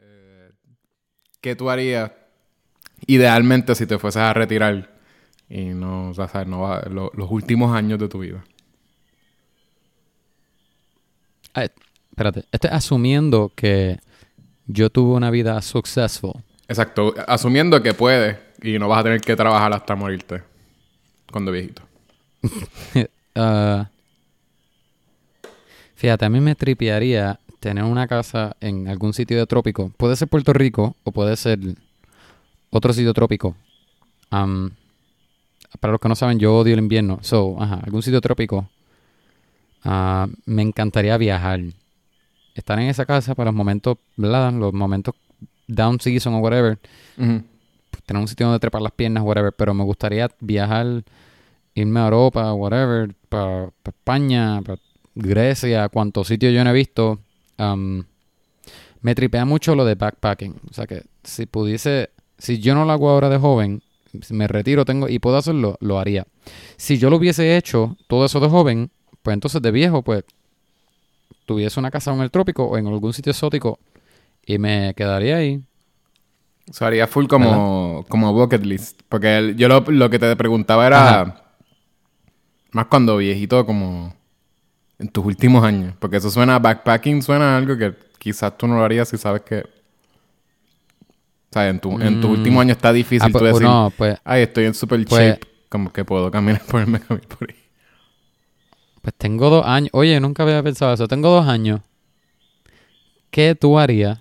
Eh, ¿Qué tú harías idealmente si te fueses a retirar y no, o sea, no va- lo- los últimos años de tu vida? Espérate, estoy asumiendo que yo tuve una vida successful. Exacto, asumiendo que puedes y no vas a tener que trabajar hasta morirte cuando viejito. Ah, fíjate, a mí me tripearía tener una casa en algún sitio de trópico. Puede ser Puerto Rico o puede ser otro sitio trópico. Para los que no saben, yo odio el invierno. So, ajá, algún sitio trópico. Ah, me encantaría viajar. Estar en esa casa para los momentos, ¿verdad? Los momentos down season o whatever. Ujú. tener un sitio donde trepar las piernas, whatever, pero me gustaría viajar, irme a Europa, whatever, para España, para Grecia, cuantos sitios yo no he visto. Me tripea mucho lo de backpacking. O sea que si pudiese, si yo no lo hago ahora de joven, me retiro tengo y puedo hacerlo, lo haría. Si yo lo hubiese hecho todo eso de joven, pues entonces de viejo, pues tuviese una casa en el trópico o en algún sitio exótico y me quedaría ahí. O sea, haría full como, como bucket list. Porque el- yo lo, lo que te preguntaba era Ajá. más cuando viejito, como en tus últimos años. Porque eso suena, backpacking suena a algo que quizás tú no lo harías si sabes que... O sea, en, tu, en tus Mm. últimos años está difícil Ah, pues, tú decir, no, pues ay, estoy en super pues- shape. Como que puedo caminar, ponerme a caminar por ahí. Pues tengo dos años. Oye, nunca había pensado eso. Tengo dos años. ¿Qué tú harías?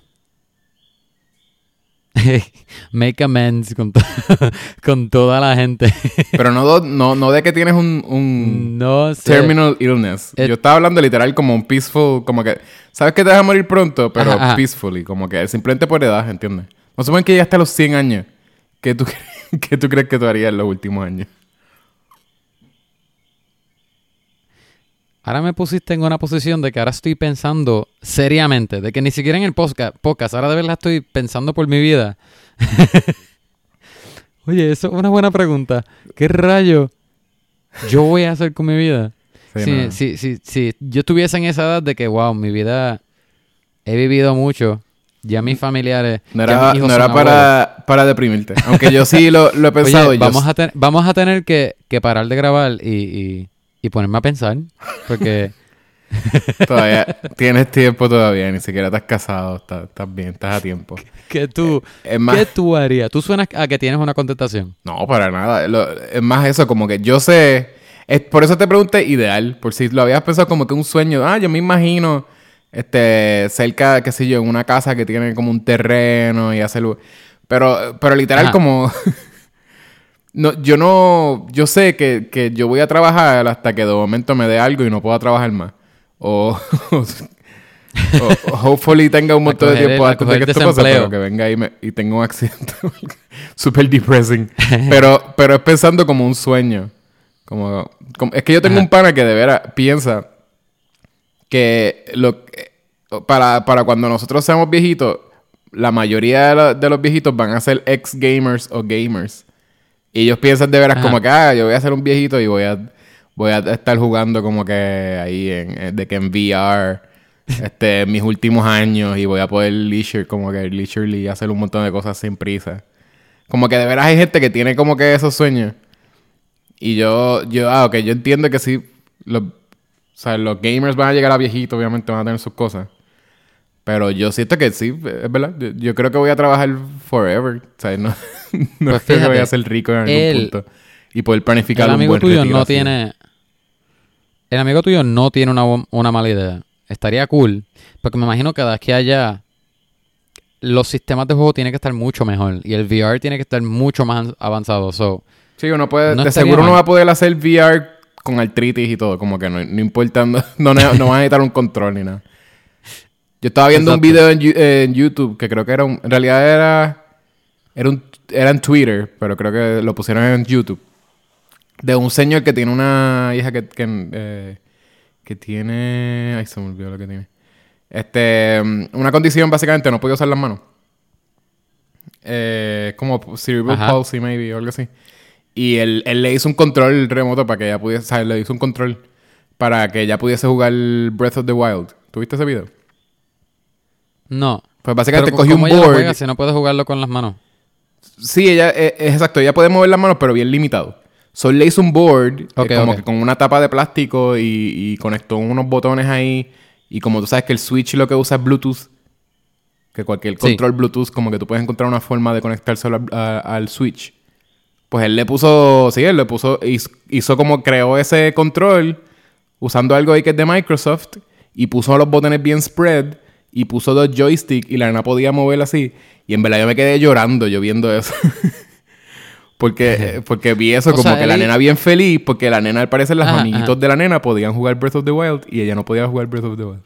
Make amends con, to- con toda la gente. Pero no, no, no de que tienes un, un no sé. terminal illness. Et- Yo estaba hablando literal como un peaceful, como que, sabes que te vas a morir pronto, pero Ajá, ajá. peacefully, como que simplemente por edad, ¿entiendes? No suponen que ya hasta los 100 años. ¿Qué tú, qué tú crees que tú harías en los últimos años? Ahora me pusiste en una posición de que ahora estoy pensando seriamente. De que ni siquiera en el podcast. podcast ahora de verdad estoy pensando por mi vida. Oye, eso es una buena pregunta. ¿Qué rayo yo voy a hacer con mi vida? Sí, Si, no. si, si, si yo estuviese en esa edad de que, wow, mi vida he vivido mucho, ya mis familiares, No era, no para, para deprimirte. Aunque yo sí lo, lo he pensado. Oye, vamos, a ten- vamos a tener que, que parar de grabar y, y, y ponerme a pensar, porque Todavía tienes tiempo todavía. Ni siquiera estás casado. Estás, estás bien, estás a tiempo. ¿qué tú, Es más... ¿qué tú harías? Tú suenas a que tienes una contestación. No, para nada. Lo- es más eso, como que yo sé. Es, por eso te pregunté ideal. Por si lo habías pensado como que un sueño. Ah, yo me imagino. Este, cerca, qué sé yo, en una casa que tiene como un terreno y hacerlo. Pero, pero literal, Ajá. como. No, yo no. Yo sé que, que yo voy a trabajar hasta que de momento me dé algo y no pueda trabajar más. O. o, hopefully tenga un montón de tiempo el- antes de que esto pase, pero que venga y, me, y tenga un accidente. Super depressing. pero, pero es pensando como un sueño. Como, como- es que yo tengo Ajá. un pana que de veras piensa que lo para, para cuando nosotros seamos viejitos, la mayoría de, la- de los viejitos van a ser ex gamers o gamers. Y ellos piensan de veras Ajá. como que, ah, yo voy a ser un viejito y voy a, voy a estar jugando como que ahí en, eh, de que en VR, este, en mis últimos años y voy a poder leisure, como que leisurely hacer un montón de cosas sin prisa. Como que de veras hay gente que tiene como que esos sueños. Y yo, yo, ah, ok, yo entiendo que sí, los, o sea, los gamers van a llegar a viejitos, obviamente van a tener sus cosas. Pero yo siento que sí, es verdad. Yo, yo creo que voy a trabajar forever. O sea, no, no Pues creo que voy a ser rico en algún punto. Y poder planificar El un amigo buen tuyo retiro no así. tiene... El amigo tuyo no tiene una, una mala idea. Estaría cool. Porque me imagino que de aquí a allá los sistemas de juego tienen que estar mucho mejor. Y el VR tiene que estar mucho más avanzado. So, Sí, uno puede... No de seguro uno mal. va a poder hacer VR con artritis y todo. Como que no, no importa... No, no, no va a necesitar un control ni nada. Yo estaba viendo un video en, YouTube que creo que era un... En realidad era... Era, un, era en Twitter, pero creo que lo pusieron en YouTube. De un señor que tiene una hija que... que, eh, que tiene... Ay, se me olvidó lo que tiene. Este... mm, Una condición básicamente, no puede usar las manos. Eh, como cerebral Ajá. palsy, maybe, o algo así. Y él, él le hizo un control remoto para que ella pudiese... O sea, le hizo un control para que ella pudiese jugar Breath of the Wild. ¿Tuviste ese video? No. Pues básicamente Pero, cogí un ¿cómo ella lo board. juega si no puedes jugarlo con las manos? Sí, ella, eh, es exacto, ella puede mover las manos, pero bien limitado. So, le hizo un board, eh, como que con una tapa de plástico y, y conectó unos botones ahí. Y como tú sabes que el Switch lo que usa es Bluetooth, que cualquier Sí. control Bluetooth, como que tú puedes encontrar una forma de al, a- al Switch. Pues él le puso, sí, él le puso, hizo, hizo como creó ese control usando algo ahí que es de Microsoft y puso los botones bien spread y puso dos joysticks y la nena podía mover así. Y en verdad yo me quedé llorando yo viendo eso. porque, eh, porque vi eso O como sea, que la nena bien feliz porque la nena al parecer los Ajá, amiguitos ajá. de la nena podían jugar Breath of the Wild y ella no podía jugar Breath of the Wild.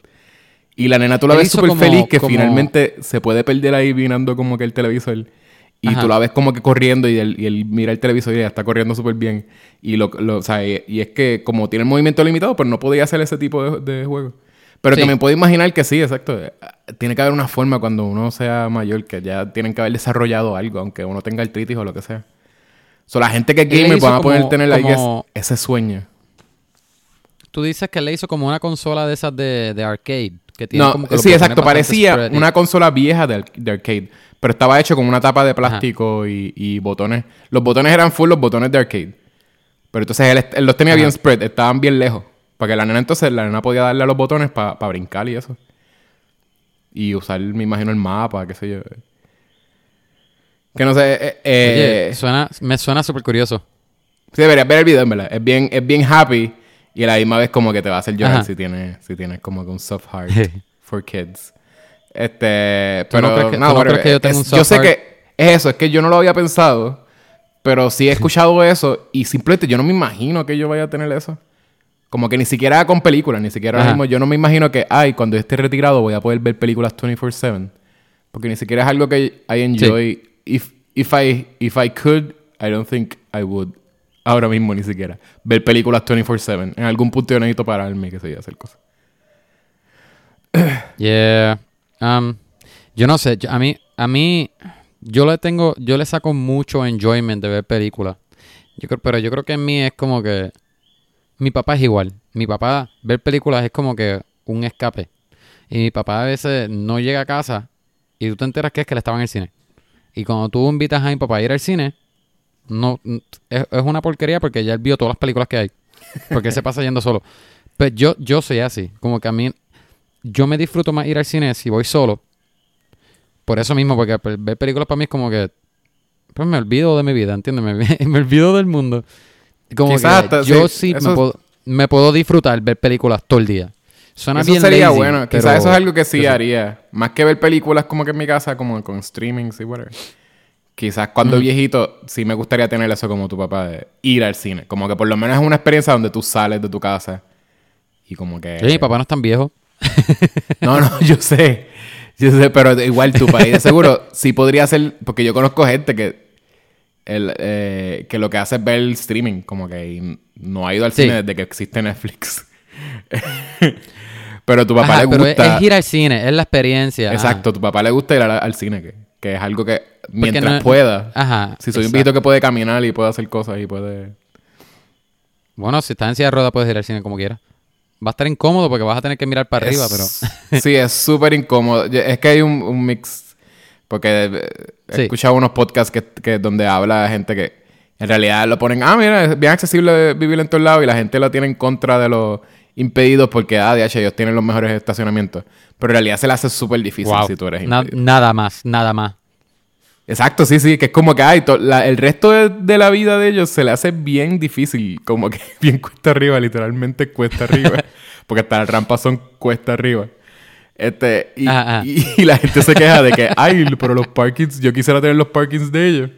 Y la nena tú la Él ves súper feliz que como- finalmente se puede perder ahí mirando como que el televisor. Y Ajá. tú la ves como que corriendo y él, y él mira el televisor y ella está corriendo súper bien. Y, lo, lo- o sea, y, y es que como tiene el movimiento limitado, pues no podía hacer ese tipo de, de juego. Pero Sí. que me puedo imaginar que sí, exacto. Tiene que haber una forma cuando uno sea mayor que ya tienen que haber desarrollado algo, aunque uno tenga artritis o lo que sea. So, la gente que es gamer van a poder como- tener ahí como- ese sueño. Tú dices que le hizo como una consola de esas de, de arcade. Que tiene No, como que sí, exacto. Parecía una consola vieja de, de arcade. Pero estaba hecho con una tapa de plástico y, y botones. Los botones eran full los botones de arcade. Pero entonces él, él los tenía Ajá. bien spread, estaban bien lejos. Para que la nena entonces, la nena podía darle a los botones para brincar y eso. Y usar, me imagino, el mapa, qué sé yo. Que no sé. eh, eh, Oye, suena, me suena súper curioso. Sí, deberías ver el video, en verdad. Es bien, es bien happy y a la misma vez como que te va a hacer llorar Ajá. si tienes, si tienes como que un soft heart for kids. Este, ¿Tú no pero crees que- no, crees que yo tengo Es- un Yo soft sé heart? que es eso, es que yo no lo había pensado, pero sí he escuchado eso y simplemente yo no me imagino que yo vaya a tener eso. Como que ni siquiera con películas, ni siquiera ahora mismo, yo no me imagino que, ay, cuando esté retirado voy a poder ver películas 24/7. Porque ni siquiera es algo que I enjoy. If, if, I, if I could, I don't think I would. Ahora mismo ni siquiera. Ver películas 24/7. En algún punto yo necesito pararme, que sé yo, hacer cosas. Yeah. Um, yo no sé, yo- a mí, a mí, yo le tengo, yo le saco mucho enjoyment de ver películas. Yo creo, pero yo creo que en mí es como que mi papá es igual. Mi papá ver películas es como que un escape. Y mi papá a veces no llega a casa y tú te enteras que es que él estaba en el cine. Y cuando tú invitas a mi papá a ir al cine, no es, una porquería porque ya él vio todas las películas que hay. Porque se pasa yendo solo. Pero yo, yo soy así. Como que a mí yo me disfruto más ir al cine si voy solo. Por eso mismo, porque ver películas para mí es como que. Pues me olvido de mi vida, ¿entiendes? Me olvido del mundo. Como Quizás que hasta- yo sí, sí, eso- me, puedo, me puedo disfrutar ver películas todo el día. Suena eso bien sería lazy, bueno. Quizás eso es algo que sí yo sé. haría. Más que ver películas como que en mi casa, como con streamings y whatever. Quizás cuando Ujú. viejito, sí me gustaría tener eso como tu papá, de ir al cine. Como que por lo menos es una experiencia donde tú sales de tu casa y como que... Oye, mi papá no es tan viejo. No, no, yo sé. Yo sé, pero igual tu país seguro sí podría ser... Porque yo conozco gente que... El, eh, que lo que hace es ver el streaming. Como que no ha ido al Sí. cine desde que existe Netflix. pero a tu papá Ajá, le pero es, gusta... es ir al cine, es la experiencia. Exacto, a tu papá le gusta ir al, al cine. Que, que es algo que mientras no- pueda... Ajá. Si soy un viejito que puede caminar y puede hacer cosas y puede... Bueno, si estás en silla de ruedas puedes ir al cine como quieras. Va a estar incómodo porque vas a tener que mirar para arriba, pero... Sí, es súper incómodo. Es que hay un, un mix. Porque eh, he Sí. escuchado unos podcasts que, que donde habla gente que en realidad lo ponen, ah, mira, es bien accesible vivir en todos lados y la gente lo tiene en contra de los impedidos porque, ah, DH, ellos tienen los mejores estacionamientos. Pero en realidad se le hace súper difícil Wow. si tú eres Na- impedido. nada más, nada más. Exacto, sí, sí, que es como que ay, to- la- el resto de, de la vida de ellos se le hace bien difícil, como que bien cuesta arriba, literalmente cuesta arriba, porque hasta las rampas son cuesta arriba. Este, y, Ajá, ajá. y- y la gente se queja de que, ay, pero los parkings, yo quisiera tener los parkings de ellos.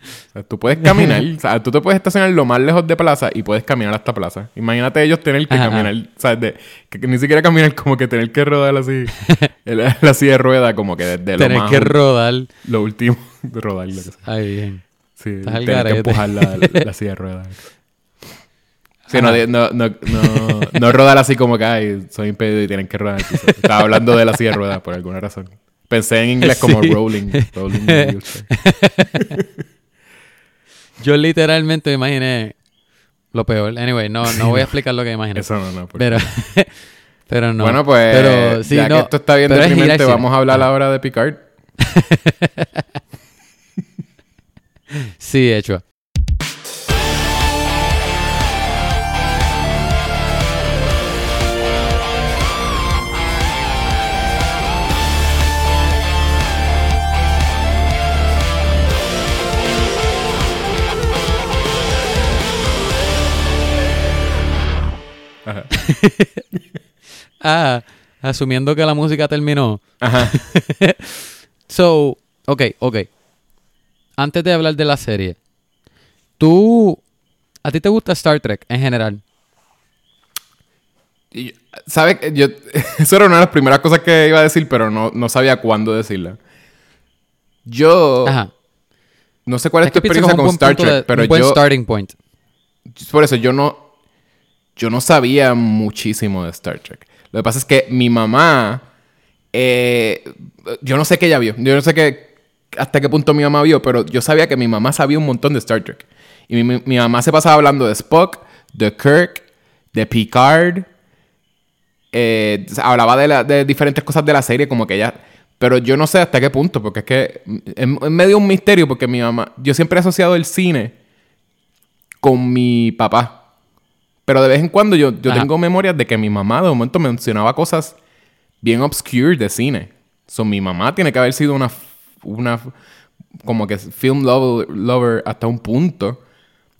O sea, tú puedes caminar, o sea, tú te puedes estacionar lo más lejos de plaza y puedes caminar hasta plaza. Imagínate ellos tener que Ajá, caminar, ¿sabes? De, que, ni siquiera caminar, como que tener que rodar así, la, la silla de rueda, como que desde lo Tener más que rodar. lo último rodar lo que sea. Ay, bien. Sí, tener que empujar la, la- la silla de ruedas. Sí, no, no, no, no, no rodar así como que ay, soy impedido y tienen que rodar. Estaba hablando de la silla de ruedas por alguna razón. Pensé en inglés como rolling. rolling. Yo literalmente me imaginé lo peor. Anyway, no, no voy a explicar lo que imaginé. Eso no, no. Pero, Pero no. Bueno, pues pero, sí, ya que esto está bien deprimente, vamos a hablar ahora de Picard. Sí, hecho. ah, asumiendo que la música terminó. Ajá. So, ok, ok. Antes de hablar de la serie, tú, ¿a ti te gusta Star Trek en general? ¿Sabes? Yo, eso era una de las primeras cosas que iba a decir, pero no, no sabía cuándo decirla. Yo Ajá. no sé cuál es, Es tu experiencia con Star punto Trek, de- pero un buen yo starting point. por eso yo no yo no sabía muchísimo de Star Trek. Lo que pasa es que mi mamá eh, yo no sé qué ella vio. Yo no sé qué hasta qué punto mi mamá vio, pero yo sabía que mi mamá sabía un montón de Star Trek. Y mi, mamá se pasaba hablando de Spock, de Kirk, de Picard. eh, hablaba de, de diferentes cosas de la serie, como que ella. Pero yo no sé hasta qué punto, porque es que es medio un misterio, porque mi mamá. Yo siempre he asociado el cine con mi papá. Pero de vez en cuando yo, yo Ajá. tengo memorias de que mi mamá de momento mencionaba cosas bien obscure de cine. So, mi mamá tiene que haber sido una, una como que film lover, lover hasta un punto.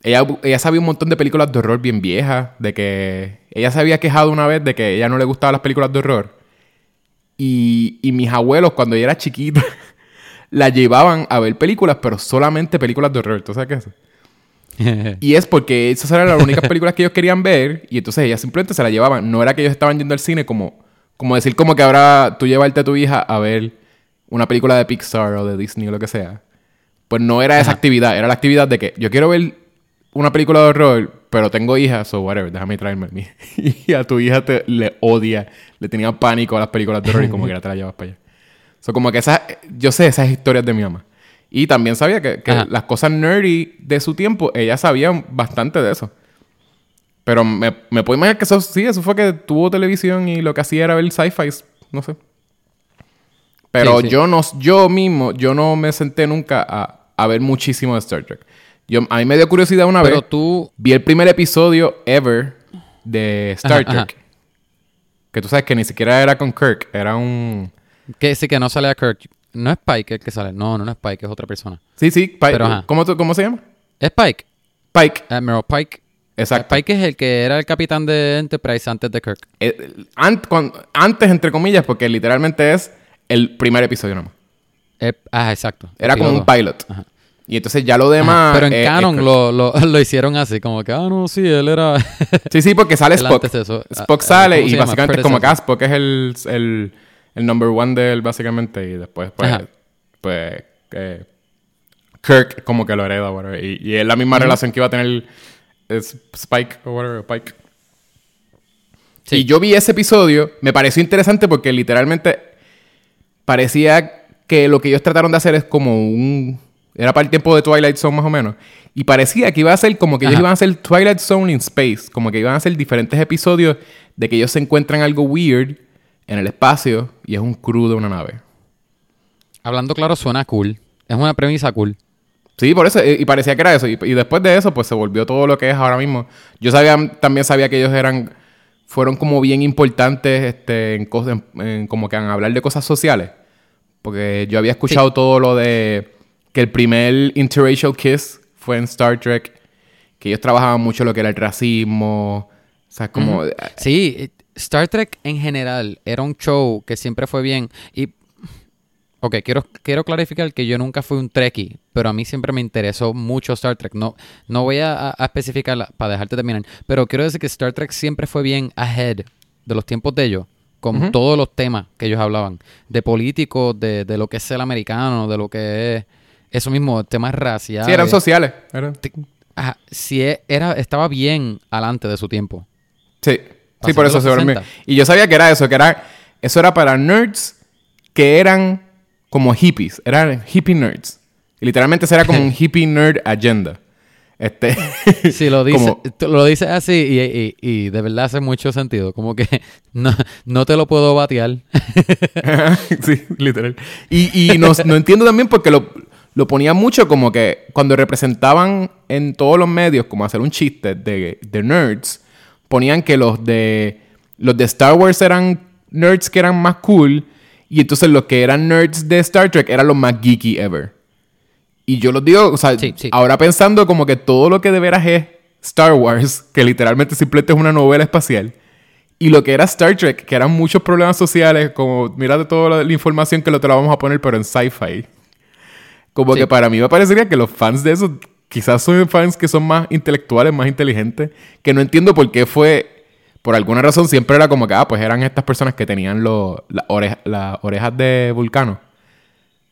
Ella, ella sabía un montón de películas de horror bien viejas, de que ella se había quejado una vez de que a ella no le gustaban las películas de horror. Y, y mis abuelos, cuando ella era chiquita, la llevaban a ver películas, pero solamente películas de horror. ¿Tú sabes qué es eso? Y es porque esas eran las únicas películas que ellos querían ver y entonces ellas simplemente se la llevaban. No era que ellos estaban yendo al cine como, como decir como que ahora tú llevarte a tu hija a ver una película de Pixar o de Disney o lo que sea. Pues no era esa Ajá. actividad, era la actividad de que yo quiero ver una película de horror, pero tengo hijas o whatever, déjame traerme a mí. Y a tu hija te, le odia, le tenía pánico a las películas de horror y como que ya te la llevas para allá. So, como que esas, yo sé esas historias de mi mamá. Y también sabía que, que las cosas nerdy de su tiempo, ella sabía bastante de eso. Pero me, me puedo imaginar que eso sí, eso fue que tuvo televisión y lo que hacía era ver sci-fi, no sé. Pero Sí, sí. yo no, yo mismo, yo no me senté nunca a, a ver muchísimo de Star Trek. Yo, a mí me dio curiosidad una Pero vez. tú, Vi el primer episodio ever de Star Ajá, ajá. Trek. Que tú sabes que ni siquiera era con Kirk, era un... que sí que no sale a Kirk. No es Pike el que sale. No, no, no es Pike, es otra persona. Sí, sí, Pike. Pero, ajá. ¿Cómo, ¿Cómo se llama? Es Pike. Pike. Admiral Pike. Exacto. Pike es el que era el capitán de Enterprise antes de Kirk. Eh, an- antes, entre comillas, porque literalmente es el primer episodio nomás. Eh, ah, exacto. Era como un pilot. Ajá. Y entonces ya lo demás... Pero en eh, Canon lo, lo, lo hicieron así, como que, ah, no, sí, él era. Sí, sí, porque sale Spock. Spock sale ¿cómo y básicamente es como que Spock es el, el, el number one de él, básicamente. Y después, pues, Ajá. pues eh, Kirk como que lo hereda, whatever. Y, y es la misma relación que iba a tener es Spike o whatever, Pike. Sí. Y yo vi ese episodio, me pareció interesante porque literalmente parecía que lo que ellos trataron de hacer es como un... Era para el tiempo de Twilight Zone más o menos. Y parecía que iba a ser como que ellos iban a hacer Twilight Zone in Space. Como que iban a hacer diferentes episodios de que ellos se encuentran algo weird en el espacio y es un crew de una nave. Hablando claro, suena cool. Es una premisa cool. Sí, por eso. Y y parecía que era eso. Y, y después de eso, pues se volvió todo lo que es ahora mismo. Yo sabía, también sabía que ellos eran... Fueron como bien importantes este, en, cosas, en, en como que en hablar de cosas sociales. Porque yo había escuchado todo lo de... Que el primer interracial kiss fue en Star Trek. Que ellos trabajaban mucho lo que era el racismo. O sea, como... Sí, eh, Star Trek en general era un show que siempre fue bien. Y. Ok, quiero, quiero clarificar que yo nunca fui un Trekkie, pero a mí siempre me interesó mucho Star Trek. No, no voy a, a especificar para dejarte terminar, pero quiero decir que Star Trek siempre fue bien ahead de los tiempos de ellos, con todos los temas que ellos hablaban, de políticos, de, de lo que es el americano, de lo que es eso mismo, temas raciales. Sí, eran sociales. eran- Ajá, sí, e- era, estaba bien adelante de su tiempo. Sí, sí, por eso se. 60. Y yo sabía que era eso, que era. Eso era para nerds que eran como hippies, eran hippie nerds. Y literalmente ese era como un hippie nerd agenda. Este, Si lo dices, como- lo dices así y, y- y de verdad hace mucho sentido. Como que no, no te lo puedo batear. sí, literal. Y, y no, no entiendo también porque lo, lo ponía mucho como que cuando representaban en todos los medios como hacer un chiste de, de nerds, ponían que los de los de Star Wars eran nerds que eran más cool y entonces los que eran nerds de Star Trek eran los más geeky ever. Y yo lo digo, o sea, Sí, sí. ahora pensando como que todo lo que de veras es Star Wars, que literalmente simplemente es una novela espacial, y lo que era Star Trek, que eran muchos problemas sociales, como mira de toda la, la información que lo te la vamos a poner, pero en sci-fi. Como Sí. que para mí me parecería que los fans de eso quizás son fans que son más intelectuales, más inteligentes, que no entiendo por qué fue, por alguna razón siempre era como que, ah, pues eran estas personas que tenían los- la oreja- las orejas de Vulcano.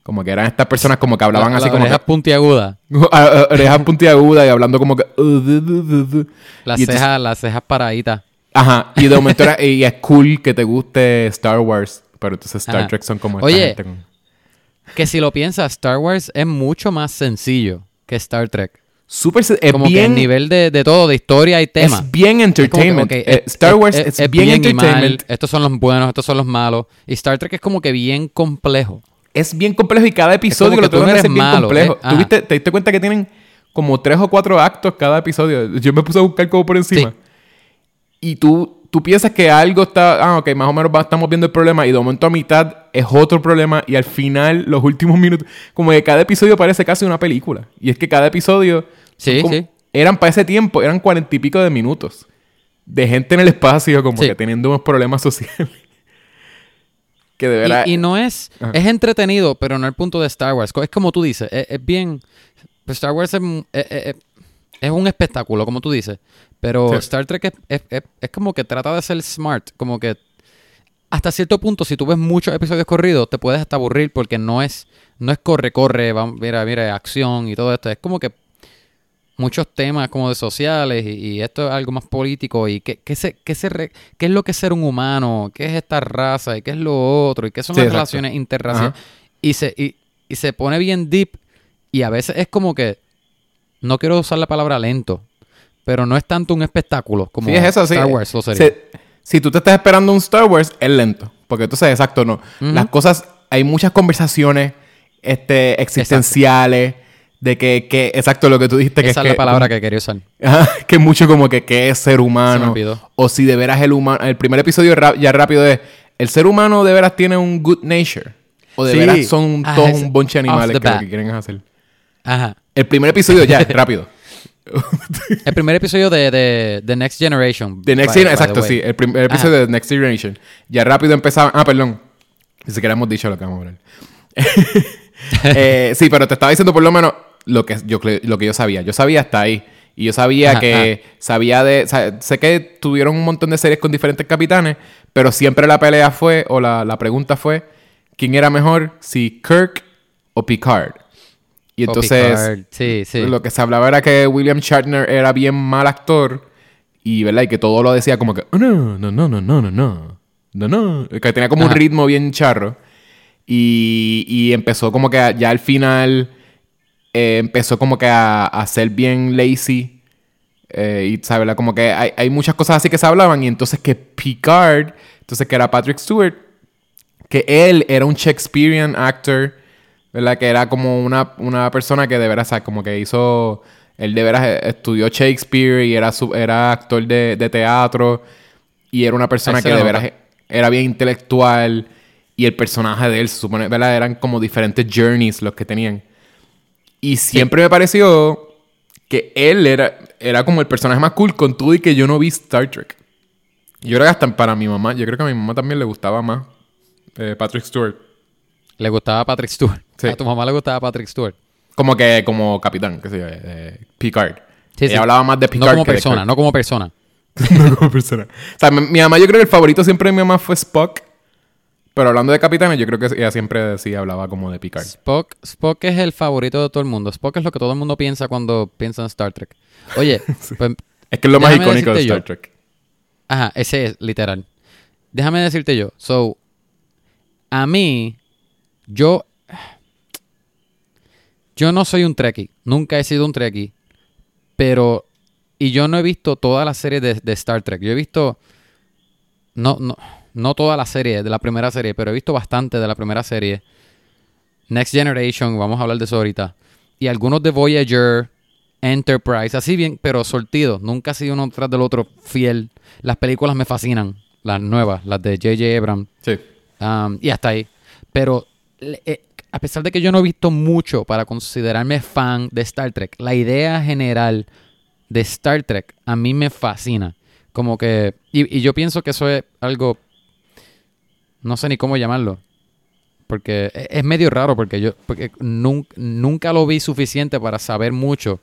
Como que eran estas personas como que hablaban La- así las como... orejas que- puntiagudas. a- a- orejas puntiagudas y hablando como que... uh. Las entonces- cejas, las cejas paraditas. Ajá, y de momento era, y es cool que te guste Star Wars, pero entonces Star Ajá. Trek son como esta Oye, gente con- Que si lo piensas, Star Wars es mucho más sencillo que Star Trek. Súper, se- es Como que bien, el nivel de, de todo, de historia y tema. es bien Es que, entertainment. Eh, es- Star Wars es, bien, mal, entertainment. estos son los buenos, estos son los malos. Y Star Trek es como que bien complejo. Es bien complejo y cada episodio lo que de eres hacer bien complejo. ¿Tú viste- te diste cuenta que tienen como tres o cuatro actos cada episodio? Yo me puse a buscar como por encima. Sí. Y tú, tú piensas que algo está... Ah, ok, más o menos va- estamos viendo el problema y de momento a mitad es otro problema y al final, los últimos minutos... Como que cada episodio parece casi una película. Y es que cada episodio... Sí, como- sí. Eran para ese tiempo, eran cuarenta y pico de minutos. De gente en el espacio como Sí. que teniendo unos problemas sociales. que de verdad... Y, y no es... Ajá. Es entretenido, pero no el punto de Star Wars. Es como tú dices, es, es bien... pues Star Wars es, es- es- es un espectáculo, como tú dices. Pero Sí. Star Trek es, es- es- es como que trata de ser smart. Como que hasta cierto punto, si tú ves muchos episodios corridos, te puedes hasta aburrir porque no es, no es corre, corre, mira, mira, acción y todo esto. Es como que muchos temas como de sociales y, y esto es algo más político y qué, qué, se, qué, se re- qué es lo que es ser un humano, qué es esta raza y qué es lo otro y qué son Sí, las exacto. relaciones interraciales. Ajá. Y se, y, y se pone bien deep y a veces es como que, no quiero usar la palabra lento, pero no es tanto un espectáculo como Sí, es eso, sí. Star Wars lo sería. Se- si tú te estás esperando un Star Wars, es lento. Porque entonces, exacto, no. Las cosas, hay muchas conversaciones este, existenciales de que, que, exacto, lo que tú dijiste que Esa es es la que, palabra que quería usar. Que mucho como que qué es ser humano. O si de veras el humano. El primer episodio ya rápido es. El ser humano de veras tiene un good nature. O de Sí. veras son Ah, todos un bonche de animales que lo que quieren hacer. Ajá. El primer episodio ya, rápido. El primer episodio de, de, de Next Generation. The Next by- Generation, by exacto, sí. El primer episodio de Next Generation. Ya rápido empezaba. Ah, perdón. Ni siquiera hemos dicho lo que vamos a hablar. Eh, sí, pero te estaba diciendo por lo menos lo que yo, lo que yo sabía. Yo sabía hasta ahí. Y yo sabía Ajá, que sabía de. sé que tuvieron un montón de series con diferentes capitanes, pero siempre la pelea fue, o la, la pregunta fue: ¿quién era mejor? Si Kirk o Picard. Y entonces. Picard, Sí, sí. Lo que se hablaba era que William Shatner era bien mal actor y, ¿verdad? Y que todo lo decía como que, "Oh, no, no, no, no, no, no, no, no, no. Que tenía como un ritmo bien charro. Y, y empezó como que ya al final eh, empezó como que a, a ser bien lazy. Eh, y, ¿sabes? Como que hay, hay muchas cosas así que se hablaban. Y entonces que Picard, entonces que era Patrick Stewart, que él era un Shakespearean actor, ¿verdad? Que era como una, una persona que de veras, como que hizo, él de veras eh, estudió Shakespeare y era, su- era actor de, de teatro y era una persona que de nota. veras era bien intelectual y el personaje de él, se supone, ¿verdad? Eran como diferentes journeys los que tenían. Y siempre me pareció que él era, era como el personaje más cool con todo y que yo no vi Star Trek. Yo creo que hasta para mi mamá, yo creo que a mi mamá también le gustaba más eh, Patrick Stewart. Le gustaba Patrick Stewart. Sí. A tu mamá le gustaba Patrick Stewart. Como que como capitán, que sé yo, eh, Picard. Sí, Ella hablaba más de Picard No como que persona, no como persona. no como persona. O sea, mi, mi mamá yo creo que el favorito siempre de mi mamá fue Spock. Pero hablando de capitanes, yo creo que ella siempre sí hablaba como de Picard. Spock, Spock es el favorito de todo el mundo. Spock es lo que todo el mundo piensa cuando piensa en Star Trek. Oye, pues, Es que es lo más icónico de Star yo. Trek. Ajá, ese es literal. Déjame decirte yo. So, a mí, yo. Yo no soy un Trekkie. Nunca he sido un Trekkie. Pero, y yo no he visto toda la serie de, de Star Trek. Yo he visto, no, no, no toda la serie de la primera serie, pero he visto bastante de la primera serie. Next Generation, vamos a hablar de eso ahorita. Y algunos de Voyager, Enterprise, así bien, pero sortidos. Nunca ha sido uno tras del otro fiel. Las películas me fascinan, las nuevas, las de J.J. Abrams. Sí. Um, y hasta ahí. Pero eh, a pesar de que yo no he visto mucho para considerarme fan de Star Trek, la idea general de Star Trek a mí me fascina. Como que. Y, yo pienso que eso es algo. No sé ni cómo llamarlo. Porque e- es medio raro, porque yo porque nun- nunca lo vi suficiente para saber mucho.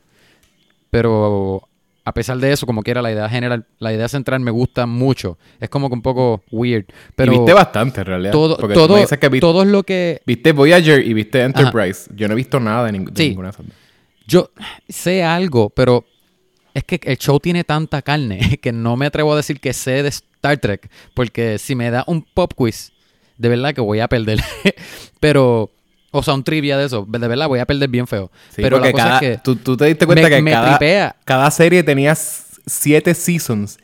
Pero a pesar de eso, como quiera, la idea general, la idea central me gusta mucho. Es como que un poco weird. Pero y viste bastante en realidad. todo, Porque tú todo, me dices que vi- todo es lo que viste Voyager y viste Enterprise. Yo no he visto nada de, ning- de Sí. ninguna de esas. yo sé algo, pero es que el show tiene tanta carne que no me atrevo a decir que sé de Star Trek, porque si me da un pop quiz, de verdad que voy a perder. pero, o sea, un trivia de eso, de verdad voy a perder bien feo. Sí, pero la cosa cada, es que tú, tú te diste cuenta me, que me cada, tripea. cada serie tenía siete seasons.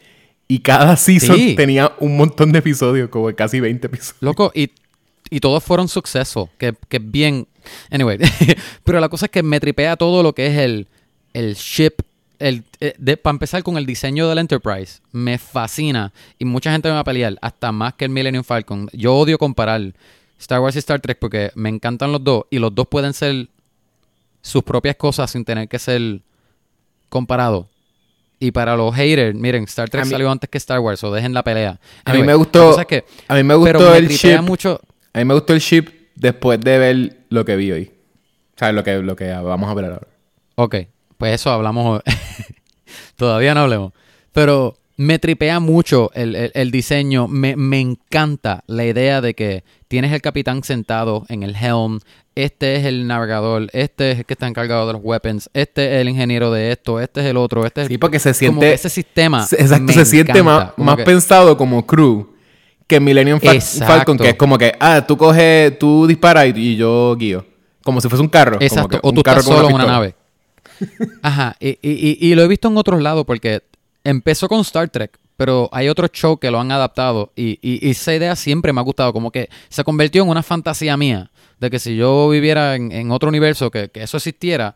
Y cada season Sí. tenía un montón de episodios, como casi 20 episodios. Loco, y, y todos fueron sucesos, que, que bien... Anyway, pero la cosa es que me tripea todo lo que es el, el ship, el, eh, de, para empezar con el diseño del Enterprise, me fascina, y mucha gente me va a pelear, hasta más que el Millennium Falcon. Yo odio comparar Star Wars y Star Trek porque me encantan los dos, y los dos pueden ser sus propias cosas sin tener que ser comparados. Y para los haters, miren, Star Trek mí- salió antes que Star Wars, o dejen la pelea. A mí Anyway, me gustó, es que- a mí me gustó me el ship. mucho. A mí me gustó el ship después de ver lo que vi hoy. O sea, lo que, lo que vamos a ver ahora. Ok, pues eso hablamos. Todavía no hablemos. Pero me tripea mucho el, el- el diseño. Me, me encanta la idea de que tienes el capitán sentado en el helm. Este es el navegador. Este es el que está encargado de los weapons. Este es el ingeniero de esto. Este es el otro. Este es Sí, el... porque se como siente... que ese sistema. Exacto, me se siente encanta. más, Como más que- pensado como crew que Millennium Fal- Exacto. Falcon, que es como que, ah, tú coges, tú disparas y, yo guío. Como si fuese un carro. como Exacto. que O un tú carro estás solo en una nave. Ajá. Y, y- y- y lo he visto en otros lados porque empezó con Star Trek, pero hay otros shows que lo han adaptado. Y, y- y esa idea siempre me ha gustado. Como que se convirtió en una fantasía mía. De que si yo viviera en, en otro universo, que, que eso existiera,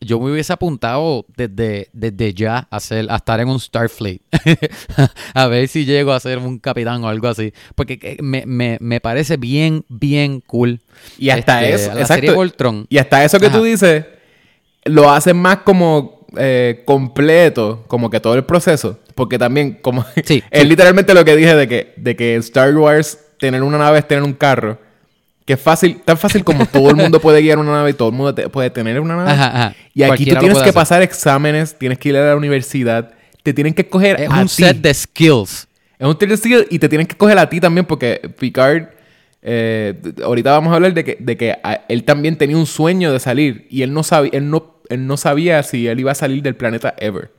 yo me hubiese apuntado desde, desde ya a, ser, a estar en un Starfleet. a ver si llego a ser un capitán o algo así. Porque que me, me- me parece bien, bien cool. Y hasta Este, eso, la exacto. serie Voltron. Y hasta eso que Ajá. tú dices, lo hacen más como eh, completo, como que todo el proceso. Porque también, como Sí, es sí. literalmente lo que dije de que, de que en Star Wars tener una nave es tener un carro. Que es fácil, tan fácil como todo el mundo puede guiar una nave y todo el mundo te- puede tener una nave. Ajá, ajá. Y aquí Cualquiera tú tienes que hacer. pasar exámenes, tienes que ir a la universidad, te tienen que escoger Es a un ti. set de skills. Es un tier skill y te tienen que coger a ti también porque Picard, eh, ahorita vamos a hablar de que, de que a- él también tenía un sueño de salir y él no, sabía, él, no, él no sabía si él iba a salir del planeta ever.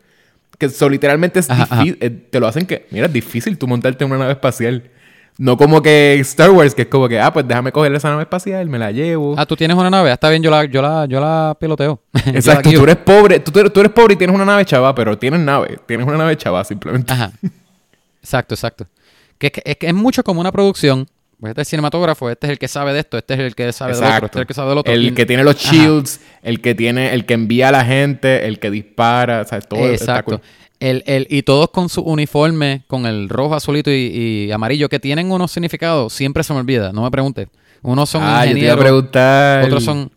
Que eso literalmente es Ajá, difícil, te lo hacen que, mira, es difícil tú montarte en una nave espacial. No como que Star Wars, que es como que, ah, pues déjame coger esa nave espacial, me la llevo. Ah, tú tienes una nave. Ah, Está bien, yo la, yo la, yo la piloteo. La Exacto, tú eres pobre, tú, tú eres pobre y tienes una nave chava, pero tienes nave, tienes una nave chava simplemente. Ajá. Exacto, exacto. Que- es, que es mucho como una producción. Pues este es el cinematógrafo, este es el que sabe de esto, este es el que sabe del otro, este es el que sabe del otro. El que tiene los Ajá. shields, el que tiene, el que envía a la gente, el que dispara, o sea, todo Exacto. El, el, y todos con su uniforme, con el rojo, azulito y, y amarillo, que tienen unos significados, siempre se me olvida, no me preguntes. Unos son Ah, yo te iba a preguntar. otros son...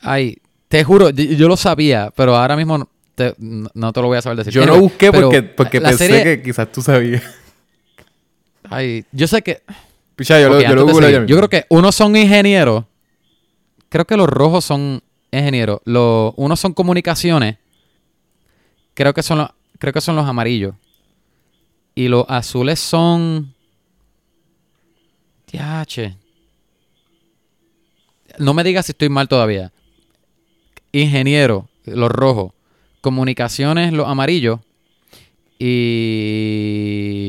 Ay, te juro, yo, yo lo sabía, pero ahora mismo no te, no te lo voy a saber decir. Yo no Anyway, busqué pero porque, porque pensé serie- que quizás tú sabías. Ay, yo sé que... Picha, yo, lo, lo seguir, creo que unos son ingenieros. Creo que los rojos son ingenieros. Los, unos son comunicaciones. Creo que son los, creo que son los amarillos. Y los azules son. Diache. No me digas si estoy mal todavía. Ingeniero, los rojos. Comunicaciones, los amarillos. Y,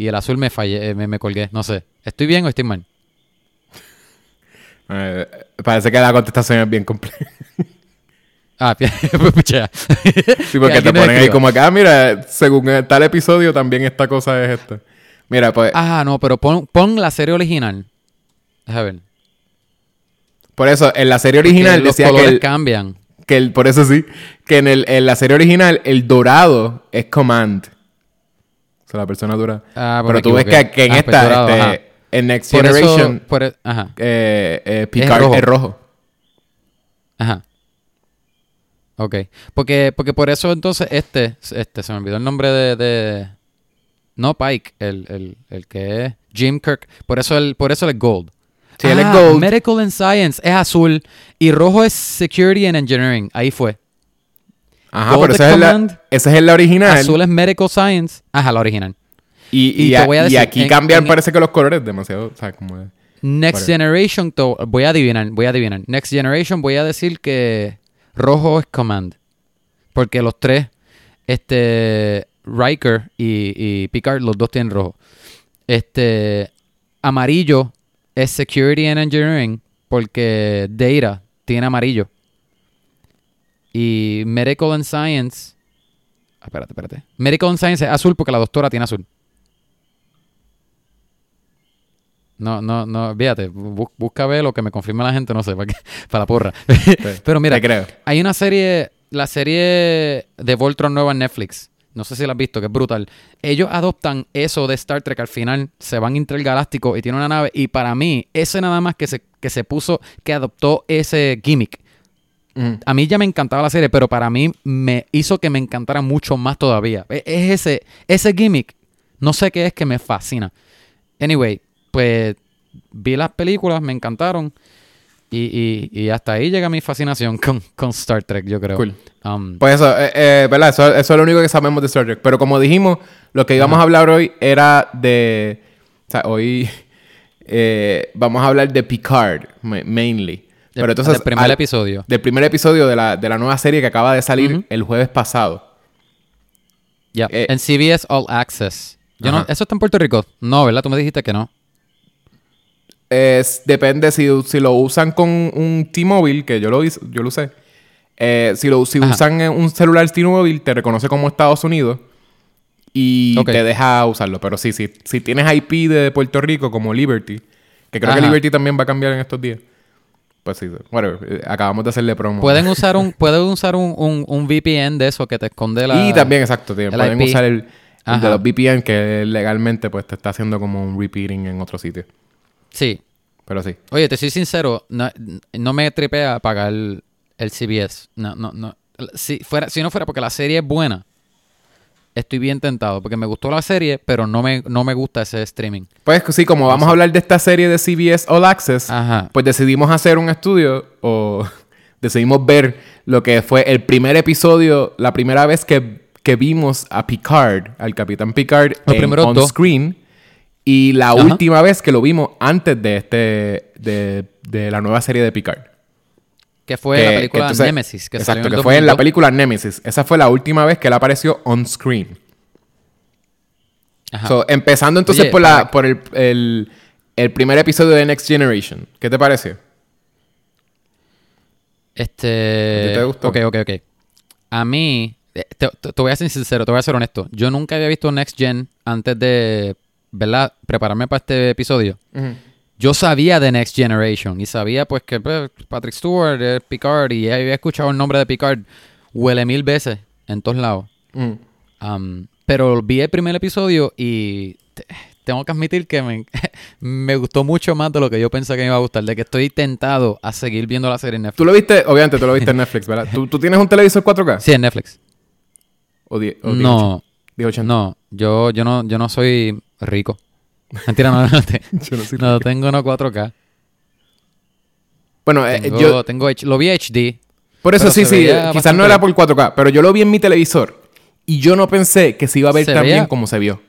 y el azul me fallé, eh, me, me colgué. No sé. ¿Estoy bien o estoy mal? Eh, parece que la contestación es bien compleja. Ah, pucha. Sí, porque Que te ponen ahí como acá, ah, mira, según tal episodio también esta cosa es esta. Mira, pues, Ah, no, pero pon, pon la serie original. Déjame ver. por eso, en la serie Que original los decía que colores el, cambian. Que el- por eso sí, que en, el, en la serie original el dorado es command. O sea, la persona dura. Ah, Pero tú ves que, que en Ah, esta, dorado, este, en Next Por Generation, eso, por e- ajá, eh, eh, Picard rojo. es rojo. ajá. Ok. Porque, porque por eso entonces este, este, se me olvidó el nombre de, de- no Pike, el, el, el que es Jim Kirk. Por eso el, por eso el Gold. Sí, él es Ah, gold. Medical and Science es azul y rojo es Security and Engineering. Ahí fue. Ajá, Gold pero es esa es, la, esa es la original. Azul es Medical Science. Ajá, la original. Y, y y, a- aquí en- cambian, en- parece que los colores demasiado. O sea, como. de- Next. Generation, to- voy a adivinar, voy a adivinar. Next Generation voy a decir que rojo es Command. Porque los tres, este, Riker y, y Picard, los dos tienen rojo. Este, amarillo es Security and Engineering porque Data tiene amarillo. Y Medical and Science, ah, espérate, espérate. Medical and Science es azul porque la doctora tiene azul. No, no, no, fíjate, bu- busca ver lo que me confirme la gente, no sé, para, qué- para la porra. Pero mira, creo. hay una serie, la serie de Voltron nueva en Netflix. No sé si la has visto, que es brutal. Ellos adoptan eso de Star Trek al final, se van intergalácticos y tiene una nave. Y para mí, ese nada más que se, que se puso, que adoptó ese gimmick. Ujú. A mí ya me encantaba la serie, pero para mí me hizo que me encantara mucho más todavía. E- Es ese, ese gimmick, no sé qué es que me fascina. Anyway, pues vi las películas, me encantaron. Y, y, y hasta ahí llega mi fascinación con, con Star Trek, yo creo. Cool. Um, Pues eso, eh, eh, ¿verdad? Eso, eso es lo único que sabemos de Star Trek. Pero como dijimos, lo que íbamos a hablar hoy era de. O sea, hoy eh, vamos a hablar de Picard, ma- mainly. del- Pero entonces. del primer al- episodio. Del primer episodio de la, de la nueva serie que acaba de salir el jueves pasado. Ya, eh, en CBS All Access. Yo no, Ajá. ¿Eso está en Puerto Rico? No, ¿verdad? Tú me dijiste que no. Es- depende si, si lo usan con un T-Mobile, que yo lo, yo lo usé. Eh, si lo, si Ajá. usan en un celular T-Mobile, te reconoce como Estados Unidos y te deja usarlo. Pero sí, sí, si tienes IP de Puerto Rico como Liberty, que creo que. Liberty también va a cambiar en estos días. Pues sí, whatever. Eh, Acabamos de hacerle promo. Pueden usar un, pueden usar un, un, un VPN de eso que te esconde la. y también, exacto, tío, pueden IP. usar el, el de los VPN que legalmente pues te está haciendo como un repeating en otro sitio. Sí. Pero sí. Oye, te soy sincero, no, no me tripea pagar el, el CBS. No, no, no. Si, fuera, si no fuera porque la serie es buena, estoy bien tentado. Porque me gustó la serie, pero no me, no me gusta ese streaming. Pues sí, como vamos a hablar de esta serie de CBS All Access, Ajá. pues decidimos hacer un estudio o decidimos ver lo que fue el primer episodio, la primera vez que, que vimos a Picard, al Capitán Picard Los en primeros on dos. screen y la Ajá. última vez que lo vimos antes de este de, de la nueva serie de Picard. Que fue Que- la que película entonces- Nemesis. Que exacto, que fue en la 2002. película Nemesis. Esa fue la última vez que él apareció on screen. Ajá. So, empezando entonces Oye, por, la, por el, el, el primer episodio de Next Generation. ¿Qué te pareció? Este. ¿A ti te gustó? Ok, ok, ok. A mí, eh, te, te- te voy a ser sincero, te voy a ser honesto. Yo nunca había visto Next Gen antes de, ¿verdad? Prepararme para este episodio. Yo sabía de Next Generation y sabía pues que pues, Patrick Stewart es Picard y había escuchado el nombre de Picard huele mil veces en todos lados. Mm. Um, pero vi el primer episodio y te- tengo que admitir que me, me gustó mucho más de lo que yo pensé que me iba a gustar, de que estoy tentado a seguir viendo la serie en Netflix. Tú lo viste, obviamente tú lo viste en Netflix, ¿verdad? ¿Tú, tú tienes un televisor 4K? Sí, en Netflix. ¿O die- o 1080? No, 1080. no, yo, yo no, yo no soy rico. Mentira, no, no, te- Yo no soy no tengo no 4K. Bueno, eh, Tengo, yo... tengo H- lo vi HD. Por eso sí, sí. veía Quizás no era por 4K, pero yo lo vi en mi televisor. Y yo no pensé que se iba a ver Se tan veía- bien como se vio.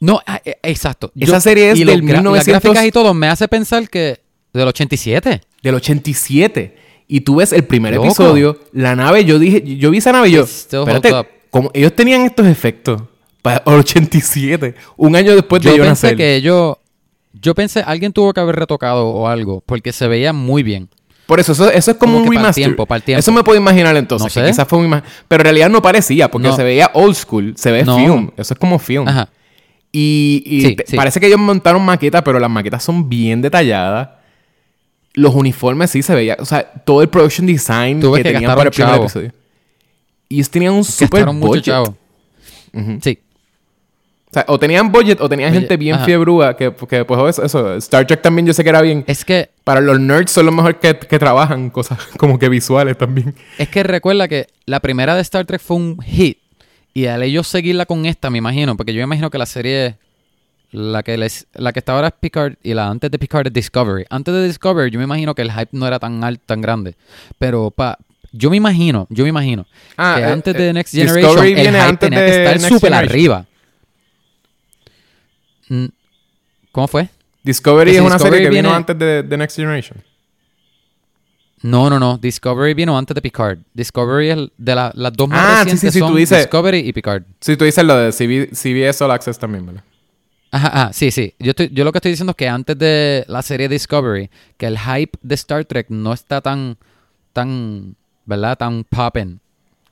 No, ah, eh, exacto. Esa serie es y del gra- 1900 Las gráficas y todo me hace pensar que del 87. Del 87. Y tú ves el primer Loco. episodio, la nave, yo dije, yo vi esa nave y yo, espérate, ellos tenían estos efectos para el 87, un año después de Yo yo pensé nacer. que yo yo pensé alguien tuvo que haber retocado o algo porque se veía muy bien. Por eso, eso, eso es como, Como un que para el remaster. tiempo, para el tiempo. Eso me puedo imaginar entonces. No que sé. quizás fue un ima- Pero en realidad no parecía, porque No. se veía old school, se ve No. film. Eso es como film. Ajá. Y, y Sí, te- sí. parece que ellos montaron maquetas, pero las maquetas son bien detalladas. Los uniformes sí se veía. O sea, todo el production design que que tenían para el primer chavo. episodio. Y ellos tenían un super mucho budget. Ujú. Sí. O sea, o tenían budget o tenían gente bien ajá. fiebrúa. Que, que pues eso, eso. Star Trek también yo sé que era bien. Es que, Para los nerds son los mejores que, que trabajan cosas como que visuales también. es que recuerda que la primera de Star Trek fue un hit. Y al ellos seguirla con esta, me imagino, porque yo me imagino que la serie, la que les, la que está ahora es Picard y la antes de Picard es Discovery. Antes de Discovery, yo me imagino que el hype no era tan alto, tan grande. Pero pa, yo me imagino, yo me imagino Ah, que eh, antes eh, de Next Discovery Generation el viene hype antes tenía de que estar súper arriba. ¿Cómo fue? Discovery es una serie que vino antes de, de Next Generation. No, no, no. Discovery vino antes de Picard. Discovery es de la- las dos más Ah, sí, recientes sí, sí, tú son dices- Discovery y Picard. Si tú dices lo de CB CBS All Access también, ¿verdad? Ajá, ajá, sí, sí. Yo, estoy- yo lo que estoy diciendo es que antes de la serie Discovery, que el hype de Star Trek no está tan, tan, ¿verdad? Tan poppin'.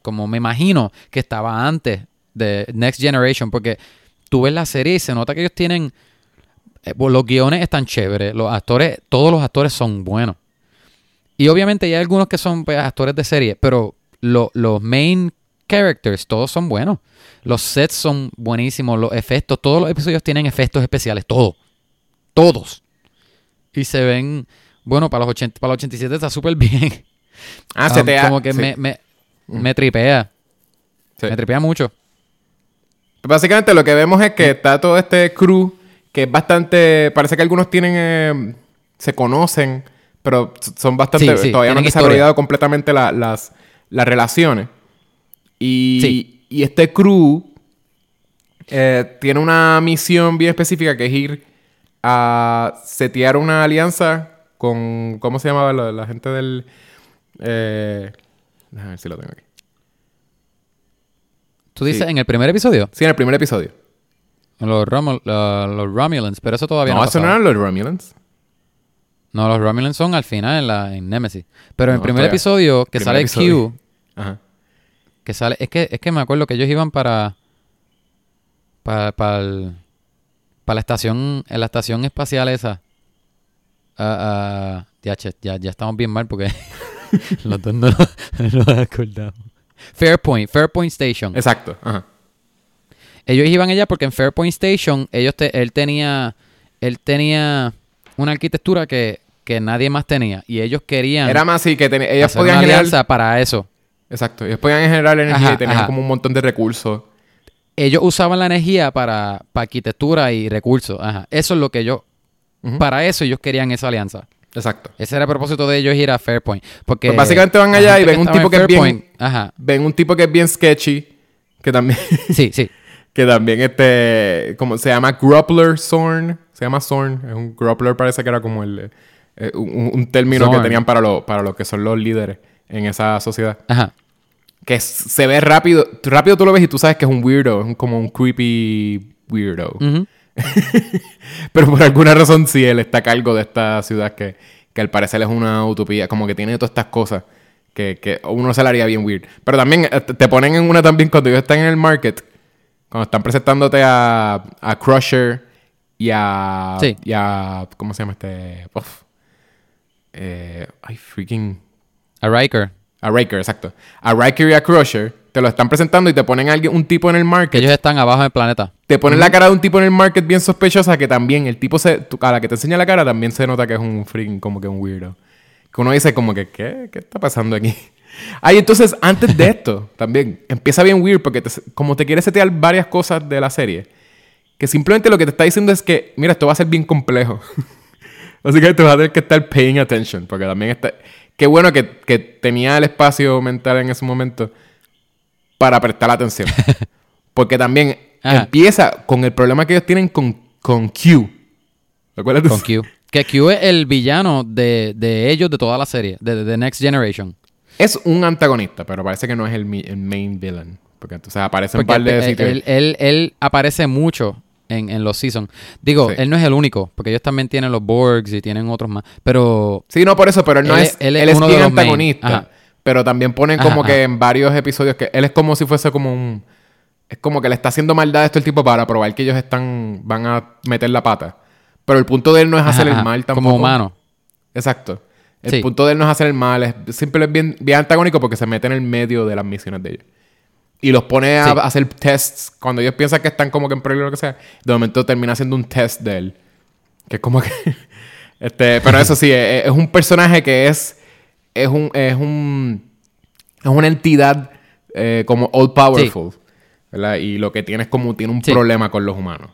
Como me imagino que estaba antes de Next Generation, porque tú ves la serie y se nota que ellos tienen, eh, pues, los guiones están chéveres, los actores, todos los actores son buenos. Y obviamente hay algunos que son pues, actores de serie, pero lo- los main characters, todos son buenos. Los sets son buenísimos, los efectos, todos los episodios tienen efectos especiales, todos. Todos. Y se ven, bueno, para los, 80, para los 87 está súper bien. Ah, se Um, te ha- Como que sí. me, me, me tripea. Sí. Me tripea mucho. Básicamente lo que vemos es que está todo este crew que es bastante... Parece que algunos tienen... eh, se conocen, pero son bastante... Sí, sí, todavía no han desarrollado completamente la- las, las relaciones. Y, Sí. y este crew eh, tiene una misión bien específica que es ir a setear una alianza con... ¿Cómo se llamaba la, la gente del... Eh, déjame ver si lo tengo aquí. Tú dices Sí. en el primer episodio, Sí, en el primer episodio. los, Romul- los Romulans, pero eso todavía no, No, eso no eran los Romulans. No, los Romulans son al final en, la, en Nemesis. Pero en el No, primer episodio que primer sale episodio. Q, Ajá. que sale, es que, es que me acuerdo que ellos iban para para, para, el- para la estación, en la estación espacial esa. Ah, ah, ya, ya, ya estamos bien mal porque los dos no, no nos acordamos. Fairpoint, Fairpoint Station. Exacto. Ajá. Ellos iban allá porque en Fairpoint Station ellos te- él tenía él tenía una arquitectura que, que nadie más tenía y ellos querían Era más así que ten- ellos podían una generar... alianza para eso. Exacto. Ellos podían generar energía Ajá, y tenían ajá. como un montón de recursos. Ellos usaban la energía para, para arquitectura y recursos. Ajá. Eso es lo que ellos Ujú. para eso ellos querían esa alianza. Exacto. Ese era el propósito de ellos ir a Fairpoint. Porque Pues básicamente van allá y ven un tipo que es bien- Ajá. Ven un tipo que es bien sketchy. Que también... Sí, sí. que también este... Como se llama Gruppler Zorn. Se llama Zorn. Es un Gruppler parece que era como el... eh, un, un término Zorn. que tenían para, lo, para los que son los líderes en esa sociedad. Ajá. Que se ve rápido. Rápido tú lo ves y tú sabes que es un weirdo. Es un- como un creepy weirdo. Ujú. Pero por alguna razón sí, él está a cargo de esta ciudad que, que al parecer es una utopía. Como que tiene todas estas cosas que, que uno se le haría bien weird. Pero también eh, te te ponen en una también cuando ellos están en el market. Cuando están presentándote a, a Crusher y a, Sí. y a... ¿Cómo se llama este? Uf. Eh, ay, freaking... A Riker. A Raker, exacto. A Riker y a Crusher te lo están presentando y te ponen a alguien, un tipo en el Que market. ellos están abajo del planeta. Te ponen la cara de un tipo en el market bien sospechosa que también el tipo se... tu- a la que te enseña la cara también se nota que es un freaking como que un weirdo. Que uno dice como que, ¿qué? ¿Qué está pasando aquí? Ay, entonces, antes de esto, también, empieza bien weird porque te- como te quiere setear varias cosas de la serie, que simplemente lo que te está diciendo es que, mira, esto va a ser bien complejo. Así que te vas a tener que estar paying attention, porque también está... Qué bueno que, que tenía el espacio mental en ese momento para prestar atención. Porque también Ajá. empieza con el problema que ellos tienen con, con Q. ¿Recuerdas? Con Q. Que Q es el villano de, de ellos de toda la serie. De, de The Next Generation. Es un antagonista, pero parece que no es el, el main villain. Porque entonces aparece un par de él, sitios. él, él- él aparece mucho en, en los seasons. Digo, Sí. él no es el único, porque ellos también tienen los Borgs y tienen otros más. Pero Sí, no por eso, pero él no Él es, es- él él es es uno de bien los main. antagonista. Ajá. Pero también ponen Ajá, como que ajá. en varios episodios que él es como si fuese como un es como que le está haciendo maldad a esto el tipo para probar que ellos están van a meter la pata. Pero el punto de él no es hacer el mal tampoco. como humano. Exacto. El Sí. punto de él no es hacer el mal, es siempre es bien, bien antagónico porque se mete en el medio de las misiones de ellos. Y los pone a, Sí. a hacer tests cuando ellos piensan que están como que en peligro o lo que sea. De momento termina haciendo un test de él. Que es como que. este, pero eso sí, es, es un personaje que es. Es un. Es un. Es una entidad eh, como all powerful. ¿verdad? Y lo que tiene es como. Tiene un Sí. problema con los humanos.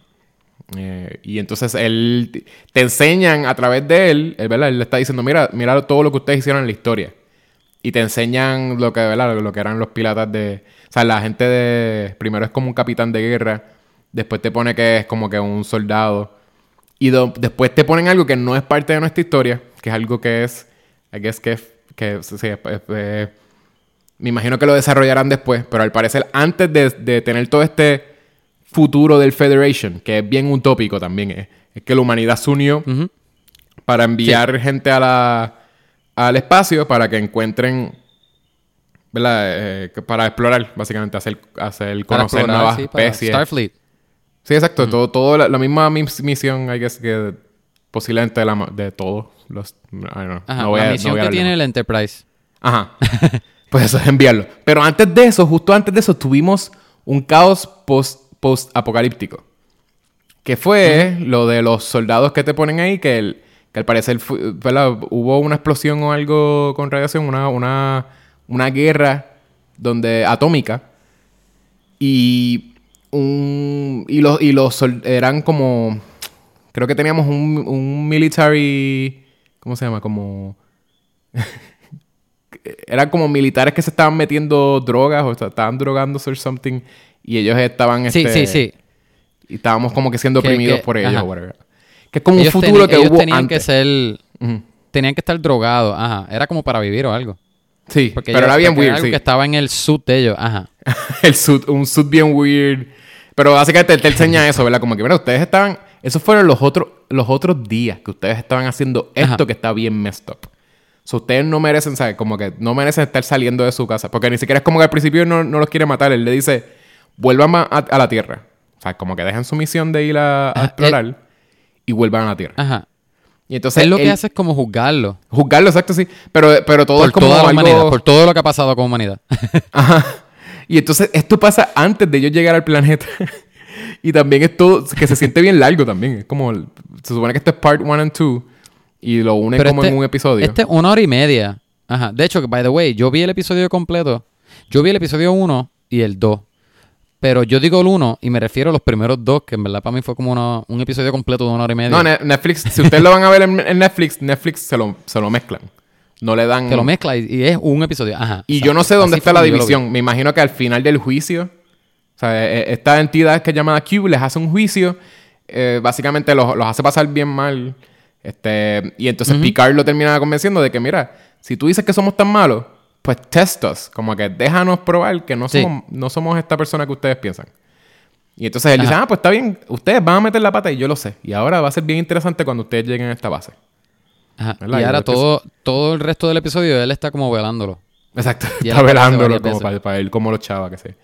Eh, y entonces él te enseñan a través de él, él, ¿verdad? Él le está diciendo, mira, mira todo lo que ustedes hicieron en la historia. Y te enseñan lo que, ¿verdad? Lo que eran los piratas de. O sea, la gente de. Primero es como un capitán de guerra. Después te pone que es como que un soldado. Y do- después te ponen algo que no es parte de nuestra historia. Que es algo que es. I guess que es. Que, sí, es- es- es- me imagino que lo desarrollarán después. Pero al parecer, antes de, de tener todo este futuro del Federation, que es bien utópico también, es, es que la humanidad se unió para enviar gente a la, al espacio para que encuentren, ¿verdad? Eh, para explorar, básicamente, hacer, hacer conocer explorar, nuevas sí, especies. Starfleet. Sí, exacto. Todo, todo la, la misma mis- misión, I guess, que posiblemente de, la, de todos los... I don't know. Ajá, No voy la a- no misión voy a que tiene el Enterprise. Ajá. pues eso es enviarlo. Pero antes de eso, justo antes de eso, tuvimos un caos post, post-apocalíptico. Que fue lo de los soldados que te ponen ahí, que, el- que al parecer hubo una explosión o algo con radiación, una, una, una guerra donde, atómica. Y, un, y, los, y los eran como... Creo que teníamos un, un military... ¿Cómo se llama? Como eran como militares que se estaban metiendo drogas o esta- estaban drogándose o something y ellos estaban Sí, este, sí, sí. y estábamos como que siendo Que- oprimidos que- por ellos ajá. o whatever. Que es como Ellos un futuro que ellos hubo tenían antes. que ser... Tenían que estar drogados. Ajá. Era como para vivir o algo. Sí, Porque pero ellos- era bien porque weird, algo sí. que estaba en el suit de ellos. Ajá. el suit, un suit bien weird. Pero básicamente él te enseña eso, ¿verdad? Como que, mira, ustedes estaban... Esos fueron los otros, los otros días que ustedes estaban haciendo esto Ajá. que está bien messed up. So, ustedes no merecen, ¿sabes? Como que no merecen estar saliendo de su casa. Porque ni siquiera es como que al principio no, no los quiere matar. Él le dice, vuelvan a, a la Tierra. O sea, como que dejan su misión de ir a, explorar y vuelvan a la Tierra. Ajá. Y entonces él lo que hace es como juzgarlo. Juzgarlo, exacto, sí. Pero, pero todo Por es como toda la algo... humanidad. Por todo lo que ha pasado con humanidad. Ajá. Y entonces esto pasa antes de ellos llegar al planeta. y también esto que se siente bien largo también. Es como... Se supone que esto es part 1 and 2. Y lo Pero como este- en un episodio. Este es una hora y media. Ajá. De hecho, by the way, yo vi el episodio completo. Yo vi el episodio 1 y el 2. Pero yo digo el 1 y me refiero a los primeros dos, que en verdad para mí fue como una- un episodio completo de una hora y media. No, Ne- Netflix... Si ustedes lo van a ver en, Netflix, Netflix se lo, se lo mezclan. No le dan... que lo mezcla y, y es un episodio. Ajá. Y yo no sé dónde está la división. Me imagino que al final del juicio, o sea, e- e- esta entidad que es llamada Q les hace un juicio, eh, básicamente los, los hace pasar bien mal. Este, y entonces Picard lo termina convenciendo de que, mira, si tú dices que somos tan malos, pues test us. Como que déjanos probar que no Sí. somos, no somos esta persona que ustedes piensan. Y entonces él dice, Ajá. ah, pues está bien, ustedes van a meter la pata y yo lo sé. Y ahora va a ser bien interesante cuando ustedes lleguen a esta base. Ajá. Y ahora todo, todo el resto del episodio él está como velándolo. Exacto. Y él está velándolo como para, para él como lo chava que sé.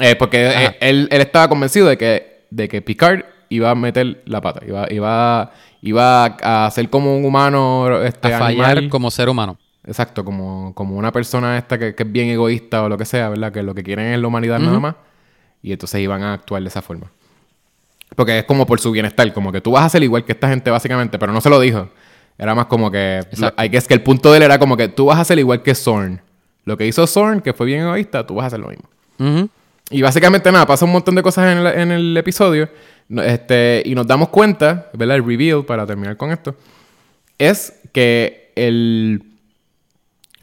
Eh, porque Ajá. eh, él, él estaba convencido de que, de que Picard iba a meter la pata. Iba, iba, iba a ser como un humano este, a fallar animal. como ser humano. Exacto, como, como una persona esta que, que es bien egoísta o lo que sea, ¿verdad? Que lo que quieren es la humanidad nada más. Y entonces iban a actuar de esa forma. Porque es como por su bienestar, como que tú vas a ser igual que esta gente básicamente, pero no se lo dijo. Era más como que... Hay que es que el punto de él era como que tú vas a ser igual que Zorn. Lo que hizo Zorn, que fue bien egoísta, tú vas a hacer lo mismo. Y básicamente nada, pasa un montón de cosas en el, en el episodio. Este, y nos damos cuenta, ¿verdad? El reveal, para terminar con esto, es que el.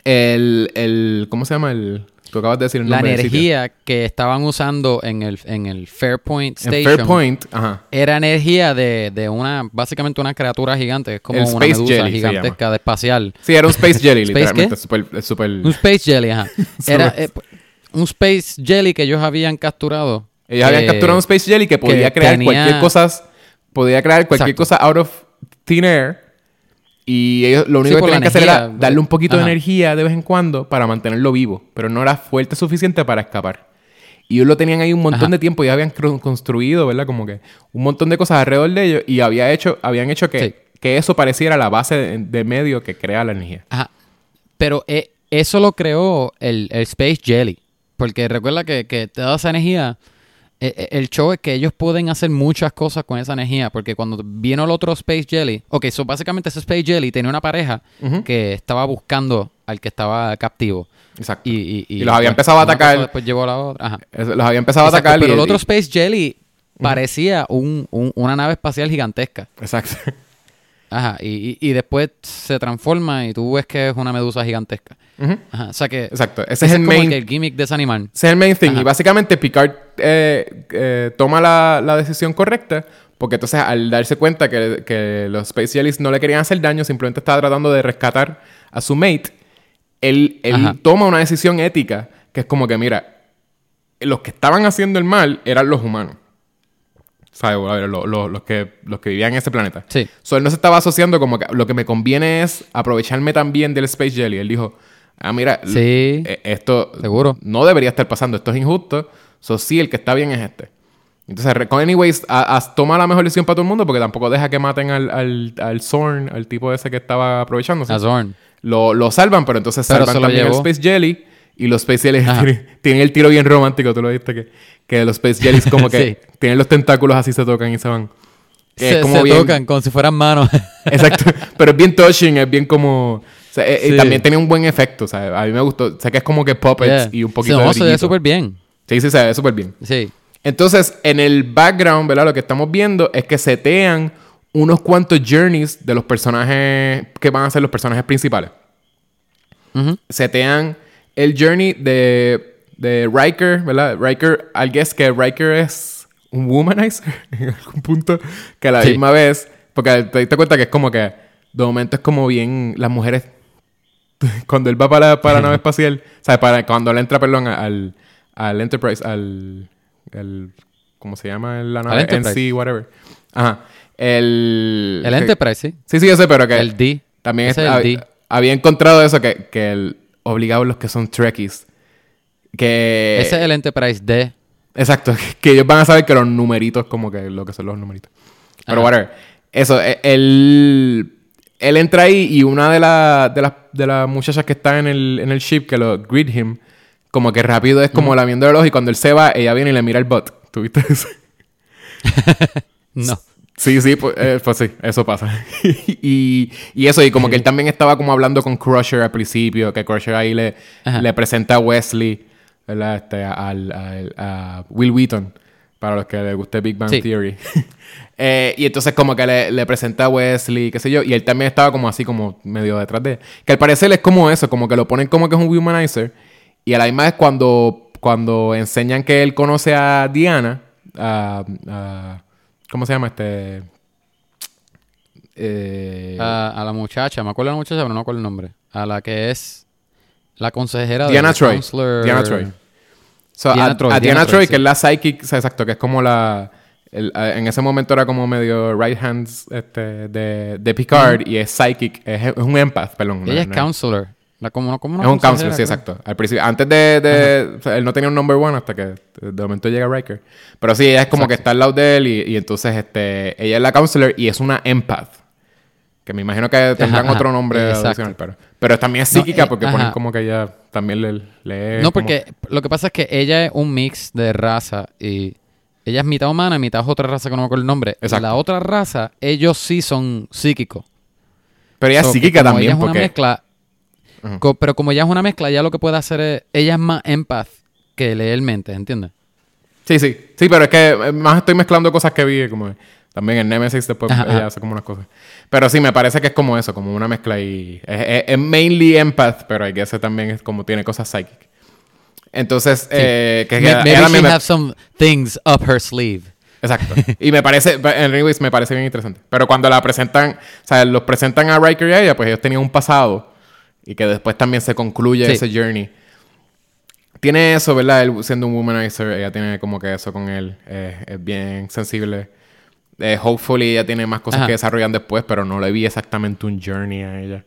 El. el ¿Cómo se llama? El. Tú acabas de decir el La nombre energía que estaban usando en el, en el Fairpoint En Station Fairpoint, ajá. era energía de, de una, básicamente una criatura gigante, es como El una Space medusa gigantesca de espacial. Sí, era un Space Jelly, ¿Space literalmente. qué? Super, es super... Un Space Jelly, ajá. Era eh, un Space Jelly que ellos habían capturado Ellos habían capturado un Space Jelly que podía que crear tenía- cualquier cosa, podía crear cualquier Exacto. cosa out of thin air. Y ellos lo único Sí, que tenían que hacer era darle un poquito Ajá. de energía de vez en cuando para mantenerlo vivo, pero no era fuerte suficiente para escapar. Y ellos lo tenían ahí un montón Ajá. de tiempo y habían construido, ¿verdad? Como que un montón de cosas alrededor de ellos y había hecho, habían hecho que, Sí. que eso pareciera la base de, de medio que crea la energía. Ajá. Pero eh, eso lo creó el, el Space Jelly. Porque recuerda que, que toda esa energía. Eh, eh, el show es que ellos pueden hacer muchas cosas con esa energía. Porque cuando vino el otro Space Jelly. Ok, so básicamente ese Space Jelly tenía una pareja que estaba buscando al que estaba captivo. Exacto. Y, y, Y los había empezado a atacar. Después llevó a la otra. Ajá. Los había empezado a atacar. pero el otro Space Jelly parecía un- un- una nave espacial gigantesca. Exacto. Ajá. Y, y- después se transforma y tú ves que es una medusa gigantesca. Ajá. O sea que. Exacto. Ese Ese es es el como main que el gimmick de ese animal. Ese es el main thing. Ajá. Y básicamente Picard eh, eh, toma la, la decisión correcta. Porque entonces al darse cuenta que, que los Space Jellies no le querían hacer daño, simplemente estaba tratando de rescatar a su mate, él, él toma una decisión ética que es como que, mira, los que estaban haciendo el mal eran los humanos. ¿Sabes? A ver, lo- lo- los, que, los que vivían en ese planeta. Sí. So, él no se estaba asociando como que lo que me conviene es aprovecharme también del Space Jelly. Él dijo, ah, mira, Sí. eh, esto Seguro. no debería estar pasando, esto es injusto. So, sí, el que está bien es este. Entonces, Recon Anyways a- a- toma la mejor decisión para todo el mundo porque tampoco deja que maten al, al, al Zorn, al tipo ese que estaba aprovechándose. A Zorn. Lo, lo salvan, pero entonces Pero salvan también llevó. Space Jelly. Y los Space Jellies tienen, tienen el tiro bien romántico, tú lo viste, que, que los Space Jellies como que Sí. tienen los tentáculos así, se tocan y se van. Que Se, es como se bien- tocan como si fueran manos. Exacto. Pero es bien touching, es bien como... o sea, eh, y Sí. también tiene un buen efecto, o sea, a mí me gustó. Sé que es como que puppets Yeah. y un poquito Sí, no, de se ve súper bien. Sí, sí, se ve súper bien. Sí. Entonces, en el background, ¿verdad? Lo que estamos viendo es que setean unos cuantos journeys de los personajes que van a ser los personajes principales. Ujú. Setean el journey de, de Riker, ¿verdad? Riker, I guess que Riker es un womanizer en algún punto, que a la Sí. misma vez, porque te diste cuenta que es como que de momento es como bien las mujeres cuando él va para, la- para la nave espacial, o sea, para, cuando él entra, perdón, al, al Enterprise, al, al ¿cómo se llama la nave? NC, whatever. Ajá. El, El Enterprise, sí. Sí, sí, yo sé, pero que El D. también es- el D. había encontrado eso, que, que el, obligado los que son Trekkies, que... Ese es el Enterprise D. Exacto, que ellos van a saber que los numeritos, como que lo que son los numeritos. Pero Ajá. whatever. Eso, e- él, él entra ahí y una de, la- de, las, de las muchachas que está en el, en el ship, que lo greet him, como que rápido es como la viendo el ojo y cuando él se va, ella viene y le mira el butt. ¿Tuviste eso? No. Sí, sí, pues, eh, pues sí, eso pasa. y, y eso, y como que él también estaba como hablando con Crusher al principio, que Crusher ahí le, Ajá. le presenta a Wesley, ¿verdad? Este, al, al- a Will Wheaton, para los que les guste Big Bang Sí. Theory. Eh, y entonces como que le, le presenta a Wesley, qué sé yo, y él también estaba como así, como medio detrás de él. Que al parecer es como eso, como que lo ponen como que es un humanizer, y a la misma vez cuando, cuando enseñan que él conoce a Diana, a, a- ¿cómo se llama este? Eh, A, a la muchacha, me acuerdo de la muchacha, pero no me acuerdo el nombre. A la que es la consejera Diana del Troy. counselor- Diana Troy. So, Diana a, Troy, a Diana Diana Troy, Troy, sí. que es la psychic, o sea, exacto, que es como la... el- en ese momento era como medio right hands este, de, de Picard y es psychic, es, es un empath, perdón. no- Ella es no counselor. La, como, como una Es un counselor, sí, exacto. Al principio, antes de... de o sea, él no tenía un number one hasta que de momento llega Riker. Pero sí, ella es como que está al lado de él y, y entonces este, ella es la counselor y es una empath. Que me imagino que tendrán Ajá, otro nombre adicional, pero... Pero también es No, psíquica eh, porque ajá. ponen como que ella también le... lee No, como- porque lo que pasa es que ella es un mix de raza y ella es mitad humana mitad es otra raza que no me acuerdo el nombre. Exacto. La otra raza, ellos sí son psíquicos. Pero ella es So, psíquica también ella es una porque... co- pero como ella es una mezcla, ella lo que puede hacer es, ella es más empath que leer mente, ¿entiendes? Sí, sí. Sí, pero es que eh, más estoy mezclando cosas que vi, como también en Nemesis después Ajá, ella ajá. hace como unas cosas. Pero sí, me parece que es como eso, como una mezcla y... Es, es- es mainly empath, pero hay que ese también es como tiene cosas psychic. Entonces, eh, que, que Ma- Maybe ella she me- have some things up her sleeve. Exacto. Y me parece, anyways, me parece bien interesante. Pero cuando la presentan, o sea, los presentan a Riker y a ella, pues ellos tenían un pasado y que después también se concluye Sí. ese journey. tiene eso, ¿verdad? Él siendo un womanizer, ella tiene como que eso con él. eh, es bien sensible. Eh, hopefully ella tiene más cosas Ajá. que desarrollan después, pero no le vi exactamente un journey a ella.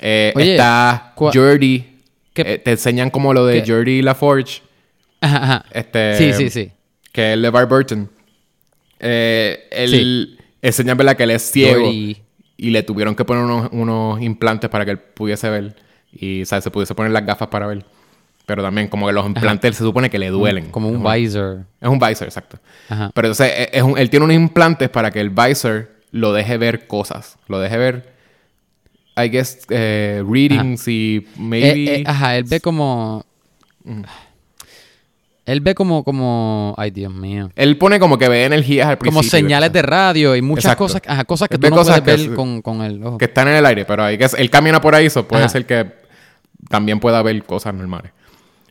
Eh, Oye, está Jordi. ¿Qué- Eh, te enseñan como lo de qué- Jordi LaForge. Ajá, ajá. Este, Sí, sí, sí. Que es LeVar Burton. Eh, él enseña, ¿verdad? Que él es ciego. Y le tuvieron que poner unos, unos implantes para que él pudiese ver. Y, ¿sabes? Se pudiese poner las gafas para ver. Pero también, como que los implantes se supone que le duelen. Como un Es visor. Es un visor, exacto. Ajá. Pero entonces, es- es un- él tiene unos implantes para que el visor lo deje ver cosas. Lo deje ver, I guess, eh, readings y maybe... Eh, eh, ajá, él ve como. Él ve como, como. Ay, Dios mío. Él pone como que ve energías al principio. Como señales de radio y muchas Exacto. cosas, ajá, cosas que Él tú no cosas puedes que ver con, con el ojo. que están en el aire, pero hay que, él camina por ahí, eso puede Ajá. ser que también pueda ver cosas normales.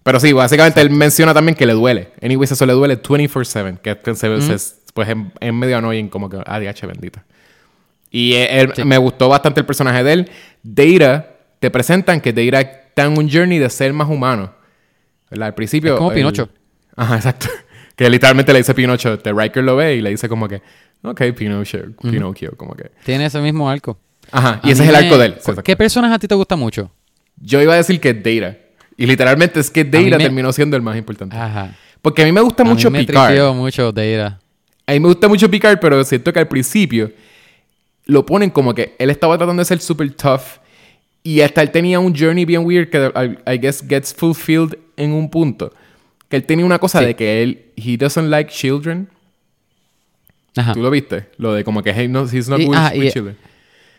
Pero sí, básicamente él menciona también que le duele. Anyways, eso le duele 24-7, que, se, se- pues es, es medio annoying, como que, ADH bendita. Y él- Sí. me gustó bastante el personaje de él. Data, te presentan que Data está en un journey de ser más humano. ¿Verdad? Al principio. Es como Pinocho. Ajá, exacto. Que literalmente le dice Pinocho, The Riker lo ve y le dice como que, ok, Pinocchio, Pinocchio, como que. Tiene ese mismo arco. Ajá, y A ese es el arco me- de él. ¿Qué personaje a ti te gusta mucho? Yo iba a decir que es Data. Y literalmente es que Data me- terminó siendo el más importante. Ajá. Porque a mí me gusta A mucho mí me Picard. mucho Data. A mí me gusta mucho Picard, pero siento que al principio lo ponen como que él estaba tratando de ser super tough. Y hasta él tenía un journey bien weird que I, I guess gets fulfilled en un punto. Que él tenía una cosa Sí. de que él, he doesn't like children. Ajá. ¿Tú lo viste? Lo de como que hey, no, he's not Y- with, with y- children.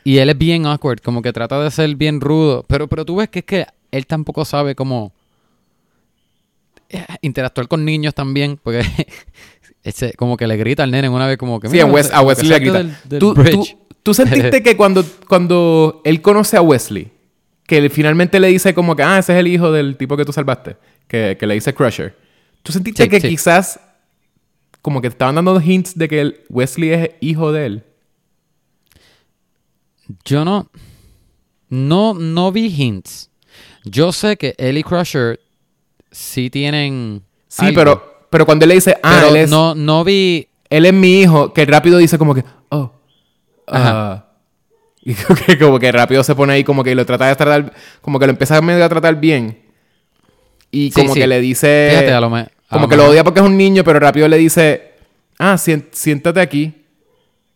Y él es bien awkward, como que trata de ser bien rudo. Pero, pero tú ves que es que él tampoco sabe cómo eh, interactuar con niños también. Porque ese, como que le grita al nene una vez como que... Sí, "Mira, a, Wes- a Wesley le grita. del- del ¿Tú, tú, bridge". tú sentiste que cuando, cuando él conoce a Wesley, que finalmente le dice como que, ah, ese es el hijo del tipo que tú salvaste, que, que le dice Crusher. ¿Tú sentiste Sí, que sí. quizás como que te estaban dando hints de que Wesley es hijo de él? Yo no... No, no vi hints. Yo sé que él y Crusher sí tienen... Sí, algo, pero, pero cuando él le dice, ah, pero él, es, no, no vi... él es mi hijo, que rápido dice como que, oh, Ajá. ah. Y como que, como que rápido se pone ahí como que lo trata de tratar, como que lo empieza medio a tratar bien. Y Sí, como sí. que le dice... Fíjate, a lo, me- a Como lo que lo odia porque es un niño, pero rápido le dice, ah, siéntate aquí.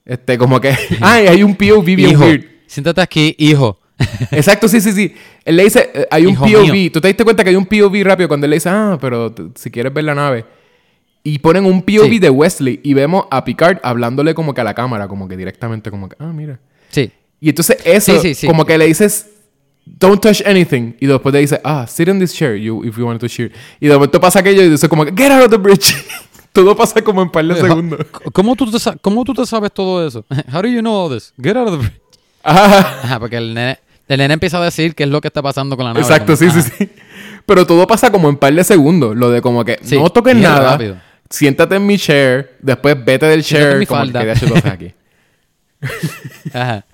Este, como que, ay, hay un POV bien Hijo, weird. siéntate aquí, hijo. Exacto, sí, sí, sí. Él le dice, eh, hay un Hijo POV. mío. Tú te diste cuenta que hay un POV rápido cuando él le dice, ah, pero si quieres ver la nave. Y ponen un POV Sí. de Wesley y vemos a Picard hablándole como que a la cámara, como que directamente, como que, ah, mira. Sí. Y entonces eso, Sí, sí, sí. como que le dices, don't touch anything. Y después le dice, ah, sit in this chair you, if you want to cheer. Y de momento pasa aquello y dice como que, get out of the bridge. Todo pasa como en par de segundos. ¿Cómo tú, te ¿Cómo tú te sabes todo eso? How do you know all this? Get out of the bridge. Ajá, Ajá, porque el nene, el nene empieza a decir qué es lo que está pasando con la nave. exacto, como, sí, sí, sí. Pero todo pasa como en par de segundos. Lo de como que, Sí, no toques nada. rápido. Siéntate en mi chair. Después vete del Siéntate en chair. mi como falda. que aquí. Ajá.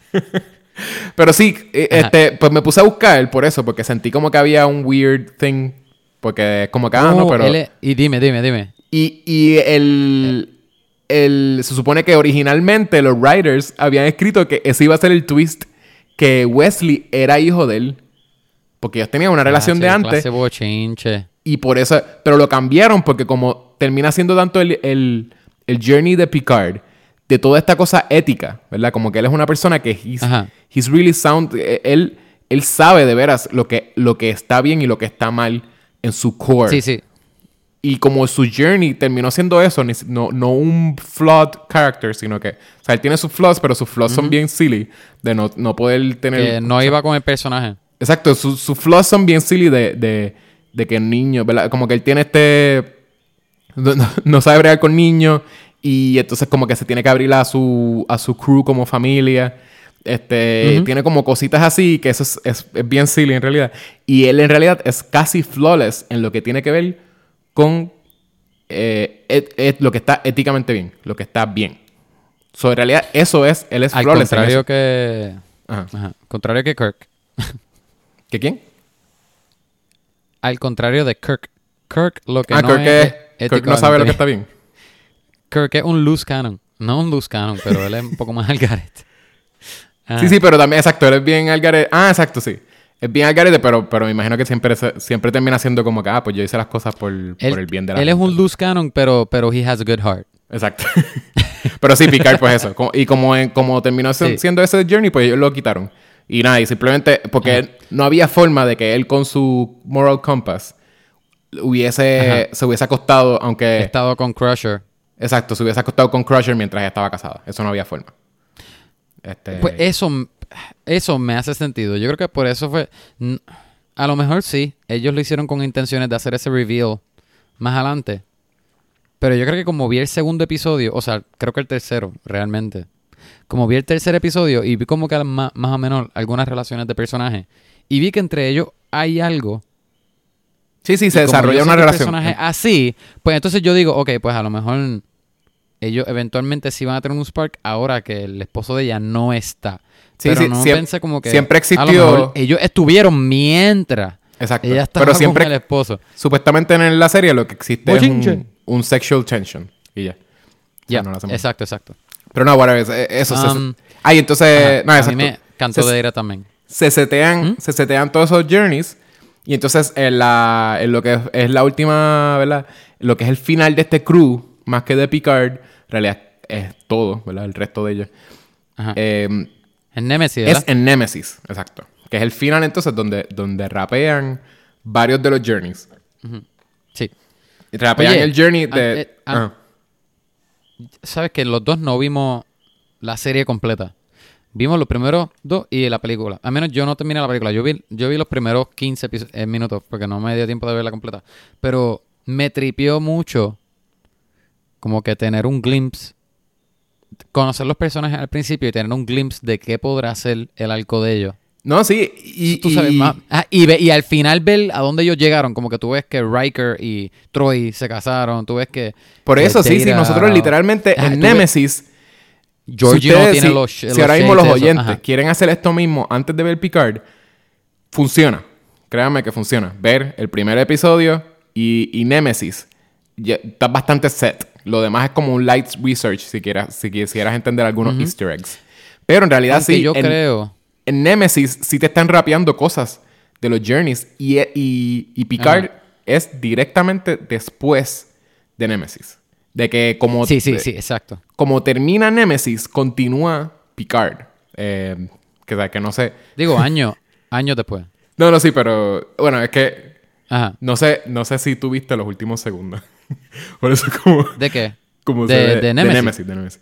Pero sí, eh, Ajá. este, pues me puse a buscar por eso, porque sentí como que había un weird thing. Porque es como que, ah, no, pero. es- y dime, dime, dime. Y, y el, el- Se supone que originalmente los writers habían escrito que ese iba a ser el twist. Que Wesley era hijo de él. Porque ellos tenían una relación de antes. clase. Y por eso. Pero lo cambiaron porque, como termina siendo tanto el, el, el journey de Picard. De toda esta cosa ética, ¿verdad? Como que él es una persona que he's, he's really sound. eh, Él, él sabe de veras lo que, lo que está bien y lo que está mal en su core. Sí, sí. Y como su journey terminó siendo eso, no, no un flawed character, sino que, o sea, él tiene sus flaws, pero sus flaws son bien silly, de no, no poder tener... Que no iba con el personaje. Exacto, sus sus flaws son bien silly de, de, de que el niño, ¿verdad? Como que él tiene este... No, no- no sabe bregar con niños y entonces como que se tiene que abrir a su, a su crew como familia. Este, tiene como cositas así, que eso es, es- es bien silly en realidad. Y él en realidad es casi flawless en lo que tiene que ver con eh, et- et- lo que está éticamente bien, lo que está bien. So, en realidad eso es, él es Al flawless contrario que... Ajá. Ajá. Contrario que Kirk. ¿Que quién? Al contrario de Kirk. Kirk lo que ah, no Kirk, es, es- Kirk no sabe lo que está bien. Kirk es un loose cannon. No un loose cannon, pero él es un poco más al garete. Ah, Sí, sí, pero también, exacto, él es bien al garete. Ah, exacto, sí. Es bien al garete, pero, pero me imagino que siempre, siempre termina siendo como que, ah, pues yo hice las cosas por, Él, por el bien de la él es un loose cannon, pero, pero he has a good heart. Exacto. pero sí, Picard, pues eso. Y como, en- como terminó Sí. siendo ese journey, pues ellos lo quitaron. Y nada, y simplemente porque él- no había forma de que él con su moral compass hubiese, se hubiese acostado, He aunque... estado con Crusher. Exacto, se hubiese acostado con Crusher mientras estaba casada. Eso no había forma. Este, Pues eso, eso me hace sentido. Yo creo que por eso fue. A lo mejor sí. Ellos lo hicieron con intenciones de hacer ese reveal más adelante. Pero yo creo que como vi el segundo episodio, o sea, creo que el tercero, realmente. Como vi el tercer episodio y vi como que más, más o menos algunas relaciones de personajes. Y vi que entre ellos hay algo. Sí, sí, se desarrolla una relación. personaje así, pues entonces yo digo, ok, pues a lo mejor ellos eventualmente sí van a tener un spark ahora que el esposo de ella no está. Sí, pero sí, no siem- pensé como que siempre a lo existió- mejor ellos estuvieron mientras Exacto. ella estaba Pero siempre, con el esposo. supuestamente en la serie lo que existe es un, un sexual tension. Y ya. O sea, Ya, no lo hacemos. exacto, exacto. Pero no, whatever, eh, eso se- Um, Ay, entonces, Ajá, no, a exacto. mí me cantó se, de ira también. se setean, ¿Mm? se setean todos esos journeys. Y entonces, en, la, en lo que es, la última, ¿verdad? Lo que es el final de este crew, más que de Picard, en realidad es todo, ¿verdad? El resto de ellos. Ajá. Eh, en Nemesis, ¿verdad? es en Nemesis, exacto. Que es el final entonces donde, donde rapean varios de los journeys. Sí. Y rapean Oye, el journey ah, de... eh, ah. Sabes que los dos no vimos la serie completa. Vimos los primeros dos y la película. A menos yo no terminé la película. Yo vi, yo vi los primeros 15 episo- eh, minutos porque no me dio tiempo de verla completa. Pero me tripió mucho como que tener un glimpse, conocer los personajes al principio y tener un glimpse de qué podrá ser el arco de ellos. No, sí. Y, Tú sabes y- más. Ah, y, ve- y al final ver a dónde ellos llegaron, como que tú ves que Riker y Troy se casaron, tú ves que... Por que eso, sí, sí. Nosotros literalmente Ah, en ves- Nemesis... Georgie si no tiene si- los, si los ahora mismo los oyentes quieren hacer esto mismo antes de ver Picard, funciona. Créanme que funciona. Ver el primer episodio y, y Nemesis ya está bastante set. Lo demás es como un light research si quieras, si quisieras entender algunos easter eggs. Pero en realidad Aunque sí, yo en, creo... en Nemesis sí te están rapeando cosas de los journeys y, y, y Picard es directamente después de Nemesis. De que como Sí, sí, sí, exacto. como termina Nemesis, continúa Picard. Eh, que, que no sé. Digo, años, años después. No, no, sí, pero bueno, es que Ajá. no sé, no sé si tú viste los últimos segundos. Por eso como, ¿De qué? como de, de Nemesis. de Nemesis, de Nemesis.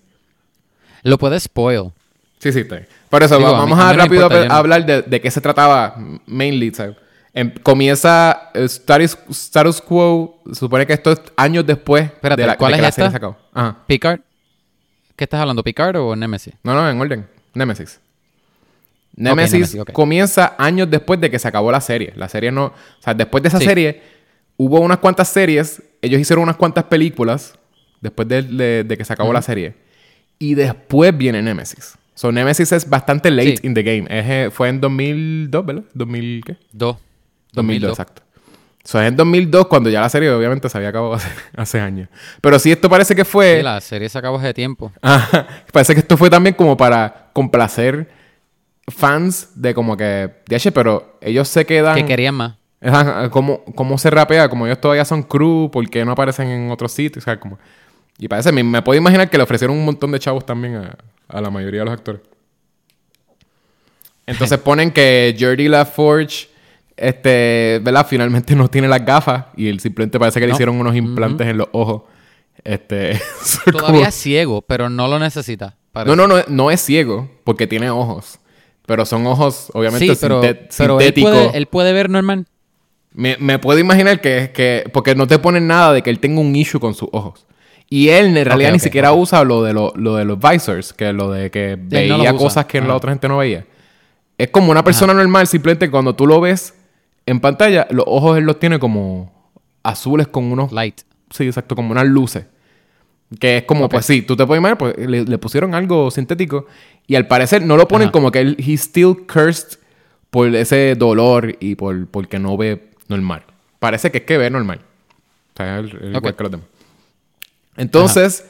Lo puedes spoil. Sí, sí, está bien. Por eso, Digo, va- a mí- vamos a mí rápido importa, a, no- hablar de, de qué se trataba mainly. ¿sabes? Em- comienza eh, status, status quo, se supone que esto es años después Espérate, de, la, ¿cuál de es que la esta? serie se acabó. Ajá. ¿Picard? ¿Qué estás hablando? ¿Picard o Nemesis? No, no, en orden. Nemesis. Nemesis, comienza años después de que se acabó la serie. La serie no... O sea, después de esa Sí. serie, hubo unas cuantas series. Ellos hicieron unas cuantas películas después de, de- de que se acabó la serie. Y después viene Nemesis. So, Nemesis es bastante late Sí. in the game. Es, eh, fue en 2002, ¿verdad? ¿2000 qué? Dos. 2002, exacto. So, es en 2002 cuando ya la serie obviamente se había acabado hace, hace años. Pero sí, esto parece que fue... Sí, la serie se acabó hace tiempo. Ajá. Parece que esto fue también como para complacer fans de como que, de pero ellos se quedan. Que querían más. Ajá, ¿Cómo, cómo se rapea? Como ellos todavía son crew, ¿por qué no aparecen en otros sitios? O sea, como... Y parece, me, me puedo imaginar que le ofrecieron un montón de chavos también a, a la mayoría de los actores. Entonces ponen que Jordi LaForge, este, ¿verdad? Finalmente no tiene las gafas y él simplemente parece que le hicieron unos implantes en los ojos. Este, Todavía como- es ciego, pero no lo necesita. no, no, no, no es ciego porque tiene ojos. Pero son ojos, obviamente, Sí, pero, sinte- pero él, sintéticos. puede, él puede ver normal. Me, me puedo imaginar que, que... Porque no te ponen nada de que él tenga un issue con sus ojos. Y él en realidad ni siquiera usa lo de, lo, lo de los visors, que es lo de que veía cosas que la Ajá. otra gente no veía. Es como una persona normal, simplemente cuando tú lo ves en pantalla, los ojos él los tiene como azules con unos... Light. Sí, exacto, como unas luces. Que es como, pues sí, tú te puedes imaginar, pues le, le pusieron algo sintético y al parecer no lo ponen Ajá. como que él, he's still cursed por ese dolor y por porque no ve normal. Parece que es que ve normal. O sea, el, el igual que los demás. Entonces,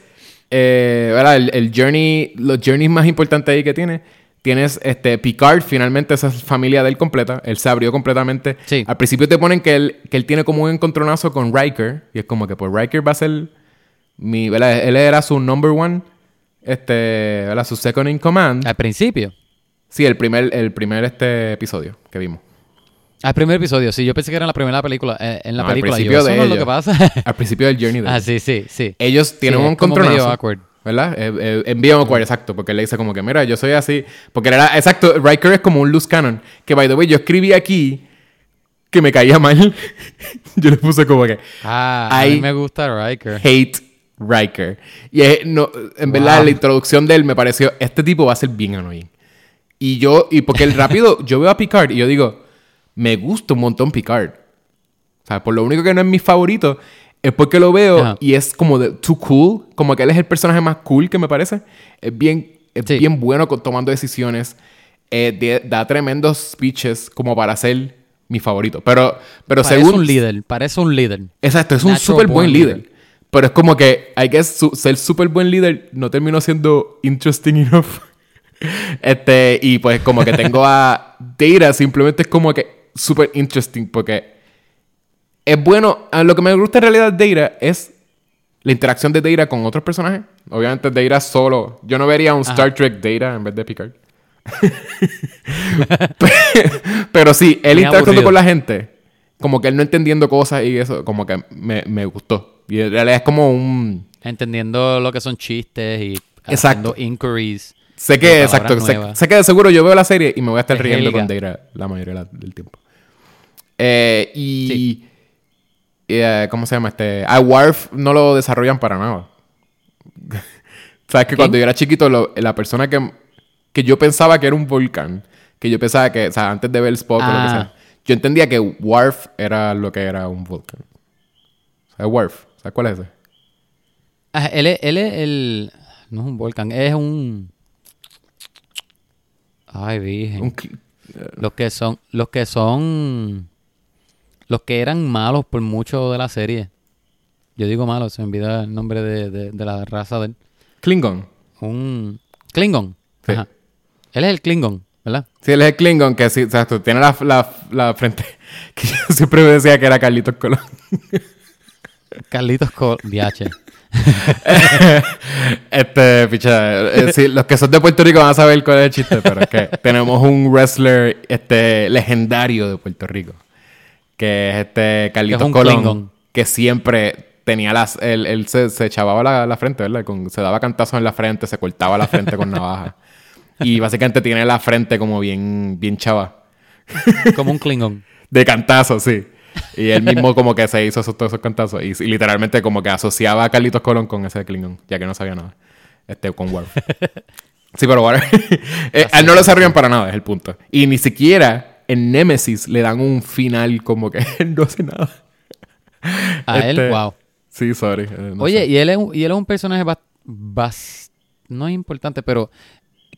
eh, ¿verdad? El, el journey, los journeys más importantes ahí que tiene, tienes este Picard, finalmente esa es familia de él completa, él se abrió completamente. Sí. Al principio te ponen que él, que él tiene como un encontronazo con Riker, y es como que pues Riker va a ser mi, ¿verdad? Él era su number one, este, ¿verdad? Su second in command. Al principio. Sí, el primer, el primer este episodio que vimos. Al primer episodio, sí. Yo pensé que era en la primera película. eh, en la No, al película. Yo, principio eso de no es lo que pasa. Al principio del journey de ah, sí, sí, sí. Ellos tienen Sí, un encontronazo. ¿Verdad? Eh, eh, en bien awkward, exacto. Porque él le dice como que, mira, yo soy así. Porque era, exacto, Riker es como un loose cannon. Que, by the way, yo escribí aquí que me caía mal. yo le puse como que Ah, a mí me gusta Riker. hate Riker. Y es- no, en verdad, Wow. la introducción de él me pareció, este tipo va a ser bien annoying. Y yo, y porque el rápido, yo veo a Picard y yo digo, me gusta un montón Picard. O sea, por lo único que no es mi favorito es porque lo veo Ajá. y es como de too cool, como que él es el personaje más cool que me parece. Es bien, es Sí. bien bueno con, tomando decisiones. Eh, de- da tremendos speeches como para ser mi favorito. Pero, pero Parece según un líder. Parece un líder. Exacto, es un súper buen líder. leader. Pero es como que, hay que ser súper buen líder no terminó siendo interesting enough. este, y pues como que tengo a Data, simplemente es como que súper interesting porque es bueno. a Lo que me gusta en realidad de Data es la interacción de Data con otros personajes. Obviamente Data solo. Yo no vería un Star Trek Data en vez de Picard. Pero sí, él Muy interactuando aburrido. con la gente, como que él no entendiendo cosas y eso, como que me, me gustó. Y en realidad es como un... Entendiendo lo que son chistes y Exacto. haciendo inquiries. Sé que, exacto, sé, sé que de seguro yo veo la serie y me voy a estar Es riendo con. Data la mayoría del tiempo. Eh, y... Sí. Y, eh, ¿Cómo se llama? Este... A Worf no lo desarrollan para nada. Sabes que ¿Quién? cuando yo era chiquito, lo- la persona que, que yo pensaba que era un volcán, que yo pensaba que, o sea, antes de ver Spock o lo que Ah. sea, yo entendía que Worf era lo que era un volcán. ¿Sabes Worf? ¿Sabes cuál es ese? Ah, él, es, él es el... No es un volcán, es un... Ay, virgen. Un Los que son... Los que son... Los que eran malos por mucho de la serie. Yo digo malos, se me olvida el nombre de, de- de la raza de él. Klingon. Un... Klingon. Sí. Ajá. Él es el Klingon, ¿verdad? Sí, él es el Klingon que sí, exacto, tiene la, la, la frente que yo siempre me decía que era Carlitos Colón. Carlitos Col... DH. este, picha, eh, sí, los que son de Puerto Rico van a saber cuál es el chiste, pero es que tenemos un wrestler este, legendario de Puerto Rico, que es este Carlitos Colón, Klingon. que siempre tenía las, él, él se, se chavaba la, la frente, ¿verdad? Con- se daba cantazos en la frente, se cortaba la frente con navaja. Y básicamente tiene la frente como bien, bien chava. Como un Klingon. De cantazos, sí. Y él mismo como que se hizo esos, todos esos cantazos. Y, y literalmente como que asociaba a Carlitos Colón con ese Klingon, ya que no sabía nada. Este, con Worf. sí, pero Worf... eh, él no lo desarrollan para nada, es el punto. Y ni siquiera en Nemesis le dan un final como que no hace nada. A él, Este, wow. Sí, sorry. eh, no Oye, sé. y él, es un, y él es un personaje bas- bas- no es importante, pero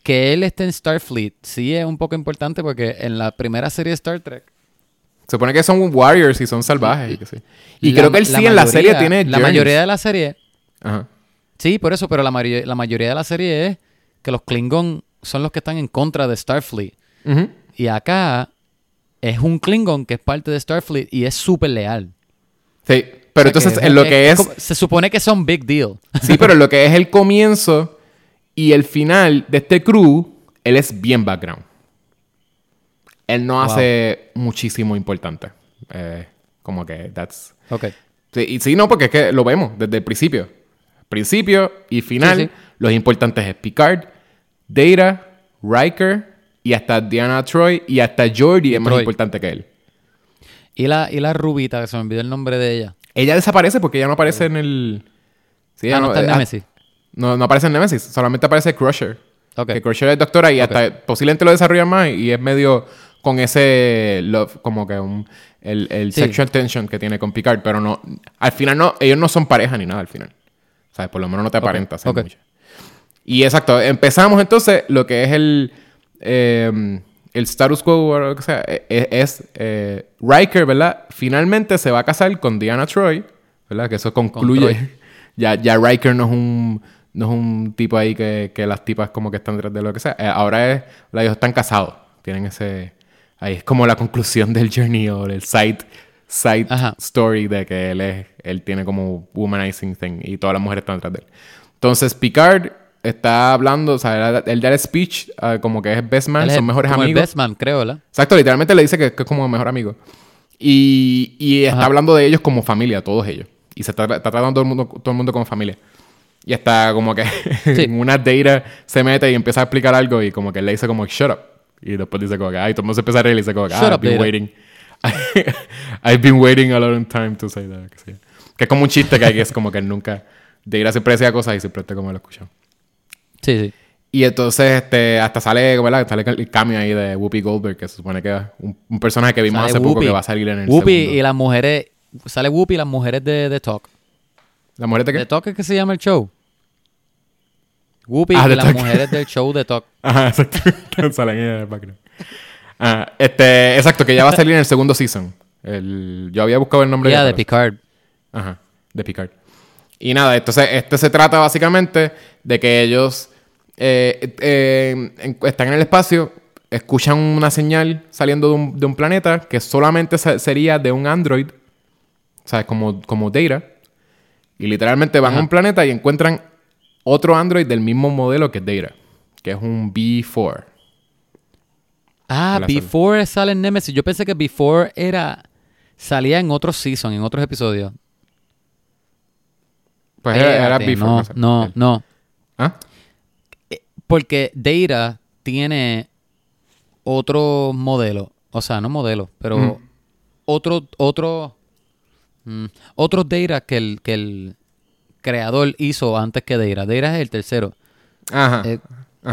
que él esté en Starfleet sí es un poco importante porque en la primera serie de Star Trek Se supone que son warriors y son salvajes y que sí. Y la- creo que él sí en la serie tiene la journeys. mayoría de la serie Ajá. sí por eso pero la, mayoría la mayoría de la serie es que los Klingon son los que están en contra de Starfleet y acá es un Klingon que es parte de Starfleet y es súper leal Sí, pero O sea, entonces en lo que es... se supone que son big deal Sí, pero lo que es el comienzo y el final de este crew, él es bien background. Él no Wow. hace muchísimo importante. Eh, como que that's... ok Sí, y sí, no, porque es que lo vemos desde el principio. Principio y final, Sí, sí. los importantes es Picard, Data, Riker y hasta Diana Troy y hasta Jordi es más Troy. importante que él. y la, y la rubita que se me olvidó el nombre de ella Ella desaparece porque ella no aparece en el... Sí, ah no está en eh, Nemesis No, no aparece en Nemesis, solamente aparece Crusher. ok Que Crusher es doctora y hasta posiblemente lo desarrollan más y es medio con ese love, como que un, el, el Sí. sexual tension que tiene con Picard, pero no, al final no, ellos no son pareja ni nada al final. O sea, por lo menos no te aparenta ser ok. mucho. Y exacto, empezamos entonces lo que es el, eh, el status quo o lo que sea, e- e- es, eh, Riker, ¿verdad? Finalmente se va a casar con Diana Troy, ¿verdad? Que eso concluye. ya, ya Riker no es un no es un tipo ahí que, que las tipas como que están detrás de lo que sea. Eh, ahora es, ellos están casados. Tienen ese... Ahí es como la conclusión del journey o el side, side story de que él es... Él tiene como womanizing thing y todas las mujeres están detrás de él. Entonces Picard está hablando, o sea, él da el speech ah, como que es best man, son mejores amigos. best man, creo, ¿verdad? Exacto, literalmente le dice que, es como mejor amigo. Y, y está hablando de ellos como familia, todos ellos. Y se está, está tratando todo el mundo, todo el mundo como familia. Y está como que en una data se mete y empieza a explicar algo y como que le dice como shut up. Y después dice como que, ay, todo el mundo se empieza a reír y dice como que, ah, I've been waiting. I've been waiting a long time to say that. Que, es como un chiste que hay que es como que nunca, Data siempre decía cosas y siempre está como lo escuchó. Sí, sí. Y entonces este, hasta sale, ¿verdad? Sale el cambio ahí de Whoopi Goldberg, que se supone que es un, personaje que vimos hace poco que va a salir en el Whoopi y las mujeres... Sale Whoopi y las mujeres de, de Talk. ¿La mujer de qué? ¿De Talk es que se llama el show? Whoopi ah, y las mujeres del show de Talk. Ajá, exacto. Salen en el background. Ah, este, exacto, que ya va a salir en el segundo season. El, yo había buscado el nombre. Ya, de Picard. Ajá, de Picard. Y nada, entonces este se trata básicamente de que ellos eh, eh, están en el espacio, escuchan una señal saliendo de un, de un planeta que solamente sería de un android, sea, como, como Data. Y literalmente van a un planeta y encuentran otro Android del mismo modelo que Data, que es un B4. Ah, B4 sale en Nemesis. Yo pensé que B4 era salía en otro season, en otros episodios. Pues era, B4. No, no, no. ¿Ah? Porque Data tiene otro modelo. O sea, no modelo, pero mm. otro, otro, mm, otro Data que el, que el, creador hizo antes que Deira. Deira es el tercero. Ajá. Eh,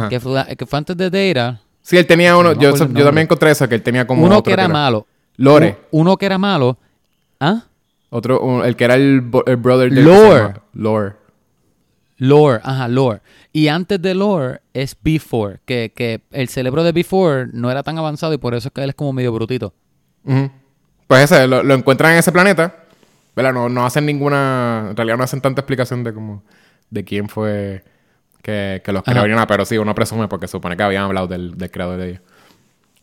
que, fue, antes de Deira. Sí, él tenía uno. yo, también encontré eso, que él tenía como. Uno que era, malo. Lore. Uno, que era malo. ¿Ah? Otro, el que era el, brother de. Lore. Lore. Lore, ajá, Lore. Y antes de Lore es Before, que, que el cerebro de Before no era tan avanzado y por eso es que él es como medio brutito. Pues ese, lo, lo encuentran en ese planeta no, no hacen ninguna. En realidad no hacen tanta explicación de cómo. de quién fue que, que los creó nada, pero sí, uno presume porque supone que habían hablado del, creador de ellos.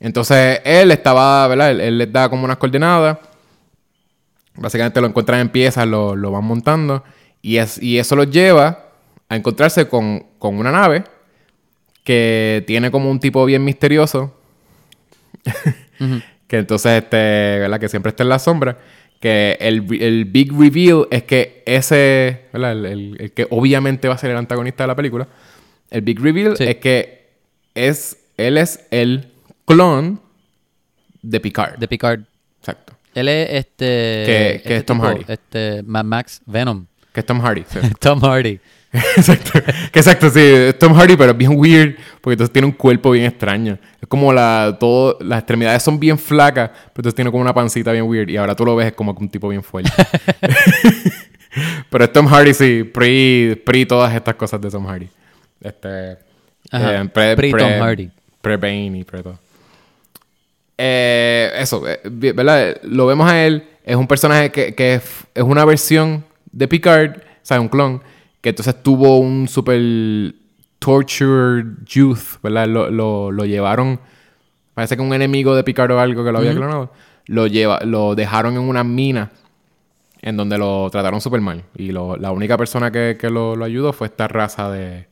Entonces, él estaba, ¿verdad? Él, les da como unas coordenadas. Básicamente lo encuentran en piezas, lo, lo van montando. Y, es, y eso los lleva a encontrarse con, con una nave que tiene como un tipo bien misterioso. que entonces, este, ¿verdad? Que siempre está en la sombra que el, el, big reveal es que ese, ¿verdad? El, que obviamente va a ser el antagonista de la película, el big reveal es que es, él es el clon de Picard. De Picard. Exacto. Él es este... Que, este es Tom Hardy. Este, Mad Max Venom. Que es Tom Hardy. Tom Hardy. exacto. Que exacto, sí. Tom Hardy, pero es bien weird. Porque entonces tiene un cuerpo bien extraño. Es como la. Todo, las extremidades son bien flacas. Pero entonces tiene como una pancita bien weird. Y ahora tú lo ves es como un tipo bien fuerte. pero es Tom Hardy, sí. Pre, pre todas estas cosas de Tom Hardy. Este. Eh, pre, pre, Tom Hardy. Pre Bane y pre todo. Eh, eso, eh, ¿verdad? Lo vemos a él. Es un personaje que, que es, es una versión de Picard. O sea, un clon que entonces tuvo un super tortured youth, ¿verdad? Lo, lo, llevaron, parece que un enemigo de Picard o algo que lo había clonado, lo, lleva, lo dejaron en una mina en donde lo trataron súper mal. Y la única persona que, lo, ayudó fue esta raza de,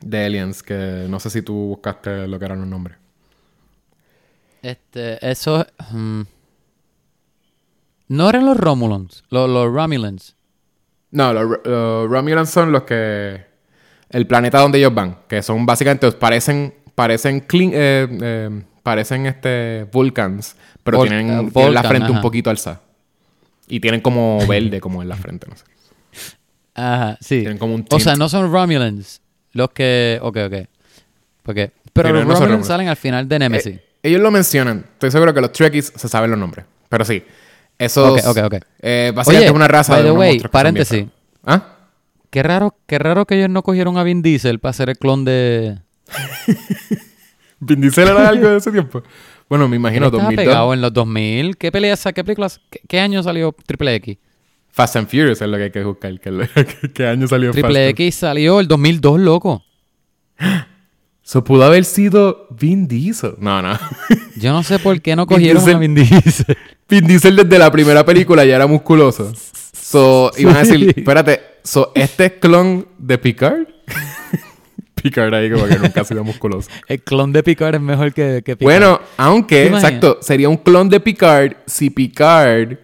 de aliens, que no sé si tú buscaste lo que eran los nombres. Este, eso... Hmm, no eran los Romulans, los, los Romulans. No, los, Romulans son los que. El planeta donde ellos van. Que son básicamente. Parecen. Parecen. Clean, eh, eh, parecen este. Vulcans. Pero tienen, la frente un poquito alzada. Y tienen como verde, como en la frente, no sé. Ajá, sí. Tienen como un O sea, no son Romulans. Los que. Ok, ok. Porque, pero los Romulans salen al final de Nemesis. Eh, ellos lo mencionan. Estoy seguro que los Trekkies se saben los nombres. Pero sí. Eso ok, ok, ok. Eh, básicamente es una raza by de the way, paréntesis. ¿Ah? Qué raro, qué raro que ellos no cogieron a Vin Diesel para hacer el clon de... ¿Vin Diesel era algo de ese tiempo? Bueno, me imagino Estaba pegado en los 2000. ¿Qué peleas, qué películas, qué, año salió Triple X? Fast and Furious es lo que hay que buscar. ¿Qué, qué año salió Triple Fast X salió el 2002, loco. So, pudo haber sido Vin Diesel. No, no. Yo no sé por qué no cogieron a Vin Diesel. Vin Diesel desde la primera película ya era musculoso. So, iban a decir, espérate, so, ¿este es clon de Picard? Picard ahí como que nunca ha sido musculoso. El clon de Picard es mejor que, que Picard. Bueno, aunque, exacto, sería un clon de Picard si Picard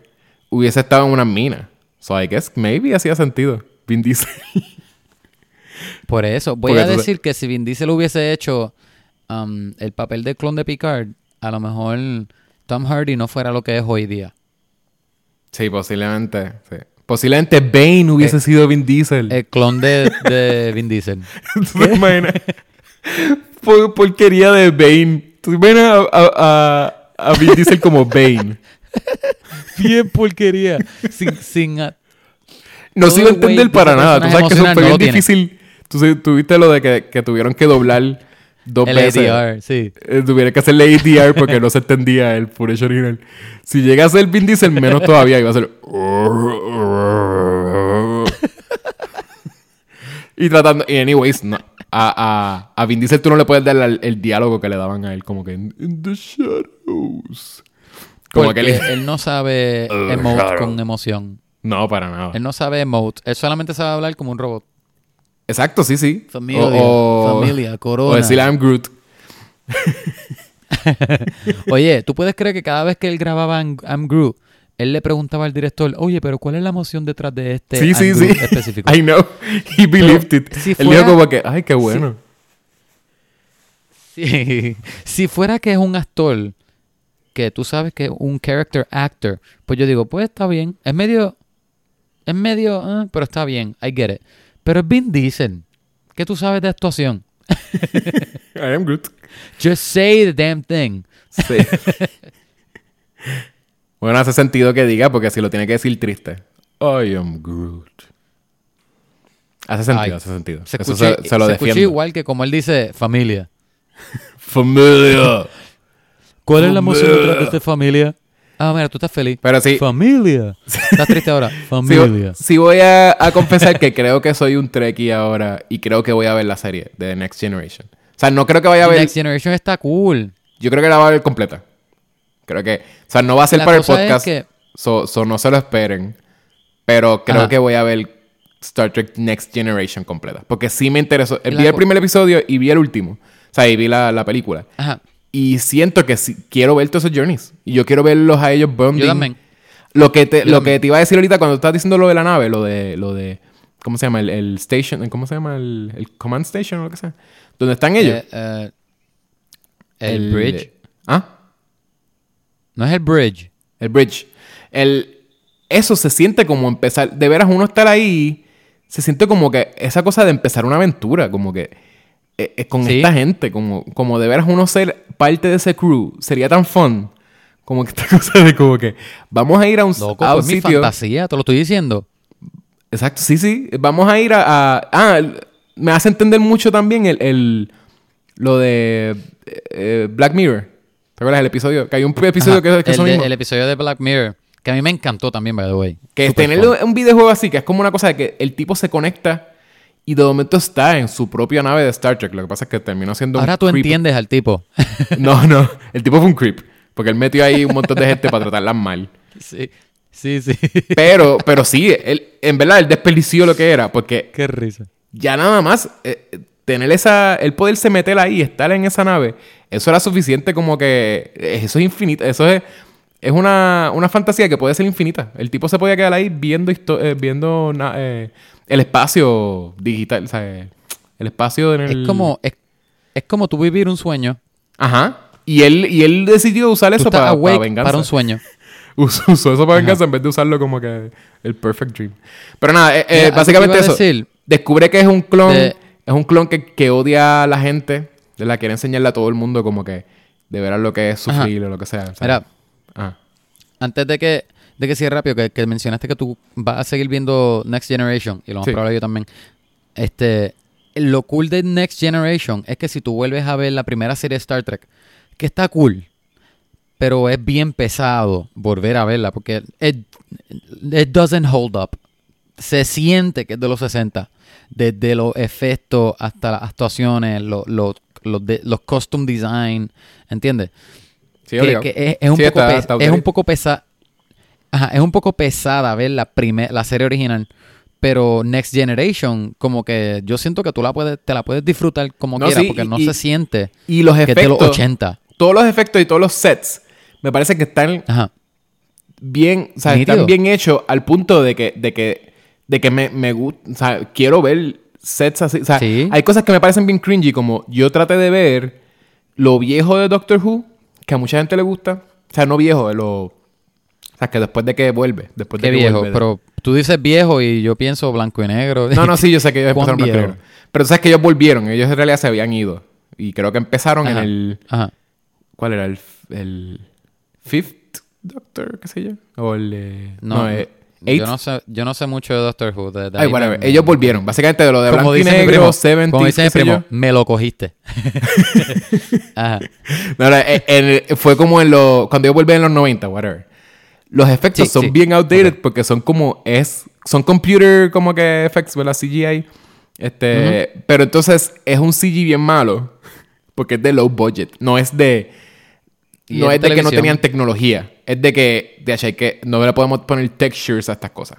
hubiese estado en una mina. So, I guess maybe hacía sentido. Vin Diesel. Por eso, voy Porque a tú- decir que si Vin Diesel hubiese hecho um, el papel de clon de Picard, a lo mejor Tom Hardy no fuera lo que es hoy día. sí, posiblemente. sí. Posiblemente Bane Eh, hubiese sido Vin Diesel. El clon de, de Vin Diesel. ¿Tú te imaginas? Por- porquería de Bane. ¿Tú te imaginas a, a, a, a Vin Diesel como Bane? Bien porquería. Sin, sin a- No se iba a Todo entender para nada. Tú sabes que eso fue bien no difícil. Tú tuviste lo de que, que tuvieron que doblar dos el veces. ADR, sí. Eh, tuvieron que hacerle ADR porque no se entendía el footage original. Si llega a ser Vin Diesel, menos todavía. Iba a ser... y tratando... Y anyways, no. A, a, a Vin Diesel tú no le puedes dar el, el diálogo que le daban a él. Como que... In the shadows. Como Porque que él... él no sabe emote con emoción. No, para nada. Él no sabe emote. Él solamente sabe hablar como un robot. Exacto, sí, sí. Familia, O- o- familia, O corona. decirle I'm Groot. Oye, ¿tú puedes creer que cada vez que él grababa I'm, Groot, él le preguntaba al director, oye, pero ¿cuál es la emoción detrás de este Sí, sí, sí. específico? I know. He believed it. si Él fuera- dijo como que, ay, qué bueno. Sí. Si fuera que es un actor que tú sabes que es un character actor, pues yo digo, pues está bien. Es medio. Es medio. ah, pero está bien. I get it. Pero es Vin Diesel. ¿Qué tú sabes de actuación? I am Groot. Just say the damn thing. Sí. bueno, hace sentido que diga, porque si lo tiene que decir triste. I am Groot. Hace sentido, Ay, hace sentido. Se Eso escucha, se, se lo se defiendo. igual que como él dice, familia. Familia. ¿Cuál es la emoción detrás de esta familia? Ah, mira, tú estás feliz. Pero sí, Familia. ¿Estás triste ahora? Familia. sí voy a, a confesar que creo que soy un Trekkie ahora y creo que voy a ver la serie de The Next Generation. O sea, no creo que vaya a ver... Next Generation está cool. Yo creo que la va a ver completa. Creo que... O sea, no va a ser La para el cosa es podcast. que- So, so no se lo esperen. Pero creo Ajá. que voy a ver Star Trek Next Generation completa. Porque sí me interesó. Vi el primer episodio y vi el último. O sea, y vi la, la película. Ajá. Y siento que sí, quiero ver todos esos journeys. Y yo quiero verlos a ellos bonding. Yo también. Lo que te, Yo lo también. que te iba a decir ahorita cuando estás diciendo lo de la nave, lo de, lo de, ¿cómo se llama? El, el station, ¿cómo se llama? El, el command station o lo que sea. ¿Dónde están ellos? Eh, eh, el, bridge. ¿Ah? No es el bridge. El bridge. El, eso se siente como empezar. De veras, uno estar ahí. Se siente como que esa cosa de empezar una aventura. Como que. Eh, eh, con Sí. esta gente. Como, como de veras uno ser parte de ese crew. Sería tan fun. Como que esta cosa de como que. Vamos a ir a un, Loco, a un pues mi sitio. fantasía, te lo estoy diciendo. Exacto, sí, sí. Vamos a ir a. a- ah, el- me hace entender mucho también el. el- lo de. eh, Black Mirror. ¿Te acuerdas del episodio? Que hay un episodio Ajá, que, que el, eso de- mismo. el episodio de Black Mirror, que a mí me encantó también, by the way. Que Super tener fun. un videojuego así, que es como una cosa de que el tipo se conecta y de momento está en su propia nave de Star Trek. Lo que pasa es que terminó siendo Ahora un tú creep. entiendes al tipo. No, no. El tipo fue un creep. Porque él metió ahí un montón de gente para tratarlas mal. sí, sí, sí. Pero, pero sí, él, en verdad, él desperdició lo que era. Porque Qué risa. ya nada más eh, tener esa... El poderse meter ahí estar en esa nave, eso era suficiente como que... eh, Eso es infinito. Eso es... Es una, una fantasía que puede ser infinita. El tipo se podía quedar ahí viendo, eh, viendo eh, el espacio digital, o sea, el espacio en el... Es como, es, es como tú vivir un sueño. Ajá. Y él, y él decidió usar Tú eso estás para, awake venganza. para un sueño. Usó, usó eso para venganza en vez de usarlo como que el perfect dream. Pero nada, eh, eh, básicamente eso. decir Descubre que es un clon. de- Es un clon que, que odia a la gente. De la quiere enseñarle a todo el mundo como que de veras lo que es Ajá. sufrir o lo que sea. sea, Mira, ah. antes de que, de que cierre rápido, que, que mencionaste que tú vas a seguir viendo Next Generation, y lo más Sí. probable yo también. Este, lo cool de Next Generation es que si tú vuelves a ver la primera serie de Star Trek, que está cool, pero es bien pesado volver a verla porque it, it doesn't hold up. Se siente que es de los 60, desde los efectos hasta las actuaciones, los, los, los, de- los costume design, ¿entiendes? Sí, que, es, es un Sí, poco está- pes- está es un poco pesada es un poco pesada ver la primer, la serie original pero Next Generation como que yo siento que tú la puedes te la puedes disfrutar como No, quieras sí, porque y- no y- se siente Y los que es de los efectos, 80 todos los efectos y todos los sets, me parece que están ajá bien, o sea, están bien hechos al punto de que, de que, de que me, me gusta, o sea, quiero ver sets así. O sea, Sí. hay cosas que me parecen bien cringy, como yo traté de ver lo viejo de Doctor Who, que a mucha gente le gusta. O sea, no viejo, de lo. O sea, que después de que vuelve. Después de qué que viejo vuelve pero tú dices viejo y yo pienso blanco y negro No, no, sí, yo sé que ellos ¿Cuán empezaron blanco y negro. Pero tú sabes que ellos volvieron, ellos en realidad se habían ido. Y creo que empezaron en Ajá. el. ajá ¿Cuál era? El, el Fifth Doctor, qué sé yo. O el. eh, no, no, eh, Eighth. yo no sé yo no sé mucho de Doctor Who de- de Ay, me- Ellos volvieron. Básicamente de lo de como blanco y dice mi primo, 70 como dice mi primo yo. me lo cogiste ajá No, no, eh, en- fue como en los... Cuando ellos vuelven en los 90, whatever. Los efectos Sí, son sí. bien outdated porque son como... es Son computer como que effects, ¿verdad? CGI. Este... Pero entonces es un CG bien malo. Porque es de low budget. No es de... No es de que no tenían tecnología. Es de que... De hecho, hay que... No le podemos poner textures a estas cosas.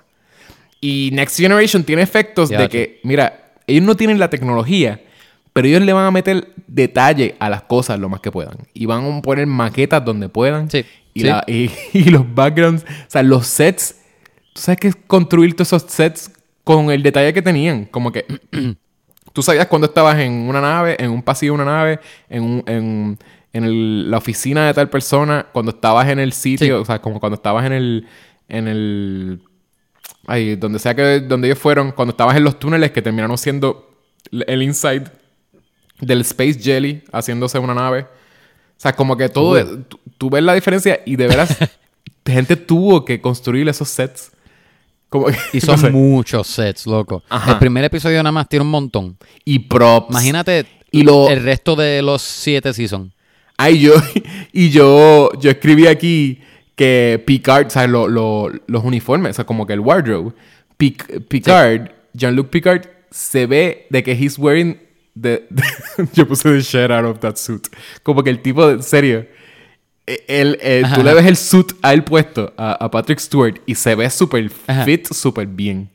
Y Next Generation tiene efectos Ya, de que, mira, ellos no tienen la tecnología, pero ellos le van a meter detalle a las cosas lo más que puedan. Y van a poner maquetas donde puedan. Sí, Y, sí. la- y- y los backgrounds, o sea, los sets. Tú sabes que es construir todos esos sets con el detalle que tenían. Como que tú sabías cuando estabas en una nave, en un pasillo de una nave, en, un- en, en el- la oficina de tal persona, cuando estabas en el sitio, Sí. o sea, como cuando estabas en el, en el, ahí, donde sea que, donde ellos fueron, cuando estabas en los túneles que terminaron siendo el inside del Space Jelly haciéndose una nave. O sea, como que todo, tú, tú ves la diferencia y de veras, gente tuvo que construir esos sets. Como que- Y no son sé. muchos sets, loco. Ajá. El primer episodio nada más tiene un montón. Y props. Imagínate Y lo- el resto de los siete seasons. Ay, yo, y yo, yo escribí aquí que Picard, ¿sabes? Lo- lo- los uniformes, o sea, como que el wardrobe. Pic- Picard, Jean-Luc Picard, se ve de que he's wearing yo puse the shit out of that suit. Como que el tipo, en serio, eh, él, eh, tú le ves el suit a él puesto, a, a Patrick Stewart, y se ve súper fit, súper bien.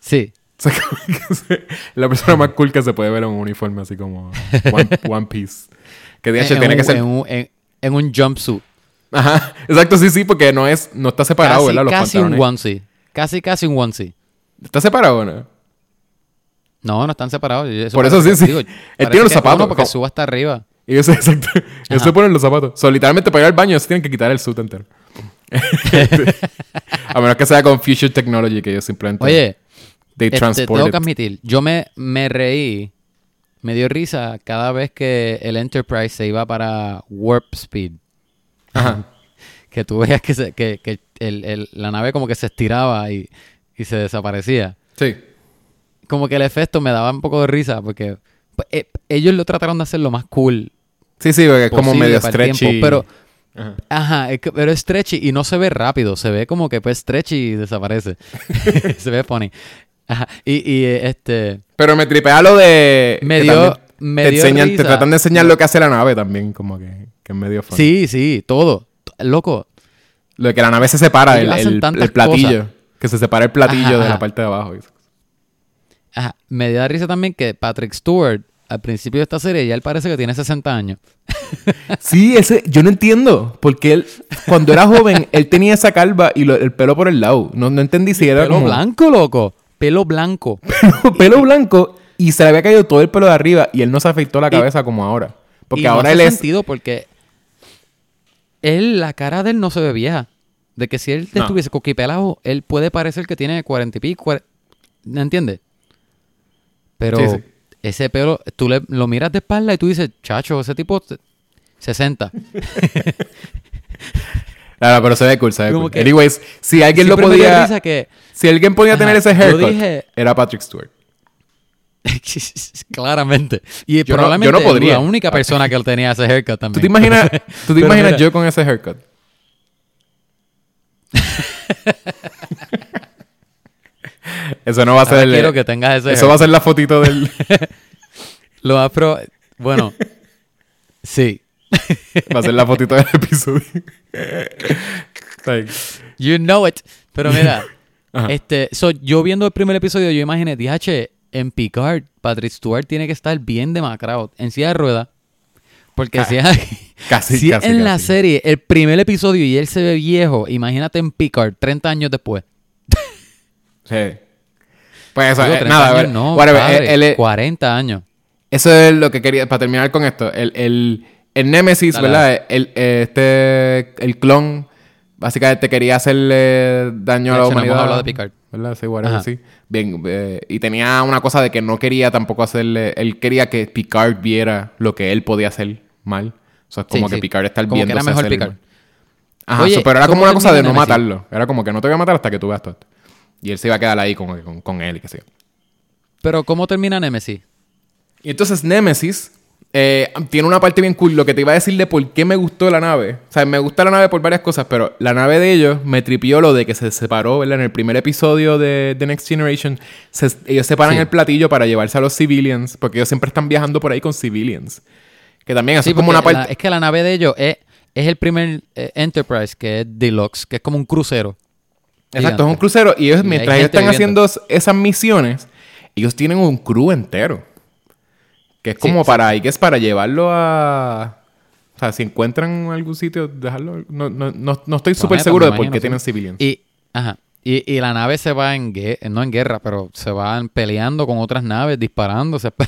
Sí. O sea, como que se- la persona más cool que se puede ver en un uniforme así como One, One Piece. Que de hecho en, tiene un, que ser en, un, en- en un jumpsuit. Ajá, exacto, sí, sí, porque no es, no está separado, Casi, ¿verdad? Los casi un onesie. Casi, casi un onesie. ¿Está separado no? No, no están separados. Por eso sí, sí. digo, Él tiene los zapatos, porque suba hasta arriba. Y eso, exacto. Ellos se ponen los zapatos. Literalmente para ir al baño se tienen que quitar el suit entero. A menos que sea con Future Technology, que ellos simplemente... Oye, They este, tengo que admitir, yo me, me reí, me dio risa cada vez que el Enterprise se iba para Warp Speed. Ajá. Que tú veías que, se- que, que el- el- la nave como que se estiraba y, y se desaparecía. Sí. Como que el efecto me daba un poco de risa porque pues, eh, ellos lo trataron de hacer lo más cool Sí, sí, porque es como medio stretchy. tiempo, pero Ajá. Ajá, es que- pero es stretchy y no se ve rápido, se ve como que pues stretchy y desaparece. se ve funny. Ajá, y, y eh, este Pero me tripea lo de... Me dio- me te, dio enseñan, te tratan de enseñar lo que hace la nave también, como que, que es medio funny. Sí, sí, todo. Loco, Lo de que la nave se separa, el, el- platillo. cosas. Que se separa el platillo Ajá, de la parte de abajo. Ajá, me da risa también que Patrick Stewart al principio de esta serie ya él parece que tiene 60 años. Sí, ese, yo no entiendo. Porque él, cuando era joven, él tenía esa calva y lo- el pelo por el lado. No, no entendí si era Pelo como blanco, loco. Pelo blanco. pelo blanco y se le había caído todo el pelo de arriba y él no se afeitó la Y- cabeza como ahora. Porque Y no ahora hace él es... sentido porque él, la cara de él no se ve vieja. De que si él No. estuviese coquipelado, él puede parecer que tiene cuarenta y pico. cuare- ¿Me entiendes? Pero Sí, sí. ese pelo, tú le- lo miras de espalda y tú dices, chacho, ese tipo se- 60. Claro, pero se ve cool, se ve cool. que- Anyways, si alguien lo podía... que Si alguien podía Ajá, tener ese haircut, dije- era Patrick Stewart. Claramente. Y Yo no- probablemente yo no podría. la única persona que tenía ese haircut también. ¿Tú te imaginas, ¿tú te imaginas mira. yo con ese haircut? Eso no va a Ahora ser... quiero que tengas ese eso va a ser la fotito del... Lo más pro... Bueno. sí. va a ser la fotito del episodio. Like, You know it. Pero mira, Ajá. este, so, yo viendo el primer episodio, yo imaginé, DH, en Picard, Patrick Stewart tiene que estar bien demacrado, en silla de ruedas. Porque Ca- si, es- casi, si casi, en la serie, el primer episodio y él se ve viejo, imagínate en Picard, 30 años después. Sí. Pues eso, Digo, eh, 30 nada, años no, whatever, padre, él- él- 40 años. Eso es lo que quería, para terminar con esto. El, el, el Nemesis, Dale, ¿verdad? El, este, el clon, básicamente quería hacerle daño a la no hemos humanidad. hablado de Picard. ¿Verdad? Sí, whatever, sí. Bien, eh, y tenía una cosa de que no quería tampoco hacerle... Él quería que Picard viera lo que él podía hacer mal. O sea, es como Sí, que sí. Picard está Como que era mejor Picard. mal. Ajá, Oye, so- pero era como ¿cómo una cosa de no matarlo. Era como que no te voy a matar hasta que tú veas todo esto. Y él se iba a quedar ahí con, con, con él y qué sé yo. Pero ¿cómo termina Nemesis? Y entonces Nemesis eh, tiene una parte bien cool. Lo que te iba a decir de por qué me gustó la nave. O sea, me gusta la nave por varias cosas, pero la nave de ellos me tripió lo de que se separó, ¿verdad? En el primer episodio de The Next Generation, se- ellos separan Sí. el platillo para llevarse a los civilians, porque ellos siempre están viajando por ahí con civilians. Que también eso Sí, es como una parte... la- es que la nave de ellos es, es el primer eh, Enterprise que es Deluxe, que es como un crucero. Exacto, es un crucero. Y ellos, Y mientras ellos están viviendo. haciendo esas misiones, ellos tienen un crew entero. Que es Sí, como sí. para, y que es para llevarlo a. O sea, si encuentran algún sitio, dejarlo. No, no, no, no estoy súper seguro de por qué sí. tienen civilians. Y, ajá, y, y la nave se va en guerra, no en guerra, pero se van peleando con otras naves, disparándose.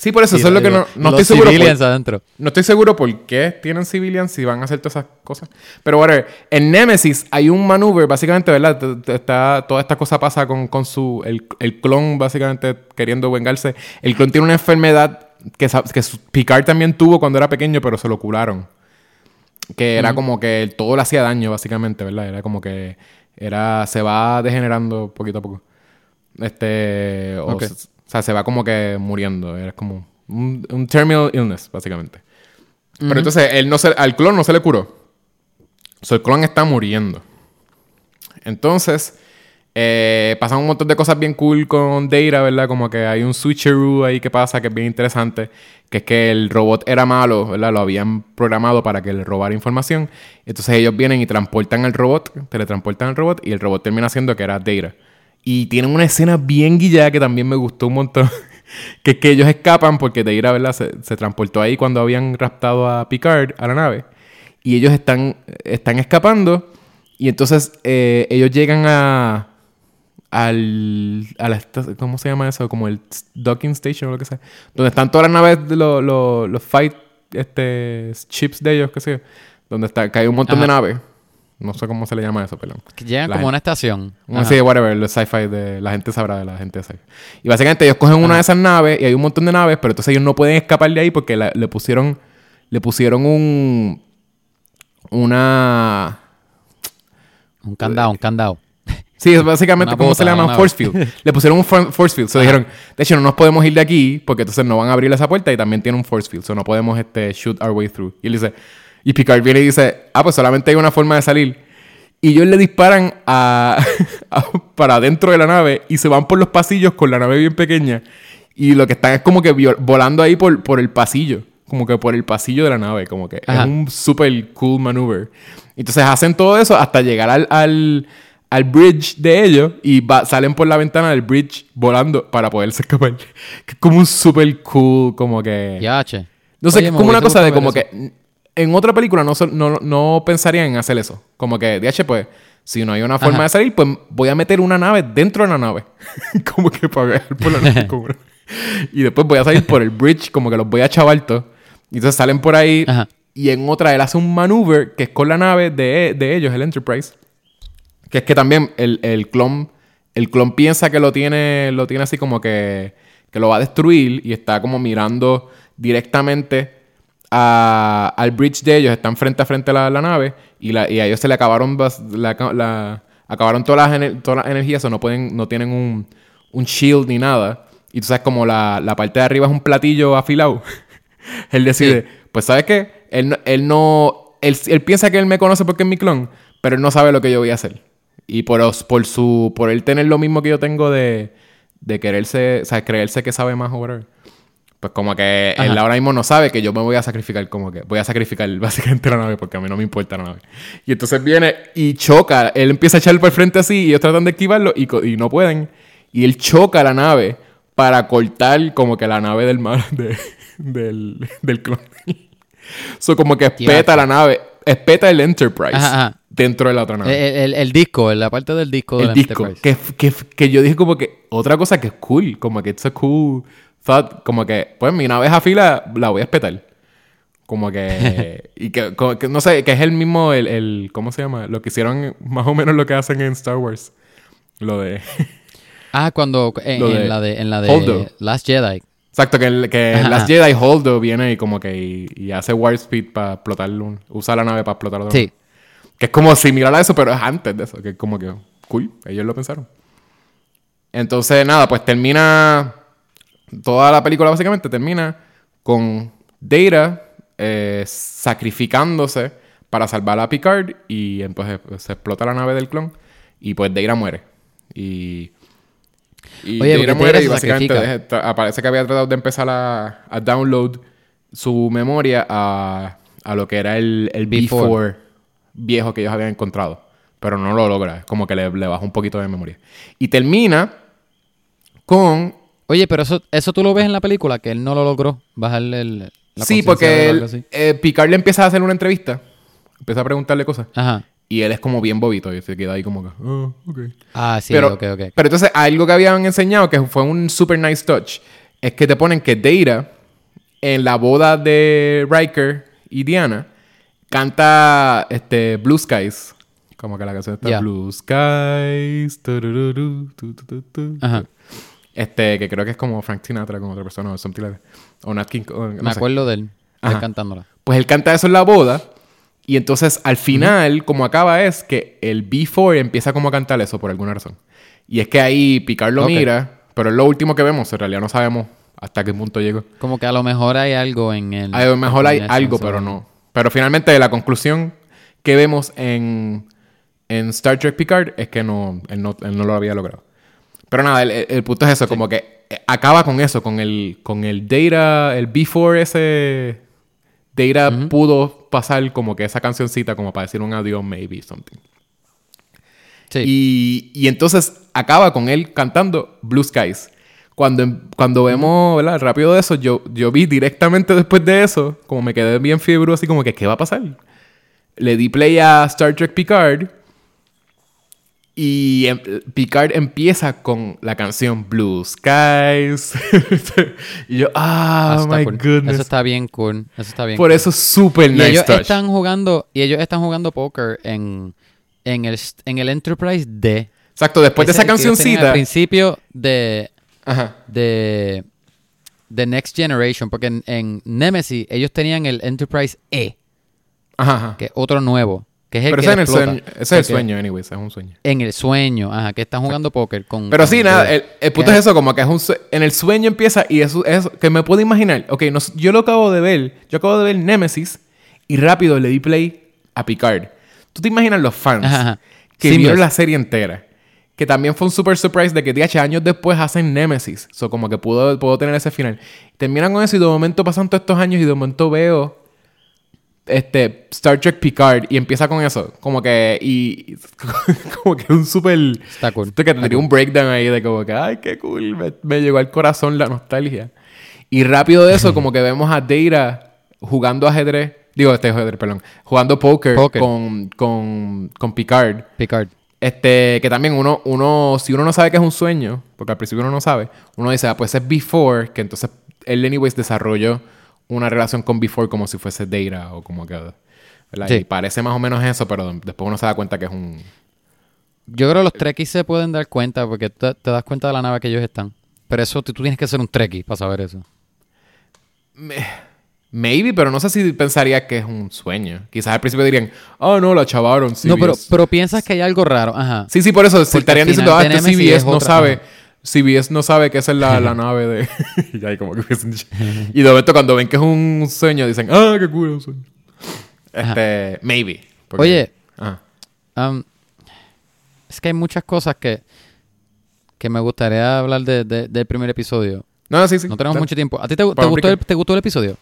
Sí, por eso, eso es lo que no, no los estoy seguro. civilians Por, adentro. no estoy seguro por qué tienen civilians si van a hacer todas esas cosas. Pero bueno, en Nemesis hay un maneuver, básicamente, ¿verdad? Está, toda esta cosa pasa con, con su. El, el clon, básicamente, queriendo vengarse. El clon tiene una enfermedad que, que Picard también tuvo cuando era pequeño, pero se lo curaron. Que era como que todo le hacía daño, básicamente, ¿verdad? Era como que era se va degenerando poquito a poco. Este, o, sea, se va como que muriendo. Era como un, un terminal illness, básicamente. Pero entonces, él no se, al clon no se le curó. So, el clon está muriendo. Entonces, eh, pasan un montón de cosas bien cool con Data, ¿verdad? Como que hay un switcheroo ahí que pasa que es bien interesante. Que es que el robot era malo, ¿verdad? Lo habían programado para que le robara información. Entonces ellos vienen y transportan al robot, teletransportan al robot y el robot termina siendo que era Data. Y tienen una escena bien guillada que también me gustó un montón. que es que ellos escapan porque Data, ¿verdad? Se, se transportó ahí cuando habían raptado a Picard, a la nave. Y ellos están, están escapando. Y entonces eh, ellos llegan a. Al, a la ¿Cómo se llama eso? Como el docking station o lo que sea. Donde están todas las naves, de los, los, los fight este, chips de ellos, qué sé yo. Donde está, que hay un montón de naves. No sé cómo se le llama eso, perdón. Que llegan La como gente- una estación. no Ajá. sé, whatever, el sci-fi de la gente sabrá de la gente de sci Y básicamente ellos cogen una de esas naves y hay un montón de naves, pero entonces ellos no pueden escapar de ahí porque la- le pusieron le pusieron un una Un candado, un candado. Sí, es básicamente Una cómo se le llama force field. Le pusieron un for- force field. Se dijeron, de hecho, no nos podemos ir de aquí porque entonces no van a abrir esa puerta y también tiene un force field. So no podemos este, shoot our way through. Y él dice, y Picard viene y dice, ah, pues solamente hay una forma de salir. Y ellos le disparan a, a- para adentro de la nave y se van por los pasillos con la nave bien pequeña. Y lo que están es como que volando ahí por, por el pasillo. Como que por el pasillo de la nave. Como que Ajá. es un super cool maneuver. Entonces hacen todo eso hasta llegar al, al, al bridge de ellos y va- salen por la ventana del bridge volando para poderse escapar. Que es como un super cool, como que... Ya, che. No sé, Oye, como una cosa de como que en otra película no, no, no pensarían en hacer eso. Como que, DH, pues, si no hay una forma Ajá. de salir, pues voy a meter una nave dentro de la nave. como que para por la nave. como- y después voy a salir por el bridge, como que los voy a chavar todos. Y entonces salen por ahí. Ajá. Y en otra él hace un maneuver que es con la nave de, de ellos, el Enterprise. Que es que también el, el clon. El clon piensa que lo tiene. Lo tiene así como que. Que lo va a destruir. Y está como mirando directamente a- al bridge de ellos. Están frente a frente a la, la nave. Y, la- y a ellos se le acabaron. La, acabaron todas las, todas las energías. O no pueden. No tienen un, un shield ni nada. y tú sabes como la, la parte de arriba es un platillo afilado, él decide, pues ¿sabes qué? Él, él no, él, él piensa que él me conoce porque es mi clon, pero él no sabe lo que yo voy a hacer. Y por, os- por su, por él tener lo mismo que yo tengo de, de quererse, o sea, creerse que sabe más o whatever. Pues como que él Ajá. ahora mismo no sabe que yo me voy a sacrificar, como que voy a sacrificar básicamente la nave porque a mí no me importa la nave. Y entonces viene y choca, él empieza a echar por el frente así y ellos tratan de esquivarlo y, y no pueden. Y él choca la nave para cortar como que la nave del mar de- del, del clon. so como que espeta la nave, espeta el Enterprise Ajá, ajá. Dentro de la otra nave El, el- el disco, la parte del disco el del disco. Enterprise. Que, que, que yo dije como que otra cosa que es cool, como que it's a cool thought, como que pues mi nave es afila, la voy a espetar. Como que, y que, como que, no sé, que es el mismo, el, el, ¿cómo se llama? Lo que hicieron, más o menos lo que hacen en Star Wars. Lo de, Ah, cuando en, de la de en la de Holdo. Last Jedi. exacto, que, el, que Ajá, Last ajá. Jedi Holdo viene y como que, y, y hace warp speed para explotar, un, usa la nave para explotar Sí. Que es como similar a eso, pero es antes de eso. Que es como que cool. Ellos lo pensaron. Entonces, nada, pues termina. Toda la película básicamente termina con Data eh, sacrificándose para salvar a Picard y entonces pues, se explota la nave del clon y pues Data muere. Y. Y Oye, Data porque muere y básicamente deja- aparece que había tratado de empezar a, a download su memoria a, a lo que era el, el Before. before viejo que ellos habían encontrado. Pero no lo logra. Es como que le, le baja un poquito de memoria. Y termina con... Oye, pero eso, eso tú lo ves en la película, que él no lo logró bajarle el, la sí, porque él- eh, Picard le empieza a hacer una entrevista. Empieza a preguntarle cosas. Ajá. Y él es como bien bobito. Y se queda ahí como que... "Ah, ok". Ah, sí, pero, ok, ok. pero entonces algo que habían enseñado que fue un super nice touch es que te ponen que Data en la boda de Riker y Diana canta este Blue Skies como que la canción está Ya. Blue Skies turururu, tu, tu, tu. Ajá. este que creo que es como Frank Sinatra con otra persona o something like that. o Nat King o no Me sé. acuerdo de él, de él cantándola. Pues él canta eso en la boda. Y entonces al final, como acaba, es que el B4 empieza como a cantar eso por alguna razón. Y es que ahí Picard lo Ok. mira, pero es lo último que vemos. En realidad no sabemos hasta qué punto llegó. Como que a lo mejor hay algo en el... A lo mejor hay algo, pero no. Pero finalmente la conclusión que vemos en, en Star Trek Picard es que no él, no, él no lo había logrado. Pero nada, el, el- punto es eso, como que eh, acaba con eso, con el, con el data, el before ese data pudo pasar como que esa cancioncita como para decir un adiós, maybe, something. Sí. Y, y entonces acaba con él cantando Blue Skies. Cuando, em- cuando vemos, ¿verdad? Rápido de eso, yo, yo vi directamente después de eso, como me quedé bien fiebre, así como que, ¿qué va a pasar? Le di play a Star Trek Picard y em- Picard empieza con la canción Blue Skies. y yo, Ah, ah, my cool. goodness. Eso está bien cool. Eso está bien Por cool. eso es súper Y nice ellos touch. están jugando... Y ellos están jugando póker en... En el, en el Enterprise D. Exacto, después de esa cancioncita. Al principio de... Ajá. de The Next Generation, porque en, en Nemesis ellos tenían el Enterprise E, Ajá, que es otro nuevo, que es el Pero que ese, es el sueño, ese es el sueño, anyways, es un sueño. En el sueño, ajá, que están jugando póker con... Pero con sí, nada, el, el punto es eso, como que es un en el sueño empieza y eso es que me puedo imaginar, ok, no, yo lo acabo de ver, yo acabo de ver Nemesis y rápido le di play a Picard. ¿Tú te imaginas los fans Ajá, ajá. que Seamless. vieron la serie entera? Que también fue un super surprise de que 10 años después hacen Nemesis. So, como que pudo, puedo tener ese final. Terminan con eso y de momento pasan todos estos años y de momento veo este Star Trek Picard y empieza con eso. Como que y como que un super Está cool. Que tendría un breakdown ahí de como que, ay, qué cool, me, me llegó al corazón la nostalgia. Y rápido de eso, como que vemos a Data jugando ajedrez, digo, este ajedrez, perdón, jugando póker, Póker. Con, con, con Picard. Picard. Este, que también uno, uno, si uno no sabe que es un sueño, porque al principio uno no sabe, uno dice, ah, pues es Before, que entonces él, anyways, desarrolló una relación con Before como si fuese Data o como que. Y parece más o menos eso, pero después uno se da cuenta que es un... Yo creo que los Trekkies se pueden dar cuenta porque te, te das cuenta de la nave que ellos están. Pero eso tú, tú tienes que ser un Trekkie para saber eso. Maybe, pero no sé si pensaría que es un sueño. Quizás al principio dirían, oh no, la chavaron, CBS. No, pero, pero piensas que hay algo raro. Ajá. Sí, sí, por eso. Si estarían diciendo, ah, este CBS es no otra- sabe. ajá. CBS no sabe que esa es la, la nave de... y ahí como que... y de momento cuando ven que es un sueño dicen, ah, qué un sueño. Este, maybe. porque- Oye, Ajá. um, es que hay muchas cosas que, que me gustaría hablar de- de- del primer episodio. No, sí, sí. No tenemos mucho tiempo. ¿A ti te, gustó, el, te gustó el episodio?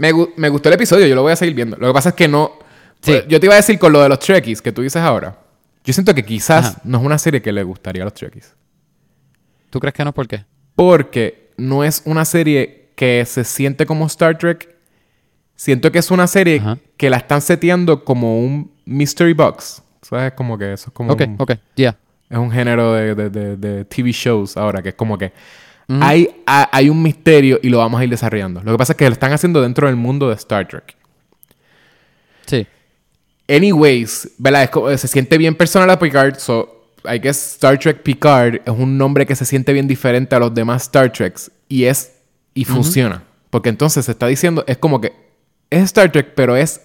Me, me gustó el episodio, yo lo voy a seguir viendo. Lo que pasa es que no. Sí. Pues, Yo te iba a decir con lo de los Trekkies que tú dices ahora. Yo siento que quizás Ajá. no es una serie que le gustaría a los Trekkies. ¿Tú crees que no? ¿Por qué? Porque no es una serie que se siente como Star Trek. Siento que es una serie Ajá. que la están seteando como un mystery box. ¿Sabes? Como que eso es como. Ok, un, ok, ya. Es un género de, de- de- de TV shows ahora, que es como que Hay, ha- hay un misterio y lo vamos a ir desarrollando. Lo que pasa es que lo están haciendo dentro del mundo de Star Trek. Sí. Anyways, ¿verdad? Es como- se siente bien personal a Picard, so I guess Star Trek Picard es un nombre que se siente bien diferente a los demás Star Treks y es y funciona, porque entonces se está diciendo es como que es Star Trek, pero es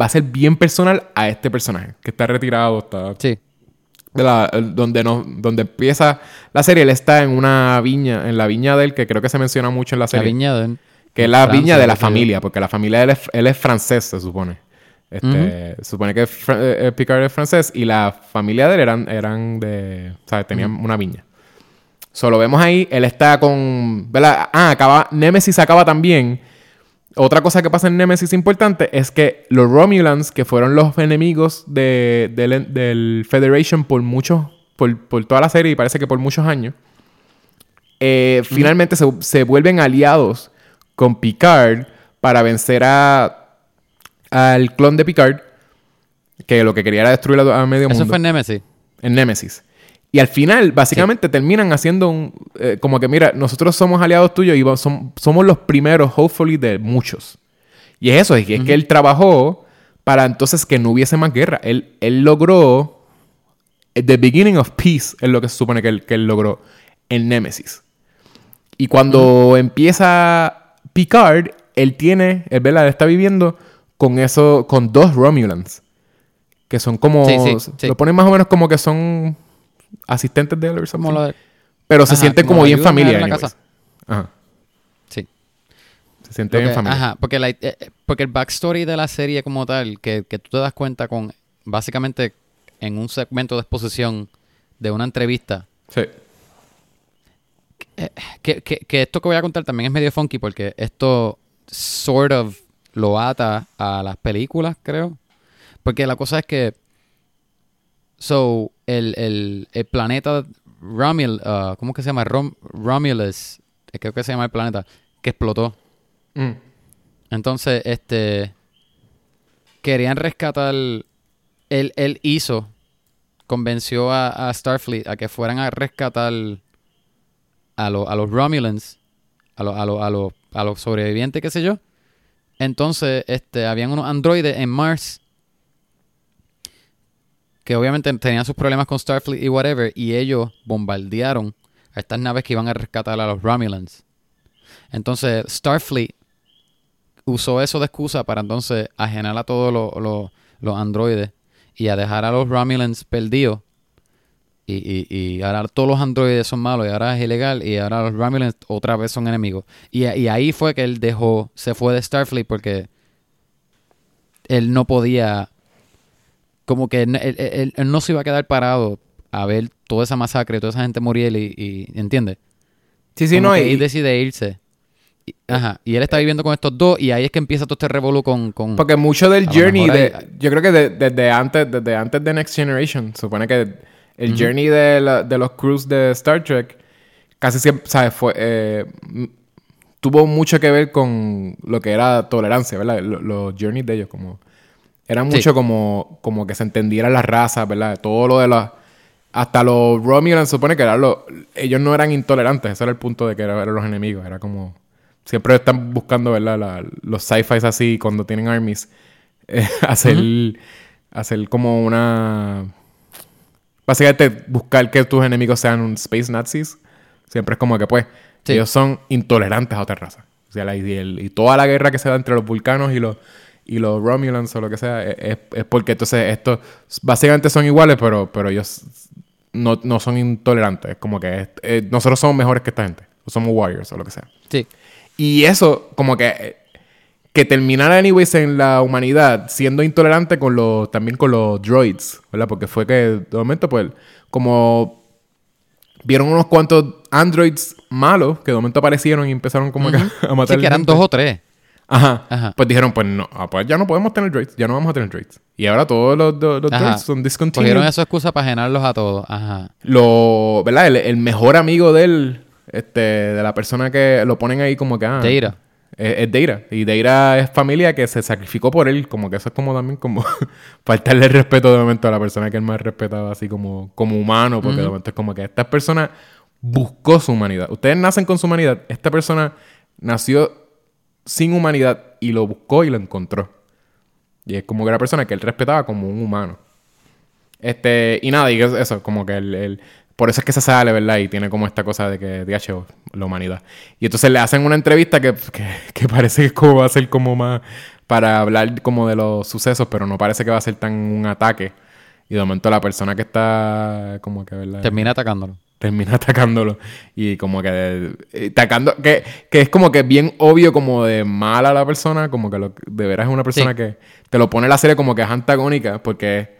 va a ser bien personal a este personaje que está retirado, está Sí. De la- donde no donde empieza la serie, él está en una viña, en la viña de él que creo que se menciona mucho en la La serie. viña de... Que es la Francia, viña de la familia, porque la familia de él es, él es francés, se supone. Este, Se supone que Fra- eh, Picard es francés y la familia de él eran, eran de. O sea, tenían una viña. Solo vemos ahí, él está con. ¿verdad? Ah, acaba. Nemesis acaba también. Otra cosa que pasa en Nemesis importante es que los Romulans, que fueron los enemigos de, del, del Federation por muchos. Por, por toda la serie y parece que por muchos años. eh, Finalmente se, se vuelven aliados con Picard para vencer a al clon de Picard, que lo que quería era destruir a, a medio Eso mundo fue en Nemesis. en Nemesis. Y al final, básicamente, terminan haciendo un... eh, como que, mira, nosotros somos aliados tuyos y som- somos los primeros, hopefully, de muchos. Y es eso, es que, es que él trabajó para entonces que no hubiese más guerra. Él, él logró... The beginning of peace es lo que se supone que él, que él logró en Nemesis. Y cuando empieza Picard, él tiene, él, ¿verdad? Él está viviendo con eso, con dos Romulans. Que son como. Sí, sí, sí. Lo ponen más o menos como que son asistentes de él something. de- Pero se Ajá, siente como como bien familia. en la casa. Ajá. Sí. Se siente bien familia. Ajá, porque, la- eh, eh, porque el backstory de la serie como tal, que, que tú te das cuenta con, básicamente, en un segmento de exposición de una entrevista, Sí. que, que, que esto que voy a contar también es medio funky porque esto sort of lo ata a las películas, creo. Porque la cosa es que, so, el, el, el planeta Romul, uh, ¿cómo que se llama? Rom- Romulus, eh, creo que se llama el planeta, que explotó. Mm. Entonces, este. Querían rescatar. Él, él hizo. Convenció a, a Starfleet a que fueran a rescatar a, lo- a los Romulans. A, lo- a, lo- a, lo- a los sobrevivientes, qué sé yo. Entonces, este, habían unos androides en Mars. Que obviamente tenían sus problemas con Starfleet y whatever. Y ellos bombardearon a estas naves que iban a rescatar a los Romulans. Entonces, Starfleet usó eso de excusa para entonces ajenar a todos los- los- androides y a dejar a los Romulans perdidos. Y, y, y ahora todos los androides son malos y ahora es ilegal y ahora los Romulans otra vez son enemigos. Y, y ahí fue que él dejó, se fue de Starfleet porque él no podía, como que él, él- él- él no se iba a quedar parado a ver toda esa masacre, toda esa gente morir y, y ¿entiendes? Sí, sí, Como no. que Y, él decide irse. Y- ajá. Y él está viviendo con estos dos y ahí es que empieza todo este revolú con... con porque mucho del journey de. Yo creo que de- desde antes, desde antes de Next Generation, supone que el journey de, la- de los crews de Star Trek casi siempre, ¿sabes? Fue. eh, tuvo mucho que ver con lo que era tolerancia, ¿verdad? Lo- Los journeys de ellos, como. Era Sí. mucho como, como que se entendiera las razas, ¿verdad? Todo lo de las. Hasta los Romulans supone que eran los. Ellos no eran intolerantes, ese era el punto de que eran, los enemigos. Era como. Siempre están buscando, ¿verdad? La- los sci-fis así, cuando tienen armies. eh, hacer. Hacer como una. Básicamente, buscar que tus enemigos sean un space nazis. Siempre es como que, pues, Sí. ellos son intolerantes a otra raza. O sea, la- y, el- y toda la guerra que se da entre los vulcanos y los, y los Romulans o lo que sea, es, porque entonces estos básicamente son iguales, pero, pero ellos no, no son intolerantes. Es como que eh, nosotros somos mejores que esta gente. O somos warriors o lo que sea. Sí. Y eso, como que. eh, Que terminara, anyways, en la humanidad siendo intolerante con los. También con los droids, ¿verdad? Porque fue que, de momento, pues. Como. Vieron unos cuantos androids malos que de momento aparecieron y empezaron como que a matar Sí, que eran gente. dos o tres. Ajá. Ajá. Pues dijeron, pues no, ah, pues ya no podemos tener droids, ya no vamos a tener droids. Y ahora todos los, los, los Ajá. droids son discontinued. Cogieron esa excusa para llenarlos a todos. Ajá. Lo, ¿verdad? El, el mejor amigo de él, este, de la persona que lo ponen ahí como que... Ah, Data. Es, es Deira. Y Deira es familia que se sacrificó por él. Como que eso es como también como faltarle el respeto de momento a la persona que él más respetaba así como, como humano. Porque de momento es como que esta persona buscó su humanidad. Ustedes nacen con su humanidad. Esta persona nació sin humanidad y lo buscó y lo encontró. Y es como que era persona que él respetaba como un humano. Este, y nada, y eso, como que el, el- por eso es que se sale, ¿verdad? Y tiene como esta cosa de que, DH, la humanidad. Y entonces le hacen una entrevista que, que, que parece que como va a ser como más para hablar como de los sucesos, pero no parece que va a ser tan un ataque. Y de momento la persona que está como que, ¿verdad? Termina atacándolo. Termina atacándolo. Y como que eh, atacando que, que es como que bien obvio como de mala la persona como que lo- de veras es una persona Sí. que te lo pone la serie como que es antagónica porque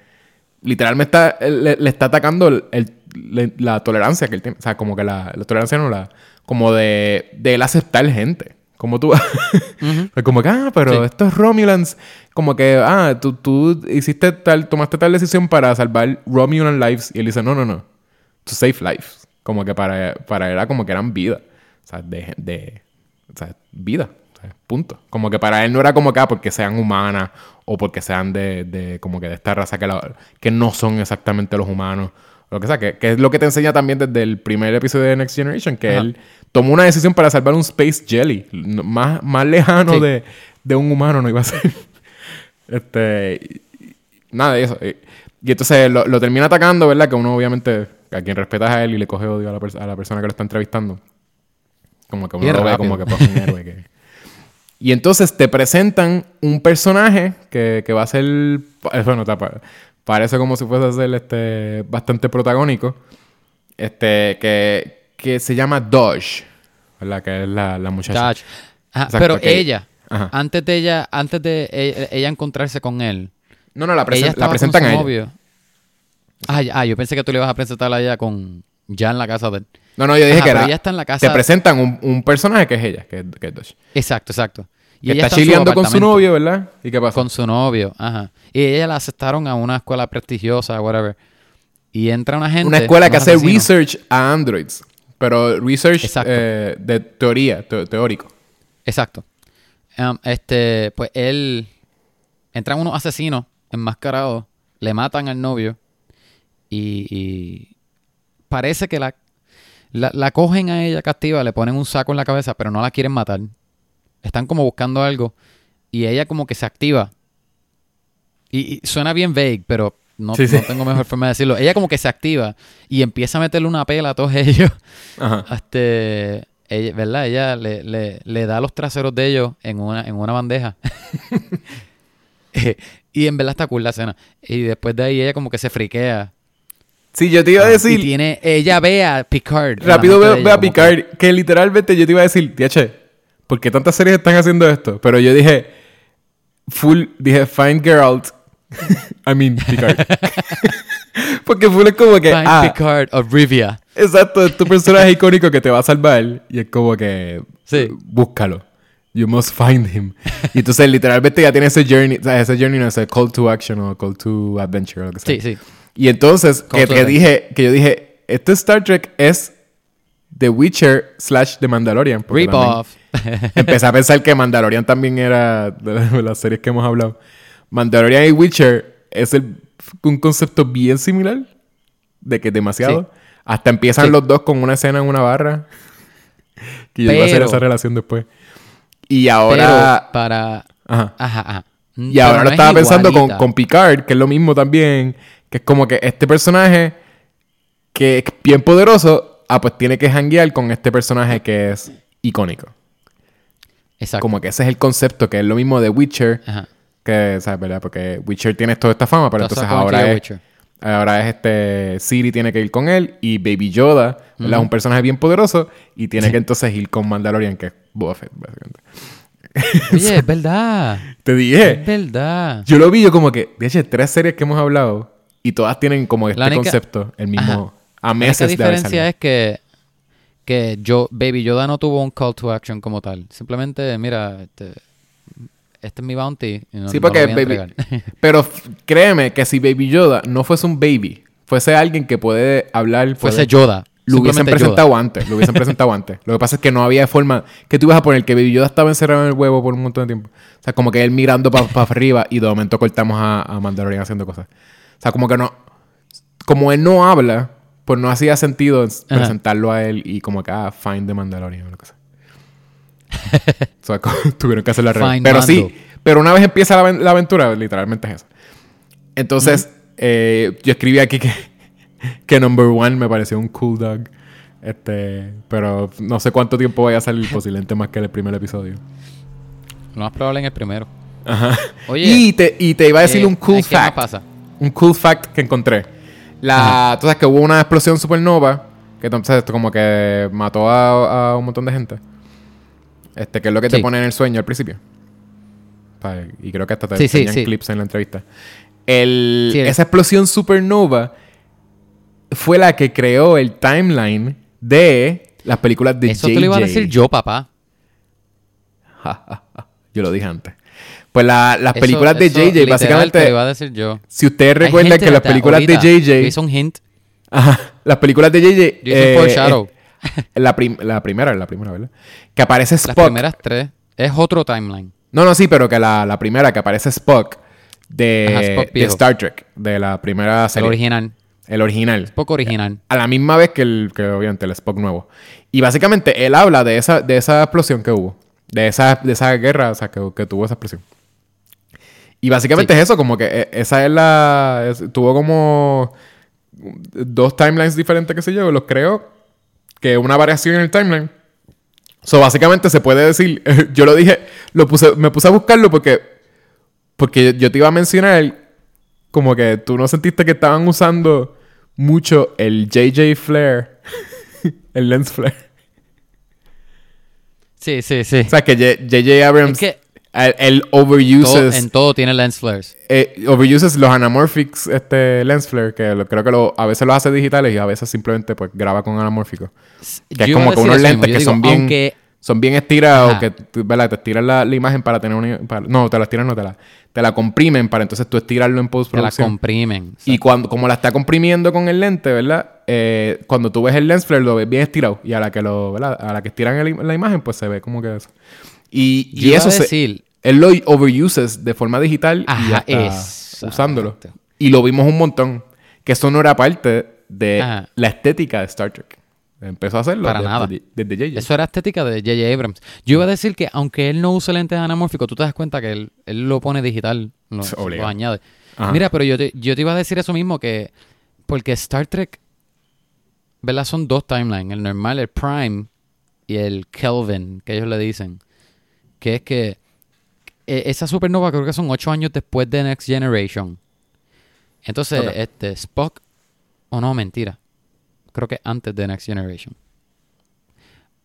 literalmente está, le, le está atacando el- el- le- la tolerancia que él tiene. O sea como que la, la tolerancia no la como de, de él aceptar gente. Como tú. Es como que ah pero Sí. estos Romulans como que ah tú, tú hiciste tal tomaste tal decisión para salvar Romulan lives y él dice no no no to save lives. Como que para, para era como que eran vida. O sea, de, de o sea, vida. O sea, punto. Como que para él no era como que ah, porque sean humanas o porque sean de, de como que de esta raza que, la- que no son exactamente los humanos. Lo que sea, que, que es lo que te enseña también desde el primer episodio de Next Generation, que Ajá. él tomó una decisión para salvar un Space Jelly. Más, más lejano Sí. de, de un humano no iba a ser. Este. Nada de eso. Y, y entonces lo, lo termina atacando, ¿verdad? Que uno obviamente, a quien respeta es a él y le coge odio a la, a la persona que lo está entrevistando. Como que uno lo ve como que pues, un héroe. que- Y entonces te presentan un personaje que, que va a ser. Bueno, ta- pa- parece como si fuese a ser este, bastante protagónico. Este, que, que se llama Dodge. ¿Verdad? Que es la, la muchacha. Chach. Ajá, Exacto, pero que- ella, Ajá. antes de ella, antes de ella, ella encontrarse con él, No, no, la, presen- la presentan con a ella. novio. Ah, ah, yo pensé que tú le ibas a presentarla a ella con ya en la casa de él. No, no, yo dije Ajá, que era. ella está en la casa- Te presentan un, un personaje que es ella, que, es- que es Dodge. Exacto, exacto. Y ella está chileando con su novio, ¿verdad? ¿Y qué pasa? Con su novio, ajá. Y ella la aceptaron a una escuela prestigiosa, whatever. Y entra una gente. Una escuela que hace asesinos. research a androids. Pero research eh, de teoría, te- teórico. Exacto. Um, este, pues él. Entran unos asesinos enmascarados, le matan al novio y, y parece que la, la, la cogen a ella castiva, le ponen un saco en la cabeza, pero no la quieren matar. Están como buscando algo y ella como que se activa. Y, y suena bien vague, pero no, Sí, sí. no tengo mejor forma de decirlo. Ella como que se activa y empieza a meterle una pela a todos ellos. Ajá. Este, ella, ¿verdad? Ella le, le, le da los traseros de ellos en una, en una bandeja. Eh, y en verdad está cool la escena. Y después de ahí ella como que se friquea. Sí, yo te iba a Y decir. tiene, ella ve a Picard. rápido ve, ve a Picard. Que... literalmente yo te iba a decir, Tiache, ¿por qué tantas series están haciendo esto? Pero yo dije, full, dije, find Geralt. I mean, Picard. Porque full es como que. Find ah, Picard of Rivia. Exacto, es tu personaje icónico que te va a salvar y es como que Sí. búscalo. You must find him. Y entonces literalmente ya tiene ese journey, o sea, ese journey no ese call to action o call to adventure o lo que sea. Sí, sí. Y entonces que, to que dije, que yo dije, este Star Trek es The Witcher slash The Mandalorian. Rip off. Empecé a pensar que Mandalorian también era de las- series que hemos hablado. Mandalorian y Witcher es el- un concepto bien similar de que demasiado. Sí. Hasta empiezan Sí. los dos con una escena en una barra. Que yo iba a hacer Pero- esa relación después. Y Pero ahora. para... Ajá. Ajá, ajá. Y pero ahora no lo estaba pensando con, con Picard, que es lo mismo también. Que es como que este personaje que es bien poderoso, ah, pues tiene que janguear con este personaje que es icónico. Exacto. Como que ese es el concepto, que es lo mismo de Witcher. Ajá. Que, ¿sabes, verdad? Porque Witcher tiene toda esta fama, pero Entonces, ahora es, Witcher. Ahora es este. Siri tiene que ir con él. Y Baby Yoda, ¿verdad? Es un personaje bien poderoso. Y tiene que entonces ir con Mandalorian, que es Boba Fett, básicamente. Oye, es verdad. Te dije. Es verdad. Yo lo vi yo como que, de hecho, tres series que hemos hablado y todas tienen como este La única- concepto, el mismo, a La meses única de haber diferencia es que, que yo, Baby Yoda no tuvo un call to action como tal. Simplemente, mira, este, este es mi bounty. y no- Sí, no porque a Baby-. Pero créeme que si Baby Yoda no fuese un baby, fuese alguien que puede hablar, Fuese puede- Yoda. lo hubiesen presentado Yoda. antes, lo hubiesen presentado antes. Lo que pasa es que no había forma que tú ibas a poner que Baby Yoda estaba encerrado en el huevo por un montón de tiempo. O sea, como que él mirando para arriba y de momento cortamos a, a Mandalorian haciendo cosas. O sea, como que no... Como él no habla, pues no hacía sentido Ajá. presentarlo a él y como que, ah, find the Mandalorian o lo que sea. o sea, como- tuvieron que hacerlo al revés. Find Pero sí, pero una vez empieza la, aven- la aventura, literalmente es eso. Entonces, eh, yo escribí aquí que, que Number One me pareció un cool dog. Este, pero no sé cuánto tiempo vaya a salir, posiblemente más que el primer episodio. Lo más probable en el primero. Ajá. Oye, y, te, y te iba a decir eh, un cool ¿qué más fact. pasa? Un cool fact que encontré. La, tú sabes que hubo una explosión supernova que entonces esto como que mató a, a un montón de gente. Este, que es lo que te Sí. pone en el sueño al principio. O sea, Y creo que hasta te Sí, enseñan sí. clips en la entrevista. El- esa explosión supernova fue la que creó el timeline de las películas de Eso JJ. te lo iba a decir yo, papá. Yo lo dije antes. Pues la- las Eso- películas de eso JJ, básicamente, iba a decir yo. si ustedes recuerdan que las películas ahorita de JJ, Hizo un hint. Ajá. Las películas de JJ. Yo hice un foreshadow. eh, la, prim- la primera, la primera, ¿verdad? Que aparece Las Spock. primeras tres. Es otro timeline. No, no, sí, pero que la, la primera que aparece Spock de, Ajá, Spock de. Star Trek, de la primera El serie. original. El original. Poco original. A la misma vez que el, que obviamente el Spock nuevo. Y básicamente él habla de esa, de esa explosión que hubo. De esa, de esa guerra, o sea, que, que tuvo esa explosión. Y básicamente Sí. es eso, como que eh, esa es la... es- tuvo como dos timelines diferentes, que sé yo, los creo, que una variación en el timeline. So, básicamente se puede decir, yo lo dije, lo puse, me puse a buscarlo porque, porque yo te iba a mencionar como que tú no sentiste que estaban usando mucho el JJ Flare, el lens flare. Sí, sí, sí. O sea, que J.J. Abrams, Es que él, él todo, overuses, en todo tiene lens flares. eh, overuses los anamorphics este, lens flare, que lo- creo que lo- a veces los hace digitales y a veces simplemente pues graba con anamórfico. Que Yo es como que unos eso lentes que digo, son bien, aunque- son bien estirados, Ajá. que te estiran la, la imagen para tener una... para- no, te la estiran, no, te la, te la comprimen para entonces tú estirarlo en Te la postproducción. comprimen. Y cuando, como la está comprimiendo con el lente, ¿verdad? Eh, cuando tú ves el lens flare, lo ves bien estirado. Y a la que lo, ¿verdad? A la que estiran el- la imagen, pues se ve como que eso. Y, y Yo iba eso a decir, él lo overuses de forma digital y hasta exacto. usándolo. Y lo vimos un montón. Que eso no era parte de Ajá. la estética de Star Trek. Empezó a hacerlo Para desde, nada. desde JJ. Eso era estética de J.J. Abrams. Yo iba a decir que aunque él no use lentes anamórficos, tú te das cuenta que él, él lo pone digital, Es lo añade. Ajá. Mira, pero yo te, yo te iba a decir eso mismo que porque Star Trek, ¿verdad? Son dos timelines, el normal, el Prime y el Kelvin, que ellos le dicen. Que es que eh, esa supernova creo que son ocho años después de Next Generation. Entonces, este, Spock, o no, mentira. Creo que antes de Next Generation.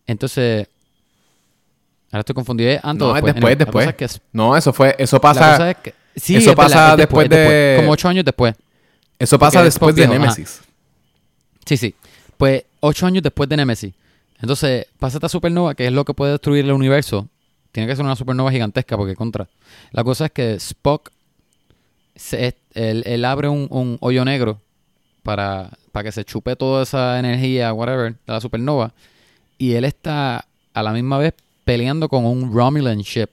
Entonces, ahora estoy confundido. ¿Es antes No, es después? después, la después. es que No, eso fue... Eso pasa... cosa es que- sí, eso es pasa es después es de- Como ocho años después. Eso pasa porque después de ajá. Nemesis. Sí, sí. Pues ocho años después de Nemesis. Entonces, pasa esta supernova, que es lo que puede destruir el universo. Tiene que ser una supernova gigantesca, porque contra. La cosa es que Spock, se- él, él abre un, un hoyo negro para, para que se chupe toda esa energía, whatever, de la supernova. Y él está a la misma vez peleando con un Romulan ship.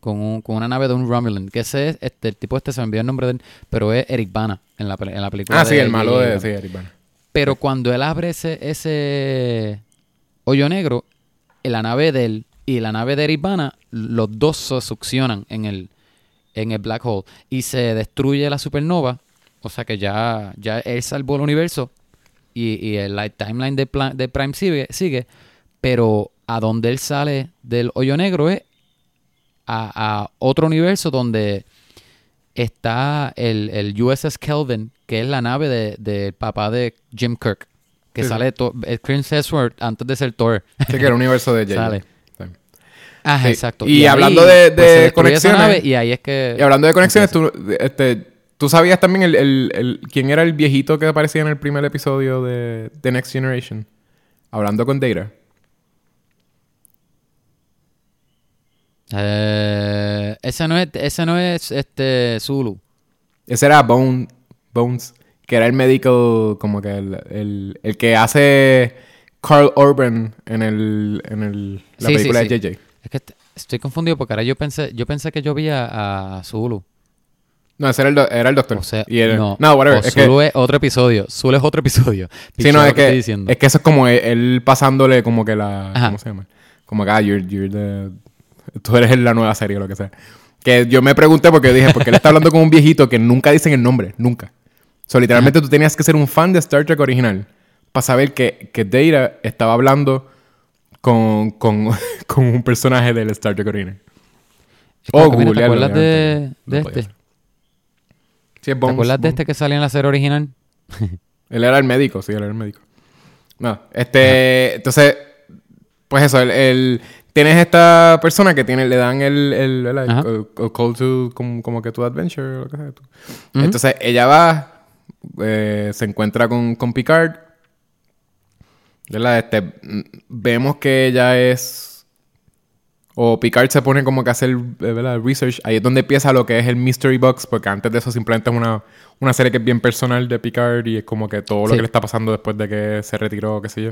Con, un- con una nave de un Romulan. Que ese es, este, el tipo este se me envió el nombre de él, pero es Eric Bana en la, en la película. Ah, sí, de el malo de... Abrams. Sí, Eric Bana. Pero cuando él abre ese, ese hoyo negro, la nave de él y la nave de Eribana, los dos se succionan en el, en el black hole y se destruye la supernova. O sea que ya, ya él salvó el universo y, y el timeline de, Pla- de Prime sigue, sigue. Pero a donde él sale del hoyo negro es a, a otro universo donde está el, el USS Kelvin, que es la nave del de, papá de Jim Kirk. Que Sí, sale to- es Chris Hemsworth antes de ser Thor. Sí, que el universo de J.J. Ajá, Sí. exacto. Y hablando de- pues, conexiones- nave y ahí es que... Y hablando de conexiones, tú, este, ¿tú sabías también el, el- el- quién era el viejito que aparecía en el primer episodio de The Next Generation? Hablando con Data. Eh, ese no es, ese no es este Zulu. Ese era Bone, Bones, que era el médico, como que el, el, el que hace Carl Urban en, el, en el, la sí, película sí. de JJ. Es que est- estoy confundido porque ahora yo pensé, yo pensé que yo vi a, a Zulu. No, ese era el, do- era el doctor. O sea, Y no, no, whatever. o Es que, Zulu es otro episodio. Zulu es otro episodio. sí, no, es que es que eso es como él, él pasándole como que la... Ajá. ¿Cómo se llama? Como que, ah, you're, you're the- tú eres la nueva serie o lo que sea. Que yo me pregunté porque dije, porque él está hablando con un viejito que nunca dicen el nombre, nunca. O sea, literalmente tú tenías que ser un fan de Star Trek original para saber que, que Data estaba hablando con, con, con un personaje del Star Trek original. Es como Oh, ¿Te acuerdas de, este? Sí, es ¿Te Bones, acuerdas de este que salía en la serie original? Él era el médico, sí, él era el médico. No, este, entonces, pues eso, el, el- tienes esta persona que tiene, le dan el, el, call to, como, como que tu adventure, o lo que sea. tú. Entonces, ella va, eh, se encuentra con, con Picard, ¿verdad? Este, mm, vemos que ella es, o Picard se pone como que a hacer, eh, ¿verdad? Research, ahí es donde empieza lo que es el Mystery Box, porque antes de eso simplemente es una, una serie que es bien personal de Picard y es como que todo lo Sí. que le está pasando después de que se retiró, qué sé yo.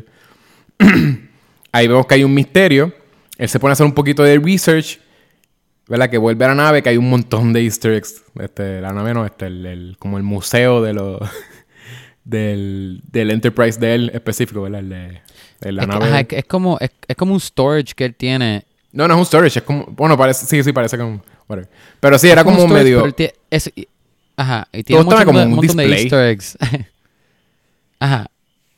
ahí vemos que hay un misterio, él se pone a hacer un poquito de research, ¿verdad? Que vuelve a la nave, que hay un montón de easter eggs. Este, la nave no, este, el, el- como el museo de los... del, del Enterprise de él específico, ¿verdad? El de, de la es, que- nave. ajá, es que- como, es, es como un storage que él tiene. No, no es un storage, es como... Bueno, parece... Sí, sí, parece como... whatever. Pero sí, era como, un storage, medio... pero es- y- ajá, y tiene mucho- como un un montón de easter eggs. ajá.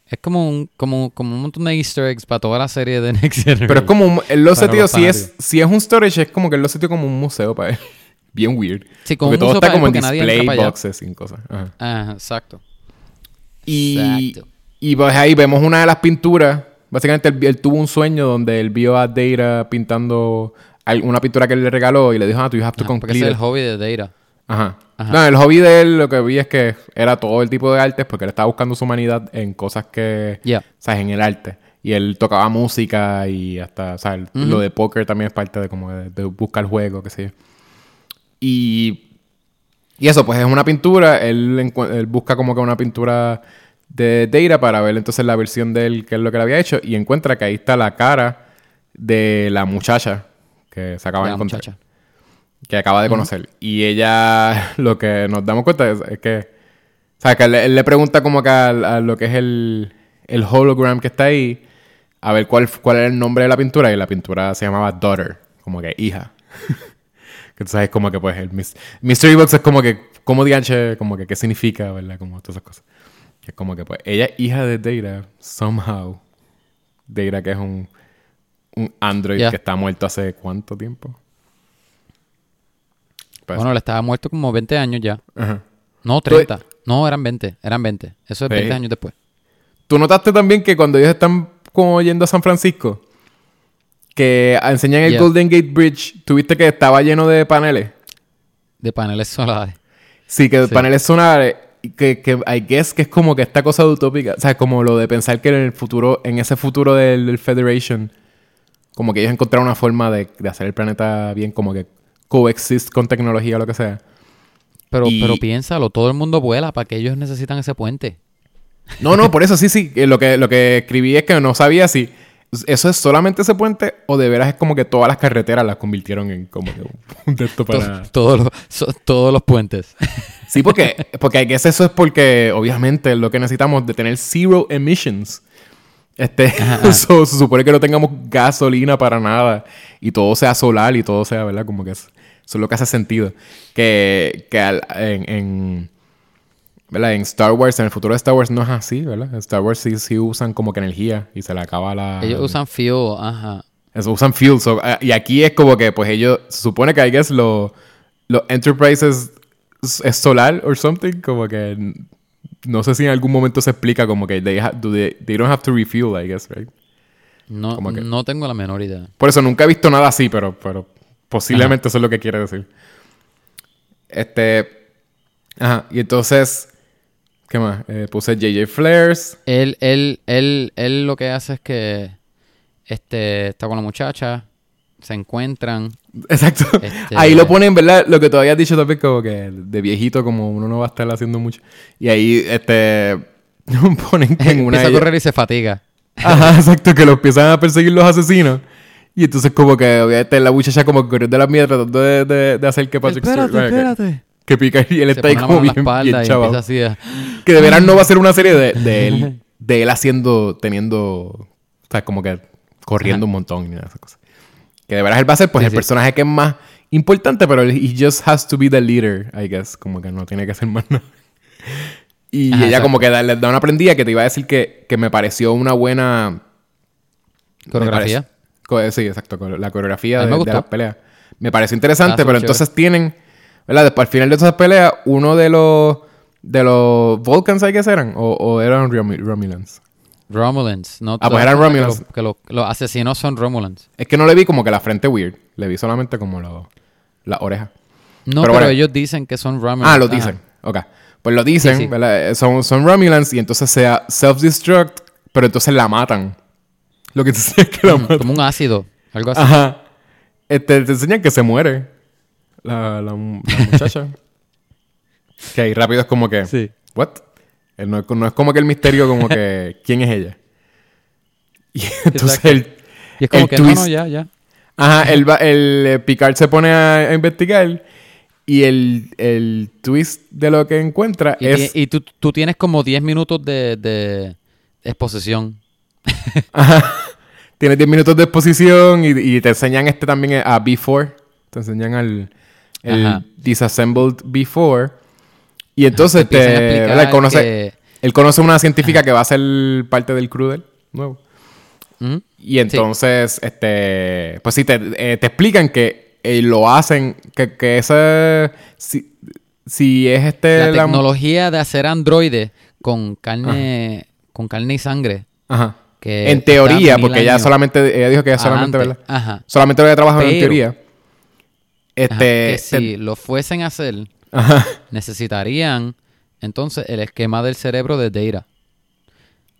Es como un, como, como un montón de easter eggs para toda la serie de Next Generation. Pero es como... un- Él lo setió... Si es, si es un storage, es como que él lo setió como un museo para él. Bien weird. Sí, como Porque un todo museo está como en display boxes y cosas. Ajá. Ajá, exacto. Y, Exacto. y pues ahí vemos una de las pinturas. Básicamente él, él tuvo un sueño donde él vio a Data pintando una pintura que él le regaló y le dijo, ah, tú you have to Ajá, porque complete ese es el it". hobby de Data. Ajá. Ajá. No, el hobby de él lo que vi es que era todo el tipo de artes porque él estaba buscando su humanidad en cosas que, Yeah. ¿sabes? En el arte. Y él tocaba música y hasta, ¿sabes? Ujú. Lo de póker también es parte de como de, de buscar juego, qué sé yo. Y, y eso, pues es una pintura. Él, busca como que una pintura de Data para ver entonces la versión de él, que es lo que le había hecho. Y encuentra que ahí está la cara de la muchacha que se acaba de, de encontrar muchacha. que acaba de conocer. Y ella, lo que nos damos cuenta es, es que, o sea, que él, él le pregunta como que a, a lo que es el, el hologram que está ahí, a ver cuál, cuál era el nombre de la pintura, y la pintura se llamaba Daughter, como que hija. que tú sabes, como que pues el Mystery Box es como que, como dianche, como que qué significa, ¿verdad? Como todas esas cosas. Que es como que pues ella es hija de Data, somehow. Data que es un, un android que está muerto hace cuánto tiempo. Pues, Bueno, le estaba muerto como 20 años ya. Ajá. No, 30. No, eran 20. Eran 20. Eso es Sí. 20 años después. ¿Tú notaste también que cuando ellos están como yendo a San Francisco, que enseñan el Yeah. Golden Gate Bridge, tuviste que estaba lleno de paneles? De paneles solares. Sí, que Sí. paneles solares, que, que I guess que es como que esta cosa utópica, o sea, como lo de pensar que en el futuro, en ese futuro del, del Federation, como que ellos encontraron una forma de, de hacer el planeta bien, como que coexist con tecnología o lo que sea. Pero, Y- pero piénsalo, todo el mundo vuela para que ellos necesitan ese puente. No, no, por eso sí, sí. Lo que, lo que escribí es que no sabía si eso es solamente ese puente o de veras es como que todas las carreteras las convirtieron en como que un, esto para... To- todos, los, so- todos los puentes. Sí, porque, porque eso es porque obviamente lo que necesitamos de tener zero emissions. Este, so- se supone que no tengamos gasolina para nada y todo sea solar y todo sea, ¿verdad? Como que es- eso es lo que hace sentido. Que, que al- en, en, ¿verdad? en Star Wars, en el futuro de Star Wars no es así, ¿verdad? En Star Wars sí, sí usan como que energía y se le acaba la... Ellos usan fuel, ajá. Eso, usan fuel. so, ah, y aquí es como que, pues ellos, se supone que, I guess, los los Enterprises es, solar or something, como que no sé si en algún momento se explica como que they, ha- do they, they don't have to refuel, I guess, right? No, que- no tengo la menor idea. Por eso nunca he visto nada así, pero, pero posiblemente eso es lo que quiere decir. Este. Ajá, y entonces. ¿Qué más? Eh, puse JJ Flares. Él, él, él, él lo que hace es que este está con la muchacha, se encuentran. Exacto. Este- Ahí lo ponen, ¿verdad? Lo que tú habías dicho también, como que de viejito, como uno no va a estar haciendo mucho. Y ahí, este. ponen que en una. empieza a correr y se fatiga. Ajá, exacto, que lo empiezan a perseguir los asesinos. Y entonces, como que obviamente la muchacha, como que corriendo de la mierda, tratando de, de, de hacer que Patrick Stewart- bueno, que- pica y él Se está ahí como bien, bien chaval. así a... Que de veras no va a ser una serie de, de él, de él haciendo, teniendo, o sea, como que corriendo Ajá. un montón y nada de esas cosas. Que de veras él va a ser, pues, Sí, el sí. personaje que es más importante, pero he just has to be the leader, I guess. Como que no tiene que ser más nada. Y Ajá, ella exacto. como que da- le da una prendida que te iba a decir que, que me pareció una buena... Coreografía. co- sí, exacto. La coreografía de, de las peleas. Me pareció interesante, pero súper entonces tienen... ¿Verdad? Después, al final de esas peleas, uno de los... De los Vulcans, ¿hay que eran? ¿O, o eran Romulans? Romulans. No, Ah, pues ¿te das eran Romulans. Que, los- que los asesinos son Romulans. Es que no le vi como que la frente weird. Le vi solamente como lo- la oreja. No, Pero pero, bueno. ellos dicen que son Romulans. Ah, lo Ajá. dicen. Ok. Pues lo dicen, Sí, sí. ¿verdad? Son, son Romulans y entonces sea self-destruct, pero entonces la matan. Lo que te enseña es que la matan. Como un ácido. Algo así. Ajá. Este, te enseñan que se muere la, la, la muchacha. que ahí rápido es como que... Sí. ¿What? Eh, No, es- no es como que el misterio como que... ¿Quién es ella? Y entonces el... Y es como el que twist- no, ya, ya. Ajá, el, el eh, Picard se pone a, a investigar y el, el twist de lo que encuentra Y, es... y tú, tú tienes como 10 minutos de, de exposición. Ajá. Tienes 10 minutos de exposición y, y te enseñan este también a B4. Te enseñan al el Ajá. Disassembled B4. Y entonces Te te, él, conoce, que- él conoce una científica que va a ser parte del crew del nuevo. Y entonces, este, pues sí, te, eh, te explican que eh, lo hacen, que, que ese, si, si es este... La la- tecnología de hacer androides con carne, con carne y sangre. Ajá. que En teoría, porque ella solamente, ella dijo que ella solamente, adelante. ¿verdad? Ajá. Solamente lo había trabajado en Pero- Ajá, Este, que si lo fuesen a hacer, Ajá. necesitarían entonces el esquema del cerebro de Data.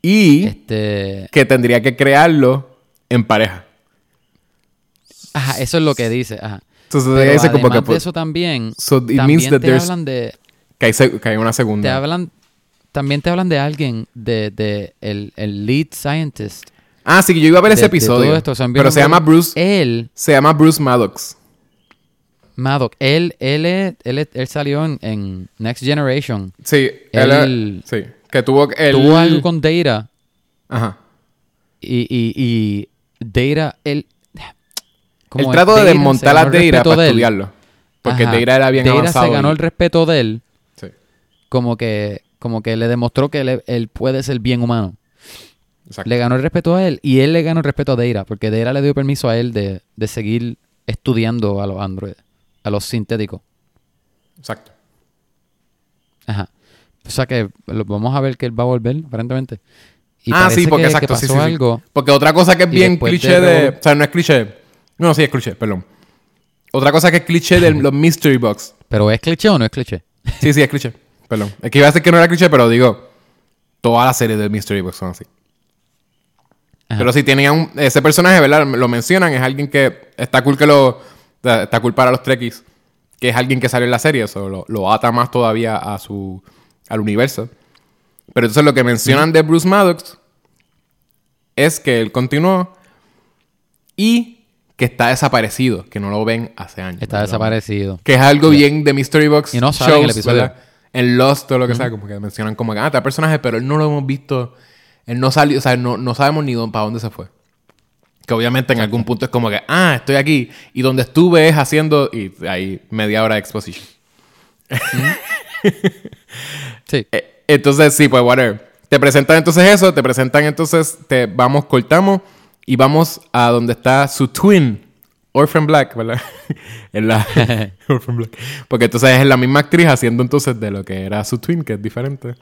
Y Este, que tendría que crearlo en pareja. ajá, eso es lo que dice. Ajá. Entonces Pero ella dice como además que, de eso también, so it means también that te there's- hablan de, que, hay, que hay una te segunda. hablan, también te hablan de alguien, de, de el, el lead scientist. Ah, sí, que yo iba a ver ese de- episodio. todo esto. O sea, pero se llama Bruce. Él, Se llama Bruce Maddox. Maddox, él, él, él, él salió en, en Next Generation. Sí, él, sí, que tuvo algo con Data Ajá. y, y, y Data, él... como Él trató de desmontar a el Deira para de estudiarlo. Porque. Deira era bien avanzado. se ganó y- el respeto de él, Sí, como que, como que le demostró que él, él puede ser bien humano. exacto. Le ganó el respeto a él y él le ganó el respeto a Deira, porque Deira le dio permiso a él de, de seguir estudiando a los androides, a los sintéticos. Exacto. Ajá. O sea que lo- vamos a ver que él va a volver, aparentemente. Y ah, sí, porque que, exacto, que sí, pasó sí, sí. algo. Porque otra cosa que es bien cliché de O sea, no es cliché. No, sí es cliché, perdón. Otra cosa que es cliché de los Mystery Box. Pero ¿es cliché o no es cliché? Sí, sí, es cliché. Perdón. Es que iba a decir que no era cliché, pero digo... Todas las series de Mystery Box son así. Ajá. Pero si tenían un- ese personaje, ¿verdad? Lo mencionan, es alguien que está cool que lo. Está cool para los Trekkies. Que es alguien que sale en la serie. Eso lo, lo ata más todavía a su. al universo. Pero entonces lo que mencionan de Bruce Maddox es que él continuó y que está desaparecido, que no lo ven hace años. Está ¿verdad? desaparecido. Que es algo bien de Mystery Box. Y no sale en el shows, episodio. ¿verdad? En Lost o lo que sea, como que mencionan como que, ah, está personaje, pero él no lo hemos visto. Él no salió, o sea, no, no sabemos ni dónde, para dónde se fue. Que obviamente en algún punto es como que, ah, estoy aquí. Y donde estuve es haciendo. Y ahí media hora de exposition. Sí. Eh, Entonces, sí, pues, whatever. Te presentan entonces eso, te presentan entonces, te vamos, cortamos y vamos a donde está su twin, Orphan Black, ¿verdad? en la Orphan Black. Porque entonces es la misma actriz haciendo entonces de lo que era su twin, que es diferente.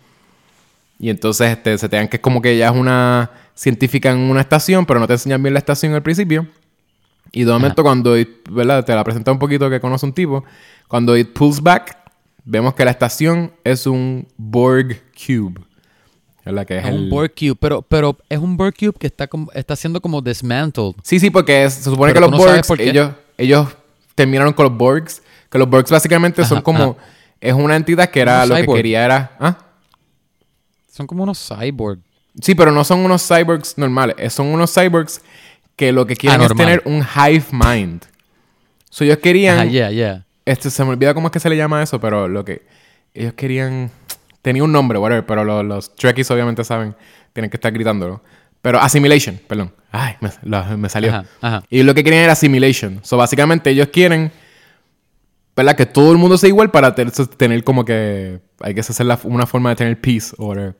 Y entonces este, se te dan que es como que ella es una científica en una estación, pero no te enseñan bien la estación al principio. Y de momento cuando, ¿verdad? Te la presenta un poquito que conoce un tipo. Cuando it pulls back, vemos que la estación es un Borg Cube. ¿Verdad? Que es Es un el- Borg Cube, pero, pero es un Borg Cube que está, como, está siendo como dismantled. Sí, sí, porque es- se supone Pero que los no Borgs, ellos, ellos terminaron con los Borgs. Que los Borgs básicamente son Ajá, como... Es una entidad que era lo que quería era... ¿Ah? Son como unos cyborg. Sí, pero no son unos cyborgs normales. eh, Son unos cyborgs que lo que quieren es tener un hive mind. So, ellos querían... Ajá, yeah, yeah. Este, se me olvida cómo es que se le llama eso, pero lo que... Ellos querían... Tenía un nombre, whatever, pero lo- los Trekkies obviamente saben. Tienen que estar gritándolo. Pero assimilation, perdón. Ay, me, lo- me salió. Ajá, ajá. Y lo que querían era assimilation. So, básicamente ellos quieren... ¿Verdad? Que todo el mundo sea igual para tener, tener como que... Hay que hacer la- una forma de tener peace o whatever.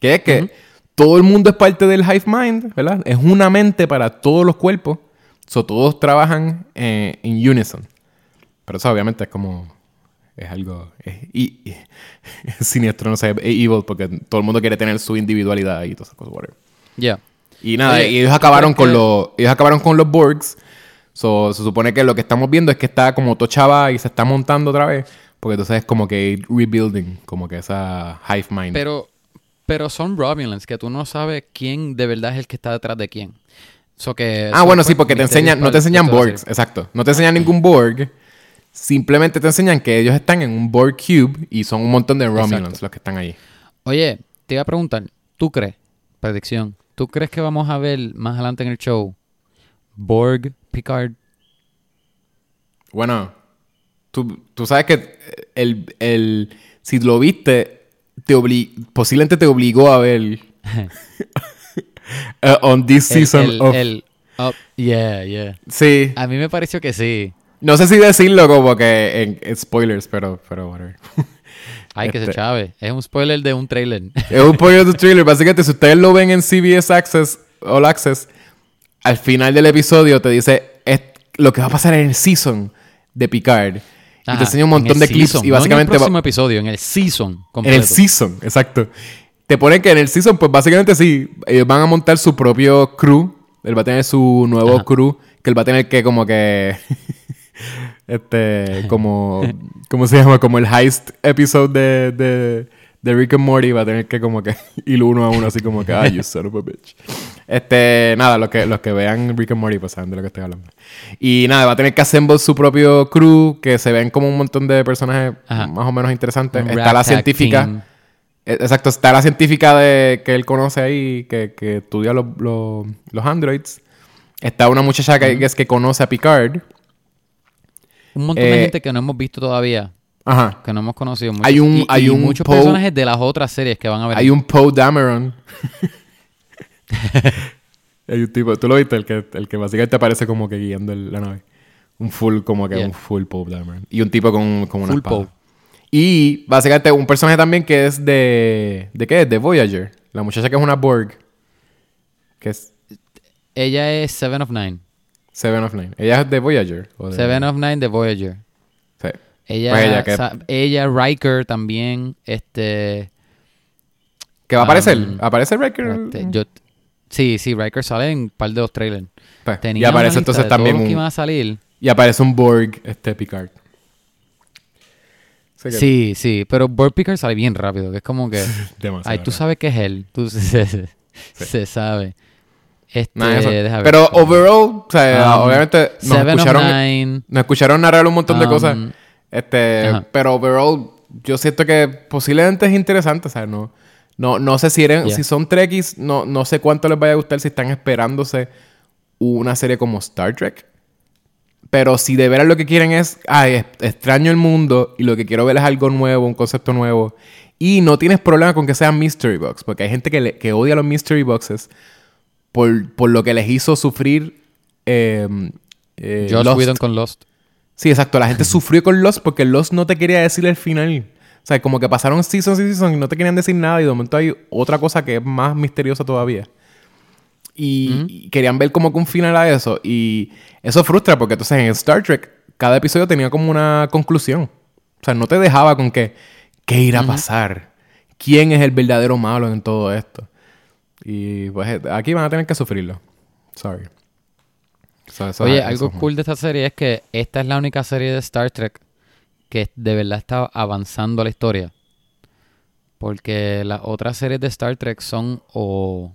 Que es que todo el mundo es parte del hive mind, ¿verdad? Es una mente para todos los cuerpos. So, todos trabajan eh, en unison. Pero eso obviamente es como... Es algo... Es, y, y- es siniestro, no sé. Es evil porque todo el mundo quiere tener su individualidad y todas esas cosas. whatever. Yeah. Y nada, Oye, y ellos acabaron ¿crees con los... Ellos acabaron con los Borgs. So, se supone que lo que estamos viendo es que está como tochaba y se está montando otra vez. Porque entonces es como que rebuilding. Como que esa hive mind. Pero, pero son Romulans, que tú no sabes quién de verdad es el que está detrás de quién. So que Ah, bueno, sí, porque te enseñan, no te enseñan Borgs, exacto. No te enseñan ningún Borg. Simplemente te enseñan que ellos están en un Borg Cube y son un montón de Romulans Exacto. los que están ahí. Oye, te iba a preguntar, ¿tú crees, predicción, ¿tú crees que vamos a ver más adelante en el show Borg Picard? Bueno, tú, tú sabes que el, el, si lo viste, te obli posiblemente te obligó a ver eh, on this El- season el, of... el- oh, yeah, yeah. Sí. A mí me pareció que sí. No sé si decirlo como que en, en spoilers, pero, pero whatever. Ay, que se Este- chave. Es un spoiler de un trailer. Es un pollo de trailer. Básicamente, si ustedes lo ven en CBS Access, All Access, al final del episodio te dice es lo que va a pasar en el season de Picard. Y te enseña un en montón de clips. season, Y no básicamente. en el va- próximo episodio, en el season en completo. el season, exacto. Te ponen que en el season, pues básicamente sí, ellos van a montar su propio crew. Él va a tener su nuevo Ajá. crew. Que él va a tener que, como que. este. Como. ¿Cómo se llama? Como el heist episode de, de, de Rick and Morty. Va a tener que, como que. Ir uno a uno, así como que. Ay, you son of a bitch. Este. Nada, los que, los que vean Rick and Morty, pues saben de lo que estoy hablando. Y nada, va a tener que assemble su propio crew. Que se ven como un montón de personajes Ajá. más o menos interesantes. Un Está la científica. team. Eh, Exacto, está la científica de, que él conoce ahí, que, que estudia los, los, los androids. Está una muchacha que, es que conoce a Picard. Un montón Eh, de gente que no hemos visto todavía, Ajá. que no hemos conocido mucho. Hay un- Y- hay y un muchos Poe- personajes de las otras series que van a ver. Hay un Poe Dameron. Hay un tipo, ¿tú lo viste? El que, el que básicamente aparece como que guiando el- la nave. Un full, como que Yeah. un full Poe Dameron. Y un tipo con, con una Full espada. Poe. Y básicamente un personaje también que es de... ¿De qué? De Voyager. La muchacha que es una Borg. Que es Ella es Seven of Nine. Seven of Nine. ¿Ella es de Voyager? o de- Seven of Nine de Voyager. Ella, Pues ella que- sa- ella, Riker también, este... ¿Que va a aparecer? Um, ¿Aparece Riker? este, yo, sí, sí, Riker sale en un par de los trailers. Pues, y aparece entonces también un... que a salir. Y aparece un Borg, este Picard. Que- Sí, sí, pero Borg Picard sale bien rápido, que es como que... Ay, tú sabes que es él. Tú, se, se- se sabe. Este, ver. Pero overall, o sea, Um, obviamente nos escucharon, nos escucharon narrar un montón de Um, cosas. Este, ajá. pero overall, yo siento que posiblemente es interesante, o sea, no, no, no sé si eran, Yeah. si son Trekkies, no, no sé cuánto les vaya a gustar si están esperándose una serie como Star Trek. Pero si de veras lo que quieren es, ay, extraño el mundo y lo que quiero ver es algo nuevo, un concepto nuevo. Y no tienes problema con que sean mystery box, porque hay gente que, le- que odia los mystery boxes por, por lo que les hizo sufrir eh, eh, Josh Lost. Whedon con Lost. Sí, exacto. La gente sufrió con Lost porque Lost no te quería decir el final. O sea, como que pasaron seasons y seasons y no te querían decir nada y de momento hay otra cosa que es más misteriosa todavía. Y, querían ver como que un final a eso. Y eso frustra porque entonces en Star Trek cada episodio tenía como una conclusión. O sea, no te dejaba con que, ¿qué irá a pasar? quién es el verdadero malo en todo esto. Y pues aquí van a tener que sufrirlo. Sorry. So, Oye, algo cool de esta serie es que esta es la única serie de Star Trek que de verdad está avanzando la historia. Porque las otras series de Star Trek son o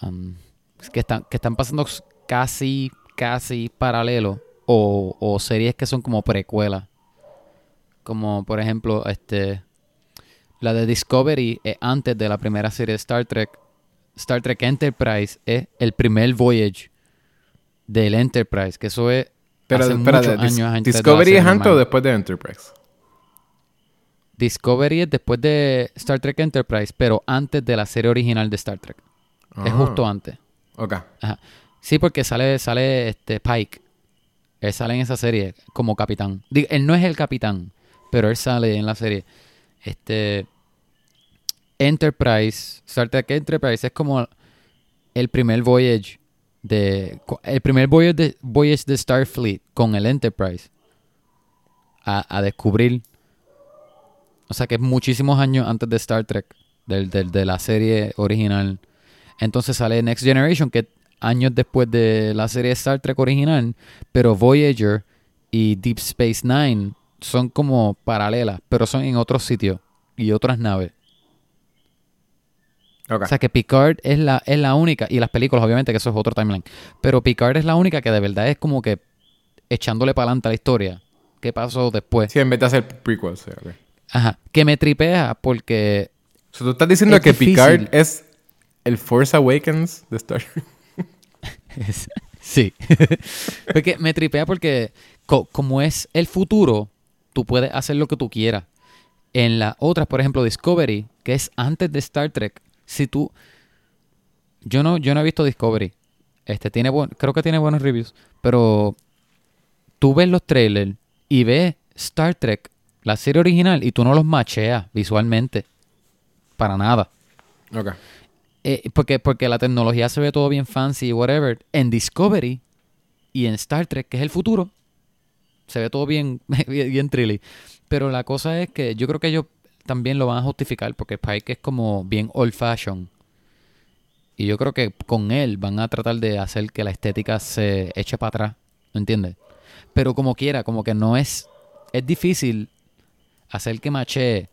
um, que están que están pasando casi casi paralelo o, o series que son como precuelas. Como por ejemplo, este la de Discovery es antes de la primera serie de Star Trek. Star Trek Enterprise es el primer voyage del Enterprise, que eso es Pero hace espérate, muchos Dis- años antes ¿Discovery es antes o después de Enterprise? Discovery es después de Star Trek Enterprise, pero antes de la serie original de Star Trek. Es Ah, justo antes. Ok. Ajá. Sí, porque sale, sale este Pike. Él sale en esa serie como capitán. Digo, él no es el capitán, pero él sale en la serie. Este Enterprise, Star Trek Enterprise es como el primer voyage de el primer voyage de, de Starfleet con el Enterprise a, a descubrir. O sea que es muchísimos años antes de Star Trek, del, del- de la serie original. Entonces sale Next Generation, que años después de la serie Star Trek original, pero Voyager y Deep Space Nine son como paralelas, pero son en otros sitios y otras naves. O sea que Picard es la, es la única, y las películas obviamente que eso es otro timeline, pero Picard es la única que de verdad es como que echándole para adelante a la historia. ¿Qué pasó después? Sí, en vez de hacer prequels. sí, ok. Ajá. Que me tripea porque O sea, tú estás diciendo Es que difícil. Picard es el Force Awakens de Star Trek. Sí. porque me tripea porque co- como es el futuro, tú puedes hacer lo que tú quieras. En las otras, por ejemplo, Discovery, que es antes de Star Trek, si tú... Yo no, yo no he visto Discovery. Este tiene buen- creo que tiene buenos reviews, pero tú ves los trailers y ves Star Trek, la serie original, y tú no los macheas visualmente. Para nada. Ok. Eh, porque, porque la tecnología se ve todo bien fancy, whatever. En Discovery y en Star Trek, que es el futuro, se ve todo bien, bien, bien trilly. Pero la cosa es que yo creo que ellos también lo van a justificar, porque Pike es como bien old fashion. Y yo creo que con él van a tratar de hacer que la estética se eche para atrás, ¿entiendes? Pero como quiera, como que no es... Es difícil hacer que machee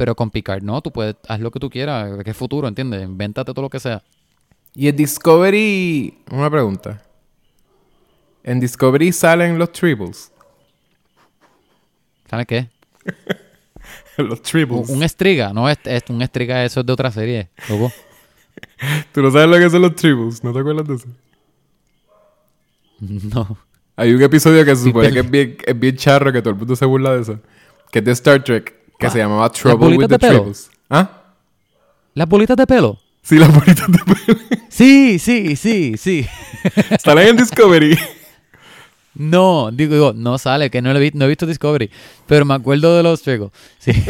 pero con Picard no, tú puedes, haz lo que tú quieras, que es futuro, ¿entiendes? Invéntate todo lo que sea. Y en Discovery... Una pregunta. En Discovery salen los tribbles. ¿Sabes qué? los Un, tribbles. un estriga, no, es, es- un estriga eso es de otra serie, loco. ¿Tú no sabes lo que son los tribbles? ¿No te acuerdas de eso? No. Hay un episodio que se supone que es bien, es bien charro, que todo el mundo se burla de eso. Que es de Star Trek, que Ah, se llamaba Trouble with the? Tribbles. ¿Ah? ¿Las bolitas de pelo? Sí, las bolitas de pelo. Sí, sí, sí, sí. Salen en Discovery. No, digo, digo, no sale, que no, lo vi- no he visto Discovery, pero me acuerdo de los juegos. Sí.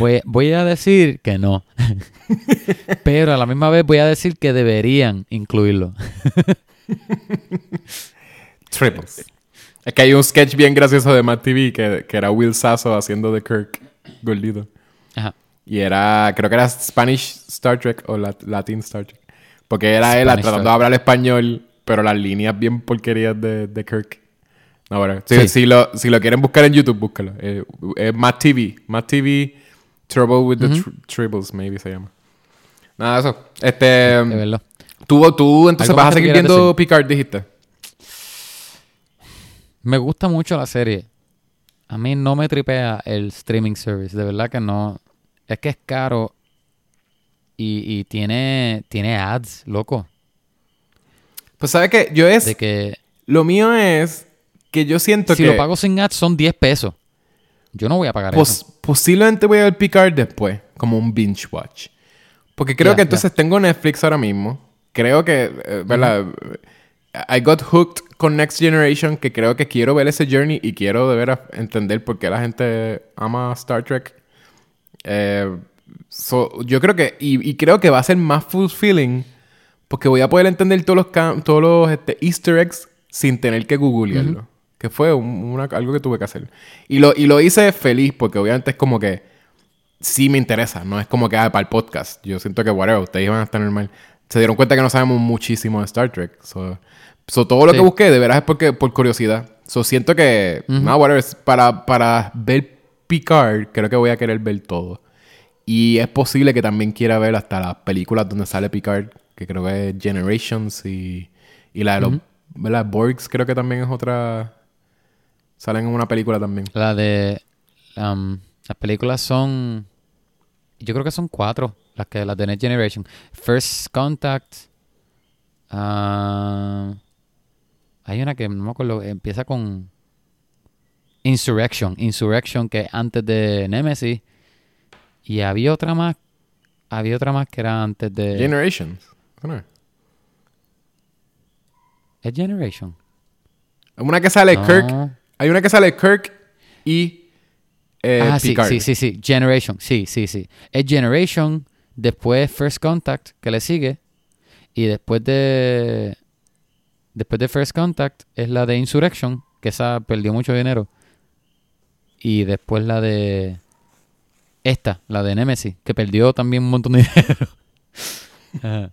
Voy, voy a decir que no. pero a la misma vez voy a decir que deberían incluirlo. Tribbles. Es que hay un sketch bien gracioso de Matt TV que, que era Will Sasso haciendo de Kirk gordito. Ajá. Y era, creo que era Spanish Star Trek o Lat- Latin Star Trek. Porque era él tratando de hablar español, pero las líneas bien porquerías de, de Kirk. No, bueno. Si, Sí. si lo, si lo quieren buscar en YouTube, búscalo. Eh, Es Matt TV. Matt TV Trouble with the Tr- Tribbles, maybe se llama. Nada, eso. Este. De verlo. Tú, tú entonces ¿Algo vas más a seguir viendo decir? Picard, dijiste. Me gusta mucho la serie. A mí no me tripea el streaming service. De verdad que no. Es que es caro. Y, y tiene, tiene ads, loco. Pues, ¿sabes qué? Yo es. De que Lo mío es que yo siento si que. lo pago sin ads son 10 pesos. Yo no voy a pagar pos- eso. posiblemente voy a ver Picard después, como un binge watch. Porque creo que entonces tengo Netflix ahora mismo. Creo que, eh, ¿verdad? I got hooked con Next Generation, que creo que quiero ver ese journey y quiero de veras entender por qué la gente ama Star Trek. Eh, so, yo creo que, y, y creo que va a ser más fulfilling porque voy a poder entender todos los, todos los este, easter eggs sin tener que googlearlo. Que fue un- una- algo que tuve que hacer. Y lo, y lo hice feliz porque obviamente es como que sí me interesa. No es como que ah, para el podcast. Yo siento que, whatever, ustedes van a estar normal. Se dieron cuenta que no sabemos muchísimo de Star Trek. So, so todo lo Sí. que busqué, de veras, es porque, por curiosidad. So, siento que, no, whatever, para, para ver Picard, creo que voy a querer ver todo. Y es posible que también quiera ver hasta las películas donde sale Picard, que creo que es Generations y, y la de los, ¿verdad? Borgs creo que también es otra... Salen en una película también. La de. um, las películas son. Yo creo que son cuatro. Las que las de Next Generation. First Contact. ah, hay una que no me acuerdo. Empieza con. Insurrection. Insurrection, que es antes de Nemesis. Y había otra más. Había otra más que era antes de. Generations. ¿Eso no es? ¿Es Generation? Una que sale. Kirk. Hay una que sale Kirk y eh, ah, sí, sí, sí, sí. Generation. Sí, sí, sí. Es Generation. Después First Contact, que le sigue. Y después de. Después de First Contact es la de Insurrection, que esa perdió mucho dinero. Y después la de. Esta, la de Nemesis, que perdió también un montón de dinero. Ajá.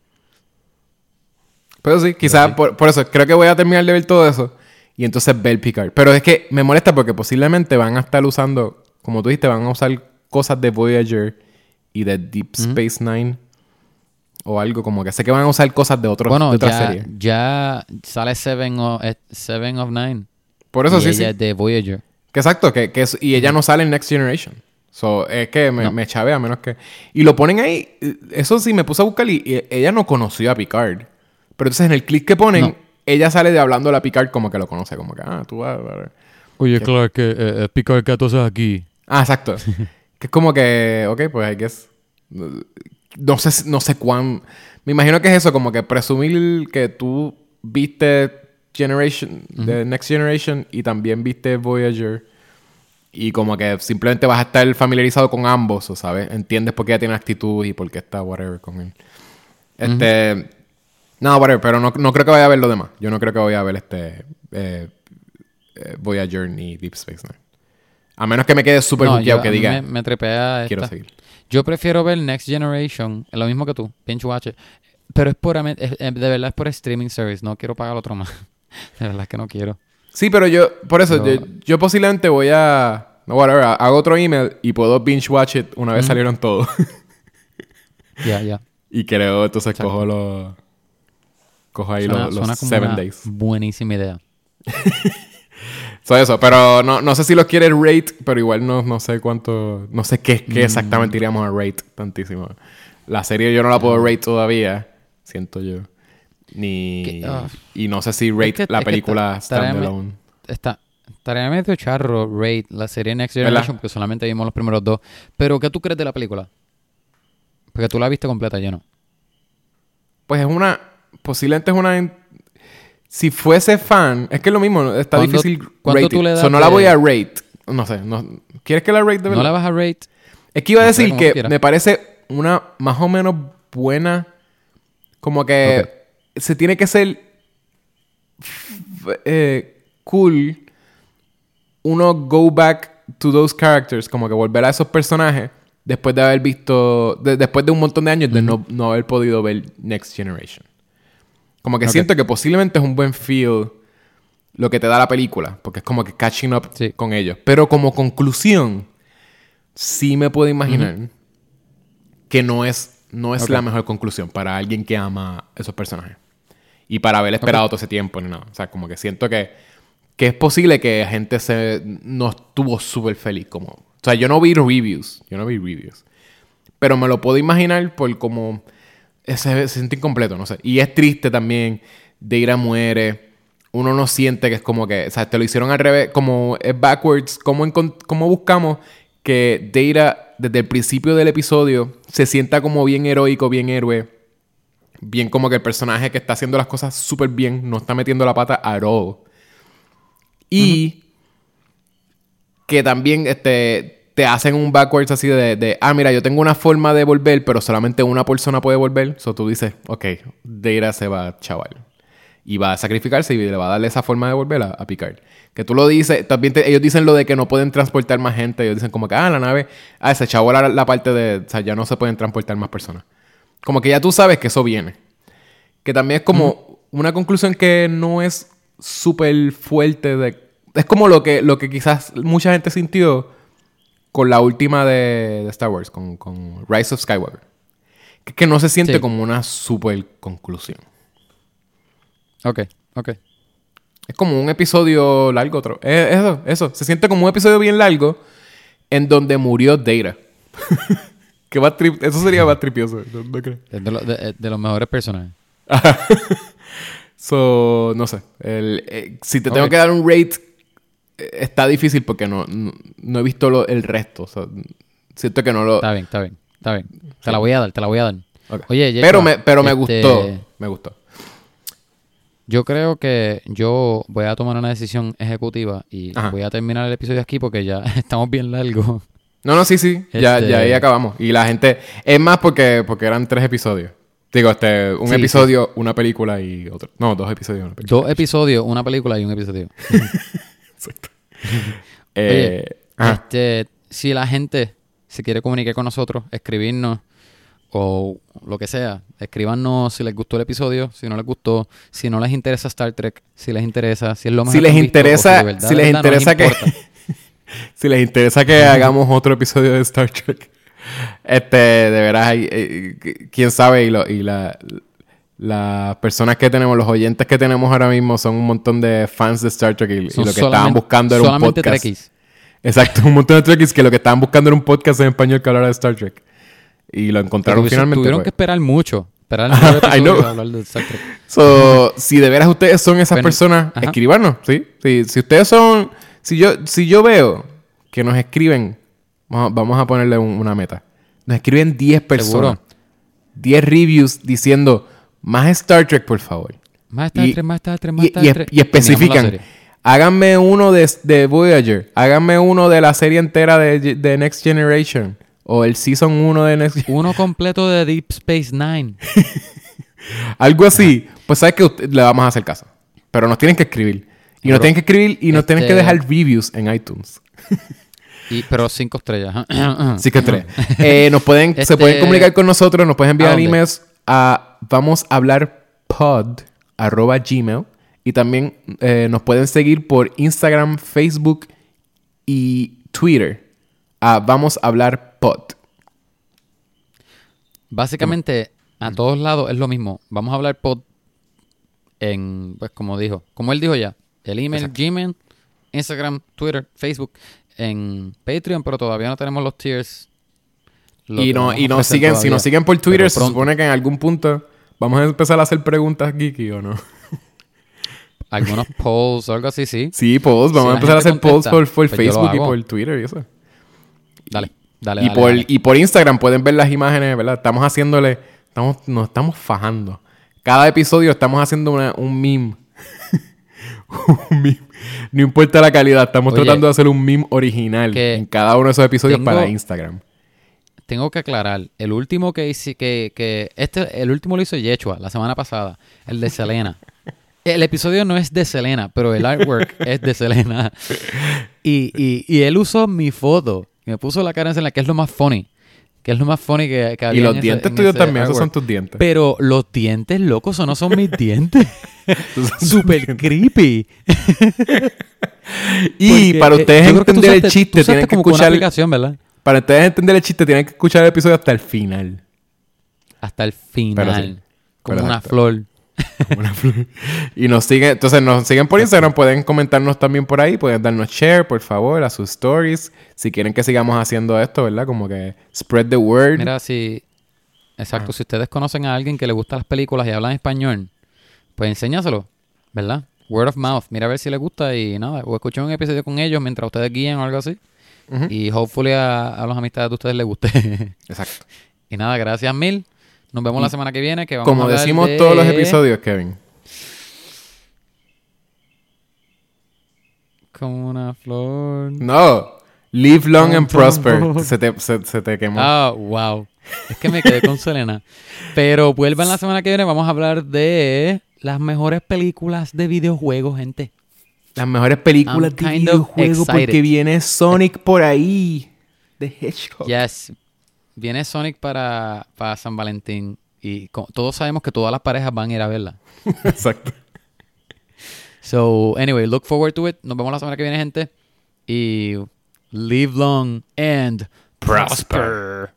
Pero sí, quizás por, por eso creo que voy a terminar de ver todo eso y entonces ver Picard. Pero es que me molesta porque posiblemente van a estar usando, como tú dijiste, van a usar cosas de Voyager y de Deep Space Nine o algo como que sé que van a usar cosas de, otros bueno, de otras ya, series. ya sale Seven of, eh, Seven of Nine. Por eso y sí, ella sí. es de Voyager. Que exacto, que, que es- y ella no sale en Next Generation. So, es que me, No. me chave a menos que... Y lo ponen ahí, eso sí, me puse a buscar y, y ella no conoció a Picard. Pero entonces en el clip que ponen, No. ella sale de hablando a Picard como que lo conoce, como que, ah, tú vas... vas- Oye, claro que eh, Picard que tú aquí. Ah, exacto. que es como que, ok, pues I guess. No sé, no sé cuán. Me imagino que es eso, como que presumir que tú viste Generation, The Next Generation y también viste Voyager. Y como que simplemente vas a estar familiarizado con ambos, ¿sabes? Entiendes por qué ella tiene actitud y por qué está whatever con él. Este. No, whatever, pero no, no creo que vaya a ver lo demás. Yo no creo que vaya a ver este. eh, eh, Voyager ni Deep Space Nine. A menos que me quede súper No, yo- que diga, Me, me trepea esta. quiero seguir. Yo prefiero ver Next Generation, lo mismo que tú, binge watch it, pero es puramente, es- de verdad es por streaming service, no quiero pagar otro más. de verdad es que no quiero. Sí, pero yo, por eso, Pero- yo, yo posiblemente voy a. No, whatever, hago otro email y puedo binge watch it una vez salieron todos. Ya, ya. y creo, entonces cojo los. Cojo ahí Suena, los, seven una days. buenísima idea. So eso, pero no, no sé si los quieres rate, pero igual no, no sé cuánto. No sé qué, qué exactamente iríamos a rate tantísimo. La serie yo no la puedo rate todavía, siento yo. Ni. Que- ah. y no sé si rate que- la es que película tarea standalone. Está, estaría medio charro rate la serie Next. Generation porque solamente vimos los primeros dos. Pero, ¿qué tú crees de la película? Porque tú la viste completa, yo no. Pues es una. Posiblemente es una. Si fuese fan, es que es lo mismo, está ¿Cuándo- difícil cuánto rate tú le das So, no la voy a rate. No sé, no, ¿quieres que la rate de verdad? ¿No la vas a rate? Es que iba a No sé, decir que me parece una más o menos buena. Como que se tiene que ser eh, cool uno go back to those characters, como que volver a esos personajes después de haber visto, de- después de un montón de años de no, no haber podido ver Next Generation. Como que Ok. siento que posiblemente es un buen feel lo que te da la película, porque es como que catching up Sí. con ellos. Pero como conclusión, sí me puedo imaginar que no es, no es Ok. la mejor conclusión para alguien que ama esos personajes. Y para haber esperado todo ese tiempo ni nada. O sea, como que siento que, que es posible que gente se, no estuvo súper feliz. Como, o sea, yo no vi reviews. Yo no vi reviews. Pero me lo puedo imaginar por como... Se, se siente incompleto, no sé. Y es triste también. Deira muere. Uno no siente que es como que... O sea, te lo hicieron al revés. Como es backwards. ¿Cómo, encon- cómo buscamos que Deira, desde el principio del episodio, se sienta como bien heroico, bien héroe? Bien como que el personaje que está haciendo las cosas súper bien no está metiendo la pata at all. Y que también este, te hacen un backwards así de, de, ah, mira, yo tengo una forma de volver, pero solamente una persona puede volver. So tú dices, ok, Deira se va, chaval. y va a sacrificarse y le va a darle esa forma de volver a, a picar. Que tú lo dices, también te- ellos dicen lo de que no pueden transportar más gente. Ellos dicen como que, ah, la nave, ah, se la, la parte de, o sea, ya no se pueden transportar más personas. Como que ya tú sabes que eso viene. Que también es como una conclusión que no es súper fuerte de... Es como lo que, lo que quizás mucha gente sintió con la última de, de Star Wars, con, con Rise of Skywalker. Que, que no se siente Sí. como una super conclusión. Ok, ok. Es como un episodio largo otro. Eh, eso, eso. Se siente como un episodio bien largo en donde murió Data. que va trip- eso sería más tripioso. ¿no, no crees? Es de, lo- de- de los mejores personajes. So, no sé. El- eh, si te tengo que dar un rate, eh, está difícil porque no, no, no he visto lo- el resto. O sea, siento que no lo... Está bien, está bien, está bien. Te la voy a dar, te la voy a dar. Oye, pero me, pero me este, gustó. Me gustó. Yo creo que yo voy a tomar una decisión ejecutiva y Ajá. voy a terminar el episodio aquí porque ya estamos bien largos. No, no, sí, sí. Ya, Este- ya ahí acabamos. Y la gente... Es más porque, porque eran tres episodios. Digo, este... Un Sí, episodio, una película y otro. No, dos episodios y una película. Dos episodios, una película y un episodio. Exacto. Eh, Oye, ajá. este, si la gente se quiere comunicar con nosotros, escribirnos o lo que sea, escríbanos si les gustó el episodio, si no les gustó, si no les interesa Star Trek, si les interesa, si es lo mejor si les que han interesa, si de les interesa que, si les interesa que hagamos otro episodio de Star Trek, este, de veras, eh, eh, quién sabe y, lo- y la, las personas que tenemos, los oyentes que tenemos ahora mismo son un montón de fans de Star Trek y, lo que estaban buscando era un podcast. Trekkies. Exacto, un montón de Trekkies que lo que estaban buscando era un podcast en español que hablara de Star Trek. Y lo encontraron Pero finalmente. Tuvieron pues. que esperar mucho. Esperar I know. para hablar de Star Trek. So, si de veras ustedes son esas personas, ajá. escribanos, ¿sí? Si, si ustedes son... Si yo, si yo veo que nos escriben... Vamos, a ponerle un- una meta. Nos escriben 10 personas. Seguro. 10 reviews diciendo... Más Star Trek, por favor. Más Star Trek, más Star Trek, más Star y- Trek. y especifican... Háganme uno de, de Voyager. Háganme uno de la serie entera de, de Next Generation. O el Season 1 de Next Uno completo de Deep Space Nine. Algo así. Pues sabes que usted- le vamos a hacer caso. Pero nos tienen que escribir. Y nos tienen que escribir y nos tienen que este- dejar reviews en iTunes. Y, pero cinco estrellas. Así que tres. Eh, nos pueden, Se Este- pueden comunicar con nosotros, nos pueden enviar ¿A emails a vamos a hablar pod arroba gmail. Y también eh, nos pueden seguir por Instagram, Facebook y Twitter. A vamos a hablar pod. Básicamente, a todos lados es lo mismo. Vamos a hablar pod en, pues como dijo, como él dijo ya, el email, Gmail, Instagram, Twitter, Facebook, en Patreon, pero todavía no tenemos los tiers. Lo Y, no, y nos ofrecer siguen, si nos siguen por Twitter, se supone que en algún punto vamos a empezar a hacer preguntas geeky o no. Algunos polls o algo así, sí. Sí, polls. Si Vamos a empezar a hacer polls contesta, por, por pues Facebook y por Twitter y eso. Dale, dale, y, dale, por, dale. y por Instagram pueden ver las imágenes, ¿verdad? Estamos haciéndole... Estamos, nos estamos fajando. Cada episodio estamos haciendo una- un meme. un meme. No importa la calidad, estamos Oye, tratando de hacer un meme original en cada uno de esos episodios tengo- para Instagram. Tengo que aclarar, el último que hice, que, que este, el último lo hizo Yechua la semana pasada, el de Selena. El episodio no es de Selena, pero el artwork es de Selena. Y, y, y él usó mi foto. y Me puso la cara en Selena, que es lo más funny. Que es lo más funny que, que había Y los en ese- dientes en tuyos ese también, esos son artwork. tus dientes. Pero los dientes, locos, eso no son mis dientes. Super creepy. y Porque, para eh, ustedes entender el chiste, tienen que como una escuchar... aplicación, ¿verdad? Para ustedes entender el chiste, tienen que escuchar el episodio hasta el final. Hasta el final. Como Pero una flor. Como una flor. y nos siguen, entonces nos siguen por Instagram, pueden comentarnos también por ahí, pueden darnos share, por favor, a sus stories, si quieren que sigamos haciendo esto, ¿verdad? Como que spread the word. Mira, si. Exacto, Ah. si ustedes conocen a alguien que le gustan las películas y hablan español, pues enséñaselo, ¿verdad? Word of mouth. Mira a ver si les gusta y nada. O escuchen un episodio con ellos mientras ustedes guían o algo así. Y hopefully a, a las amistades de ustedes les guste. Exacto. y nada, gracias mil. Nos vemos la semana que viene. Que vamos Como a decimos de- todos los episodios, Kevin. Como una flor. No. Live long and prosper. Se te, se, se te quemó. Ah, wow. Es que me quedé con Selena. Pero vuelvan la semana que viene. Vamos a hablar de las mejores películas de videojuegos, gente. Las mejores películas I'm de videojuego porque viene Sonic por ahí. De Hedgehog. Yes. Viene Sonic para, para San Valentín. Y todos sabemos que todas las parejas van a ir a verla. Exacto. So, anyway, look forward to it. Nos vemos la semana que viene, gente. Y live long and prosper.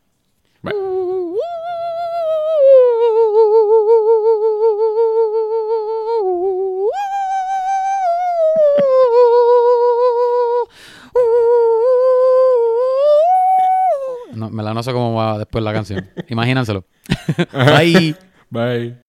No, me la no sé cómo va después la canción. Imagínenselo. Bye. Bye.